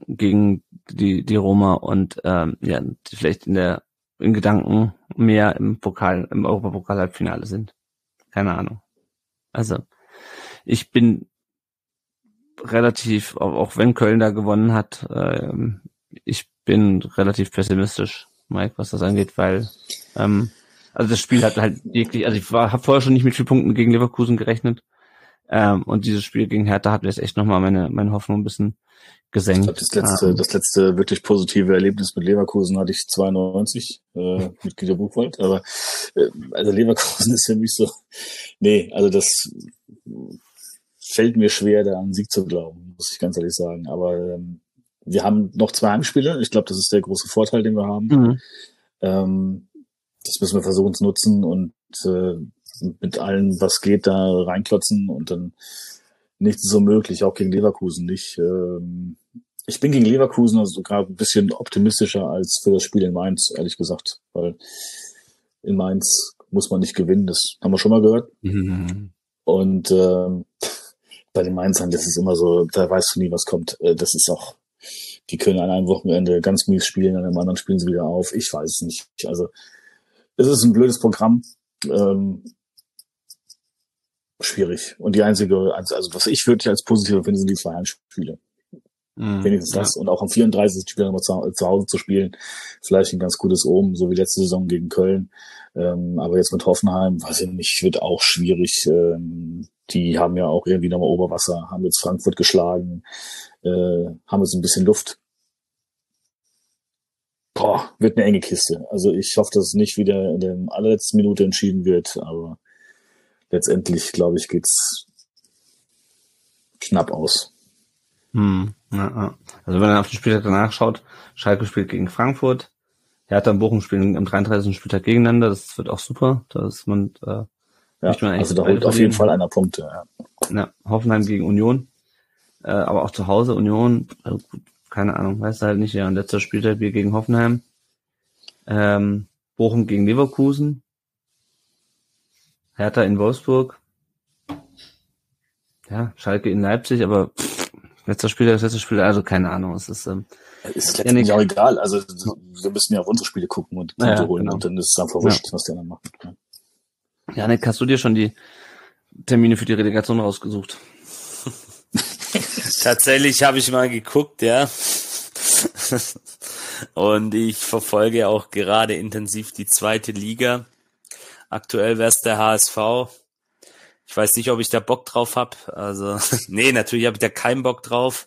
gegen die die Roma und ähm, ja vielleicht in der in Gedanken mehr im Pokal im Europapokal Halbfinale sind. Keine Ahnung. Also ich bin relativ auch wenn Köln da gewonnen hat, ähm, ich bin relativ pessimistisch, Mike, was das angeht, weil ähm, also das Spiel hat halt wirklich, also ich habe vorher schon nicht mit vier Punkten gegen Leverkusen gerechnet. Ähm, und dieses Spiel gegen Hertha hat mir jetzt echt nochmal meine, meine Hoffnung ein bisschen gesenkt. Ich glaub, das letzte, ähm, das letzte wirklich positive Erlebnis mit Leverkusen hatte ich 92 äh, mit Guido Buchwald. Aber äh, also Leverkusen ist für mich so, nee, also das fällt mir schwer, da an Sieg zu glauben, muss ich ganz ehrlich sagen. Aber ähm, wir haben noch zwei Heimspiele. Ich glaube, das ist der große Vorteil, den wir haben. Mhm. Ähm, das müssen wir versuchen zu nutzen und äh, mit allem, was geht, da reinklotzen und dann nichts so möglich, auch gegen Leverkusen nicht. Ähm, ich bin gegen Leverkusen also sogar ein bisschen optimistischer als für das Spiel in Mainz, ehrlich gesagt, weil in Mainz muss man nicht gewinnen, das haben wir schon mal gehört. Mhm. Und ähm, bei den Mainzern, das ist immer so, da weißt du nie, was kommt. Äh, das ist auch, die können an einem Wochenende ganz mies spielen, an einem anderen spielen sie wieder auf. Ich weiß es nicht. Also es ist ein blödes Programm. Ähm, schwierig. Und die einzige, also was ich wirklich als positiv finde, sind die zwei Heimspiele. Mhm, Wenigstens ja. das. Und auch am 34. Spiel nochmal zu, zu, Hause zu spielen. Vielleicht ein ganz gutes Omen, so wie letzte Saison gegen Köln. Ähm, aber jetzt mit Hoffenheim, weiß ich nicht, wird auch schwierig. Ähm, die haben ja auch irgendwie nochmal Oberwasser, haben jetzt Frankfurt geschlagen, äh, haben jetzt ein bisschen Luft. Boah, wird eine enge Kiste. Also ich hoffe, dass es nicht wieder in der allerletzten Minute entschieden wird, aber letztendlich, glaube ich, geht's knapp aus. Hm, ja, ja. Also wenn man auf den Spieltag danach schaut, Schalke spielt gegen Frankfurt, Hertha und Bochum spielen am 33. Spieltag gegeneinander, das wird auch super, dass man, äh, ja, man also da holt auf jeden Fall einer Punkte. Ja. ja, Hoffenheim gegen Union, äh, aber auch zu Hause Union, also keine Ahnung, weißt du halt nicht, ja, und letzter Spieltag wir gegen Hoffenheim, ähm, Bochum gegen Leverkusen, Hertha in Wolfsburg. Ja, Schalke in Leipzig, aber pff, letzter Spieler, das letzte Spieler, also keine Ahnung. Es ist, ähm, ist letztendlich auch egal. Also wir müssen ja auf unsere Spiele gucken und Punkte ja, holen genau. und dann ist es einfach wurscht, ja. was der dann macht. Ja. Janik, hast du dir schon die Termine für die Relegation rausgesucht? Tatsächlich habe ich mal geguckt, ja. Und ich verfolge auch gerade intensiv die zweite Liga. Aktuell wäre es der HSV. Ich weiß nicht, ob ich da Bock drauf hab. Also, nee, natürlich habe ich da keinen Bock drauf.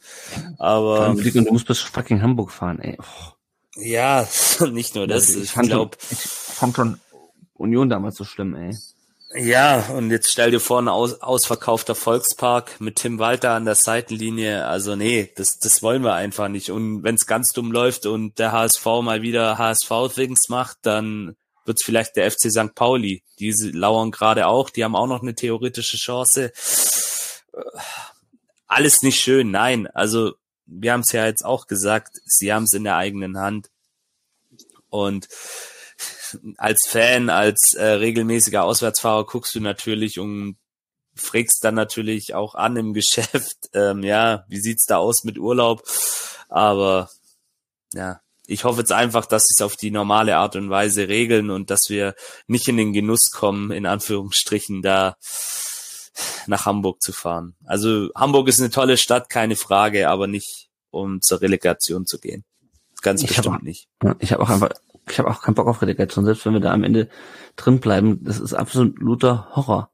Aber. Und du musst bis fucking Hamburg fahren, ey. Oh. Ja, nicht nur das. Ich, ich glaube. Ich fand schon Union damals so schlimm, ey. Ja, und jetzt stell dir vor, ein aus, ausverkaufter Volkspark mit Tim Walter an der Seitenlinie. Also nee, das, das wollen wir einfach nicht. Und wenn es ganz dumm läuft und der HSV mal wieder HSV-Things macht, dann wird es vielleicht der FC St. Pauli. Die lauern gerade auch, die haben auch noch eine theoretische Chance. Alles nicht schön, nein. Also wir haben es ja jetzt auch gesagt, sie haben es in der eigenen Hand. Und als Fan, als äh, regelmäßiger Auswärtsfahrer guckst du natürlich und fragst dann natürlich auch an im Geschäft, ähm, ja, wie sieht's da aus mit Urlaub? Aber ja, ich hoffe jetzt einfach, dass sie es auf die normale Art und Weise regeln und dass wir nicht in den Genuss kommen, in Anführungsstrichen, da nach Hamburg zu fahren. Also Hamburg ist eine tolle Stadt, keine Frage, aber nicht, um zur Relegation zu gehen. Ganz ich bestimmt hab, nicht. Ich habe auch einfach, ich habe auch keinen Bock auf Relegation, selbst wenn wir da am Ende drin bleiben. Das ist absoluter Horror.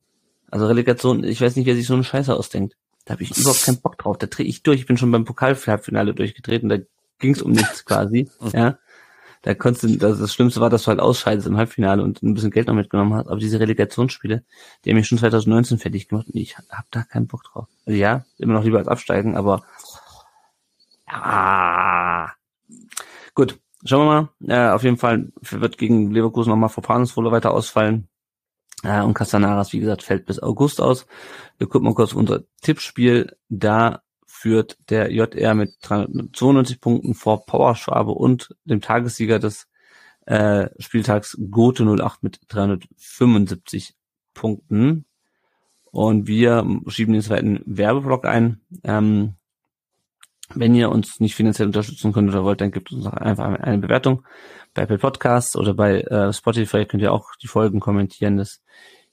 Also Relegation, ich weiß nicht, wer sich so eine Scheiße ausdenkt. Da habe ich überhaupt keinen Bock drauf. Da drehe ich durch. Ich bin schon beim Pokalfinale durchgetreten. Da ging es um nichts quasi. ja. Da konntest du, das, das Schlimmste war, dass du halt ausscheidest im Halbfinale und ein bisschen Geld noch mitgenommen hast. Aber diese Relegationsspiele, die haben mich schon 2019 fertig gemacht und ich hab da keinen Bock drauf. Also ja, immer noch lieber als absteigen, aber ja. Gut. schauen wir mal. Äh, auf jeden Fall wird gegen Leverkusen nochmal Fopanos wohl weiter ausfallen. Äh, und Castanaras, wie gesagt, fällt bis August aus. Wir gucken mal kurz unser Tippspiel. Da führt der JR mit 392 Punkten vor Powerschwabe und dem Tagessieger des äh, Spieltags Gote 08 mit 375 Punkten. Und wir schieben den zweiten Werbeblock ein. Ähm, wenn ihr uns nicht finanziell unterstützen könnt oder wollt, dann gibt uns einfach eine Bewertung bei Apple Podcasts oder bei äh, Spotify könnt ihr auch die Folgen kommentieren. Das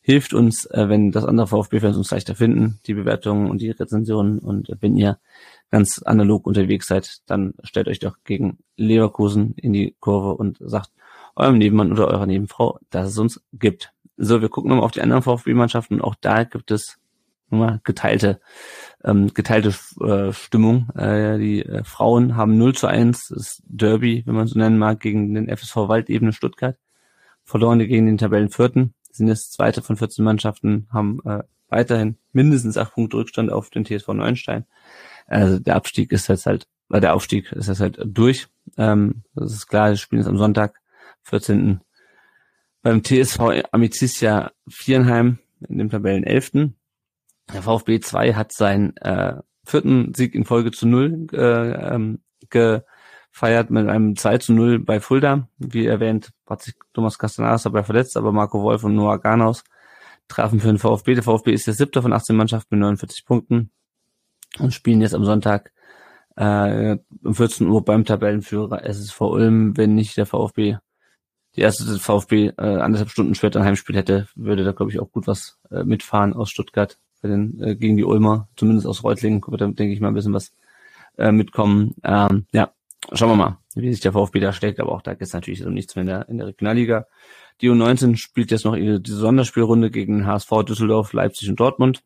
hilft uns, äh, wenn das andere VfB-Fans uns leichter finden, die Bewertungen und die Rezensionen. Und wenn ihr ganz analog unterwegs seid, dann stellt euch doch gegen Leverkusen in die Kurve und sagt eurem Nebenmann oder eurer Nebenfrau, dass es uns gibt. So, wir gucken nochmal auf die anderen VfB-Mannschaften. Auch da gibt es nochmal geteilte ähm, geteilte äh, Stimmung. Äh, die äh, Frauen haben 0 zu 1 das Derby, wenn man so nennen mag, gegen den FSV Waldebene Stuttgart. Verloren gegen den Tabellenvierten. Sind jetzt zweite von 14 Mannschaften, haben äh, weiterhin mindestens acht Punkte Rückstand auf den TSV Neuenstein. Also der Abstieg ist jetzt halt, äh, der Aufstieg ist jetzt halt durch. Ähm, das ist klar, das Spiel ist am Sonntag, 14. beim TSV Amicizia Vierenheim in dem Tabellen 11. Der VfB 2 hat seinen äh, vierten Sieg in Folge zu null äh, ähm, gefeiert mit einem 2 zu 0 bei Fulda. Wie erwähnt, hat sich Thomas Castanedas dabei verletzt, aber Marco Wolf und Noah Garnaus trafen für den VfB. Der VfB ist der siebte von 18 Mannschaften mit 49 Punkten und spielen jetzt am Sonntag äh, um 14 Uhr beim Tabellenführer SSV Ulm. Wenn nicht der VfB die erste VfB äh, anderthalb Stunden später ein Heimspiel hätte, würde da glaube ich auch gut was äh, mitfahren aus Stuttgart bei den, äh, gegen die Ulmer, zumindest aus Reutlingen, wird da, denke ich mal, ein bisschen was äh, mitkommen. Ähm, ja, schauen wir mal, wie sich der VfB da steckt, aber auch da ist natürlich so nichts mehr in der, in der Regionalliga. Die U19 spielt jetzt noch ihre, diese Sonderspielrunde gegen HSV, Düsseldorf, Leipzig und Dortmund.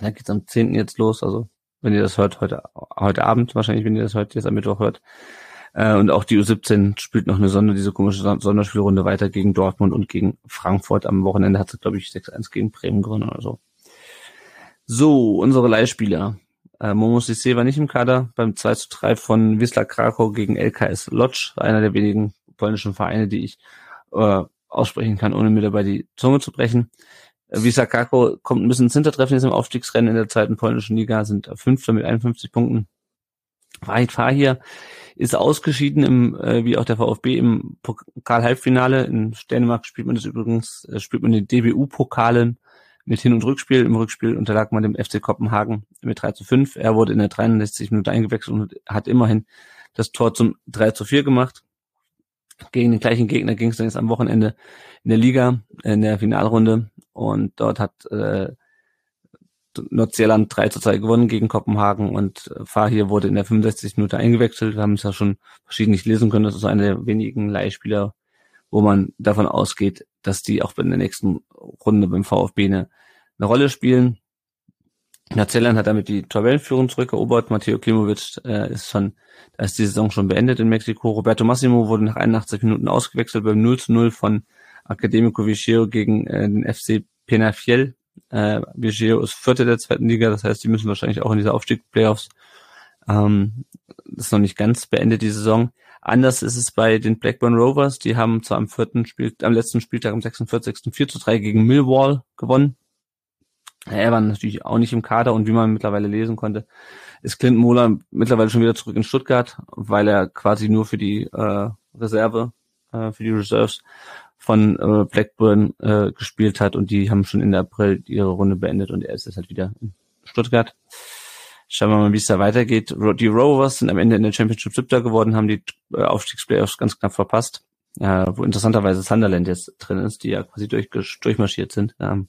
Da geht's am 10. jetzt los, also wenn ihr das hört, heute, heute Abend wahrscheinlich, wenn ihr das heute jetzt am Mittwoch hört. Äh, und auch die U17 spielt noch eine Sonder, diese komische Sonderspielrunde weiter gegen Dortmund und gegen Frankfurt. Am Wochenende hat sie, glaube ich, 6-1 gegen Bremen gewonnen oder so. So, unsere Leihspieler. Äh, Momo Sissé war nicht im Kader beim 2 zu 3 von Wisla Krakow gegen LKS Lodz, einer der wenigen polnischen Vereine, die ich äh, aussprechen kann, ohne mir dabei die Zunge zu brechen. Äh, Wisla Krakow kommt ein bisschen ins Hintertreffen jetzt im Aufstiegsrennen in der zweiten polnischen Liga, sind Fünfter mit 51 Punkten. Wahid hier ist ausgeschieden, im, äh, wie auch der VfB im Pokal-Halbfinale. In Dänemark spielt man das übrigens, äh, spielt man den DBU-Pokalen mit Hin- und Rückspiel. Im Rückspiel unterlag man dem FC Kopenhagen mit 3 zu 5. Er wurde in der 63 Minute eingewechselt und hat immerhin das Tor zum 3 zu 4 gemacht. Gegen den gleichen Gegner ging es dann jetzt am Wochenende in der Liga, in der Finalrunde. Und dort hat äh, Nordsjælland 3 zu 2 gewonnen gegen Kopenhagen und Fahir wurde in der 65 Minute eingewechselt. Wir haben es ja schon verschiedentlich lesen können. Das ist einer der wenigen Leihspieler, wo man davon ausgeht, dass die auch in der nächsten Runde beim VfB eine, eine Rolle spielen. Nazelland hat damit die Tabellenführung zurückerobert. Matteo Klimovic äh, ist schon, da ist die Saison schon beendet in Mexiko. Roberto Massimo wurde nach 81 Minuten ausgewechselt beim 0 zu 0 von Academico Vigio gegen äh, den FC Penafiel. Äh, Vigio ist Vierter der zweiten Liga, das heißt, die müssen wahrscheinlich auch in diese Aufstieg-Playoffs. Ähm, ist noch nicht ganz beendet, die Saison. Anders ist es bei den Blackburn Rovers. Die haben zwar am vierten Spiel, am letzten Spieltag am 46. 4 zu 3 gegen Millwall gewonnen. Er war natürlich auch nicht im Kader und wie man mittlerweile lesen konnte, ist Clinton Mohler mittlerweile schon wieder zurück in Stuttgart, weil er quasi nur für die äh, Reserve, äh, für die Reserves von äh, Blackburn äh, gespielt hat und die haben schon in der April ihre Runde beendet und er ist jetzt halt wieder in Stuttgart. Schauen wir mal, wie es da weitergeht. Die Rovers sind am Ende in der Championship siebter geworden, haben die äh, Aufstiegsplayoffs ganz knapp verpasst. Äh, wo interessanterweise Sunderland jetzt drin ist, die ja quasi durch, durchmarschiert sind. Ähm,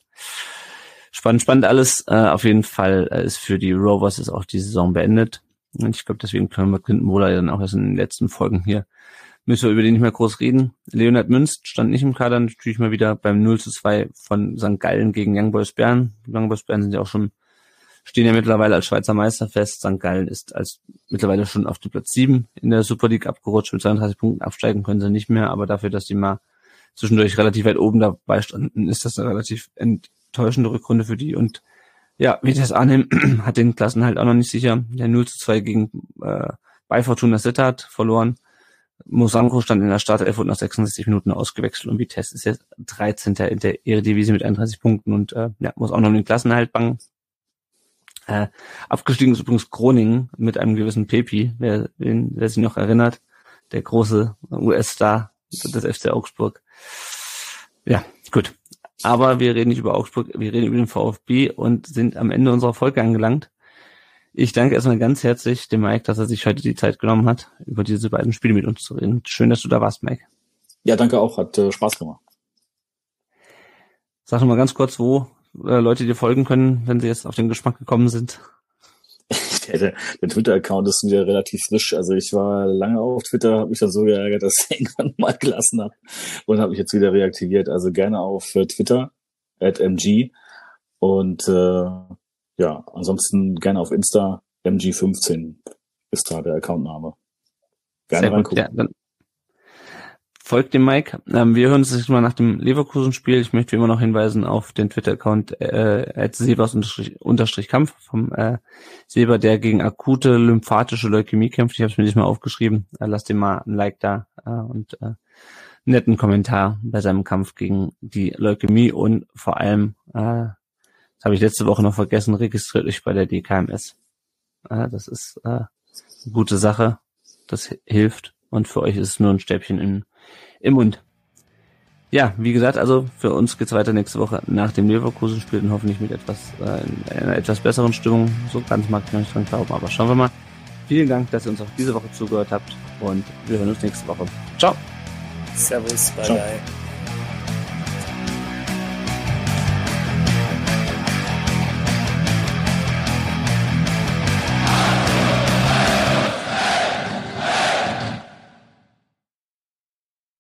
spannend, spannend alles. Äh, auf jeden Fall äh, ist für die Rovers ist auch die Saison beendet. Und ich glaube, deswegen können wir Clinton Mola dann auch erst in den letzten Folgen hier müssen wir über den nicht mehr groß reden. Leonard Münst stand nicht im Kader, natürlich mal wieder beim 0 zu 2 von St. Gallen gegen Young Boys Bern. Young Boys Bern sind ja auch schon stehen ja mittlerweile als Schweizer Meister fest. St. Gallen ist als mittlerweile schon auf den Platz 7 in der Super League abgerutscht. Mit 32 Punkten absteigen können sie nicht mehr, aber dafür, dass die mal zwischendurch relativ weit oben dabei standen, ist das eine relativ enttäuschende Rückrunde für die. Und ja, Vitesse Arnhem hat den Klassen halt auch noch nicht sicher. Der 0 zu 2 gegen äh, bei Fortuna Sittard verloren. Mosanko stand in der Startelf und nach 66 Minuten ausgewechselt und Vitesse ist jetzt 13. in der Eredivisie mit 31 Punkten und äh, ja, muss auch noch den Klassenhalt bangen. Äh, abgestiegen ist übrigens Groningen mit einem gewissen Pepi, wer, wer sich noch erinnert, der große US-Star des FC Augsburg. Ja, gut. Aber wir reden nicht über Augsburg, wir reden über den VfB und sind am Ende unserer Folge angelangt. Ich danke erstmal ganz herzlich dem Mike, dass er sich heute die Zeit genommen hat, über diese beiden Spiele mit uns zu reden. Schön, dass du da warst, Mike. Ja, danke auch. Hat äh, Spaß gemacht. Sag noch mal ganz kurz, wo äh, Leute dir folgen können, wenn sie jetzt auf den Geschmack gekommen sind. der, der Twitter-Account ist wieder relativ frisch. Also ich war lange auf Twitter, habe mich dann so geärgert, dass ich irgendwann mal gelassen habe und habe mich jetzt wieder reaktiviert. Also gerne auf äh, Twitter, at mg. Und äh, ja, ansonsten gerne auf Insta, MG15 ist da der Accountname. Gerne reingucken. Ja, dann folgt dem Mike. Ähm, wir hören uns jetzt mal nach dem Leverkusen-Spiel. Ich möchte immer noch hinweisen auf den Twitter-Account äh, Sebers-Kampf vom äh, Seber, der gegen akute lymphatische Leukämie kämpft. Ich habe es mir nicht mal aufgeschrieben. Äh, lasst ihm mal ein Like da äh, und äh, netten Kommentar bei seinem Kampf gegen die Leukämie und vor allem äh, das habe ich letzte Woche noch vergessen, registriert euch bei der DKMS. Äh, das ist äh, eine gute Sache. Das hilft. Und für euch ist es nur ein Stäbchen im, im Mund. Ja, wie gesagt, also für uns geht's weiter nächste Woche nach dem Leverkusen-Spiel und hoffentlich mit etwas, äh, einer etwas besseren Stimmung. So ganz mag ich noch nicht dran glauben, aber schauen wir mal. Vielen Dank, dass ihr uns auch diese Woche zugehört habt und wir hören uns nächste Woche. Ciao. Servus, bye Ciao. bye.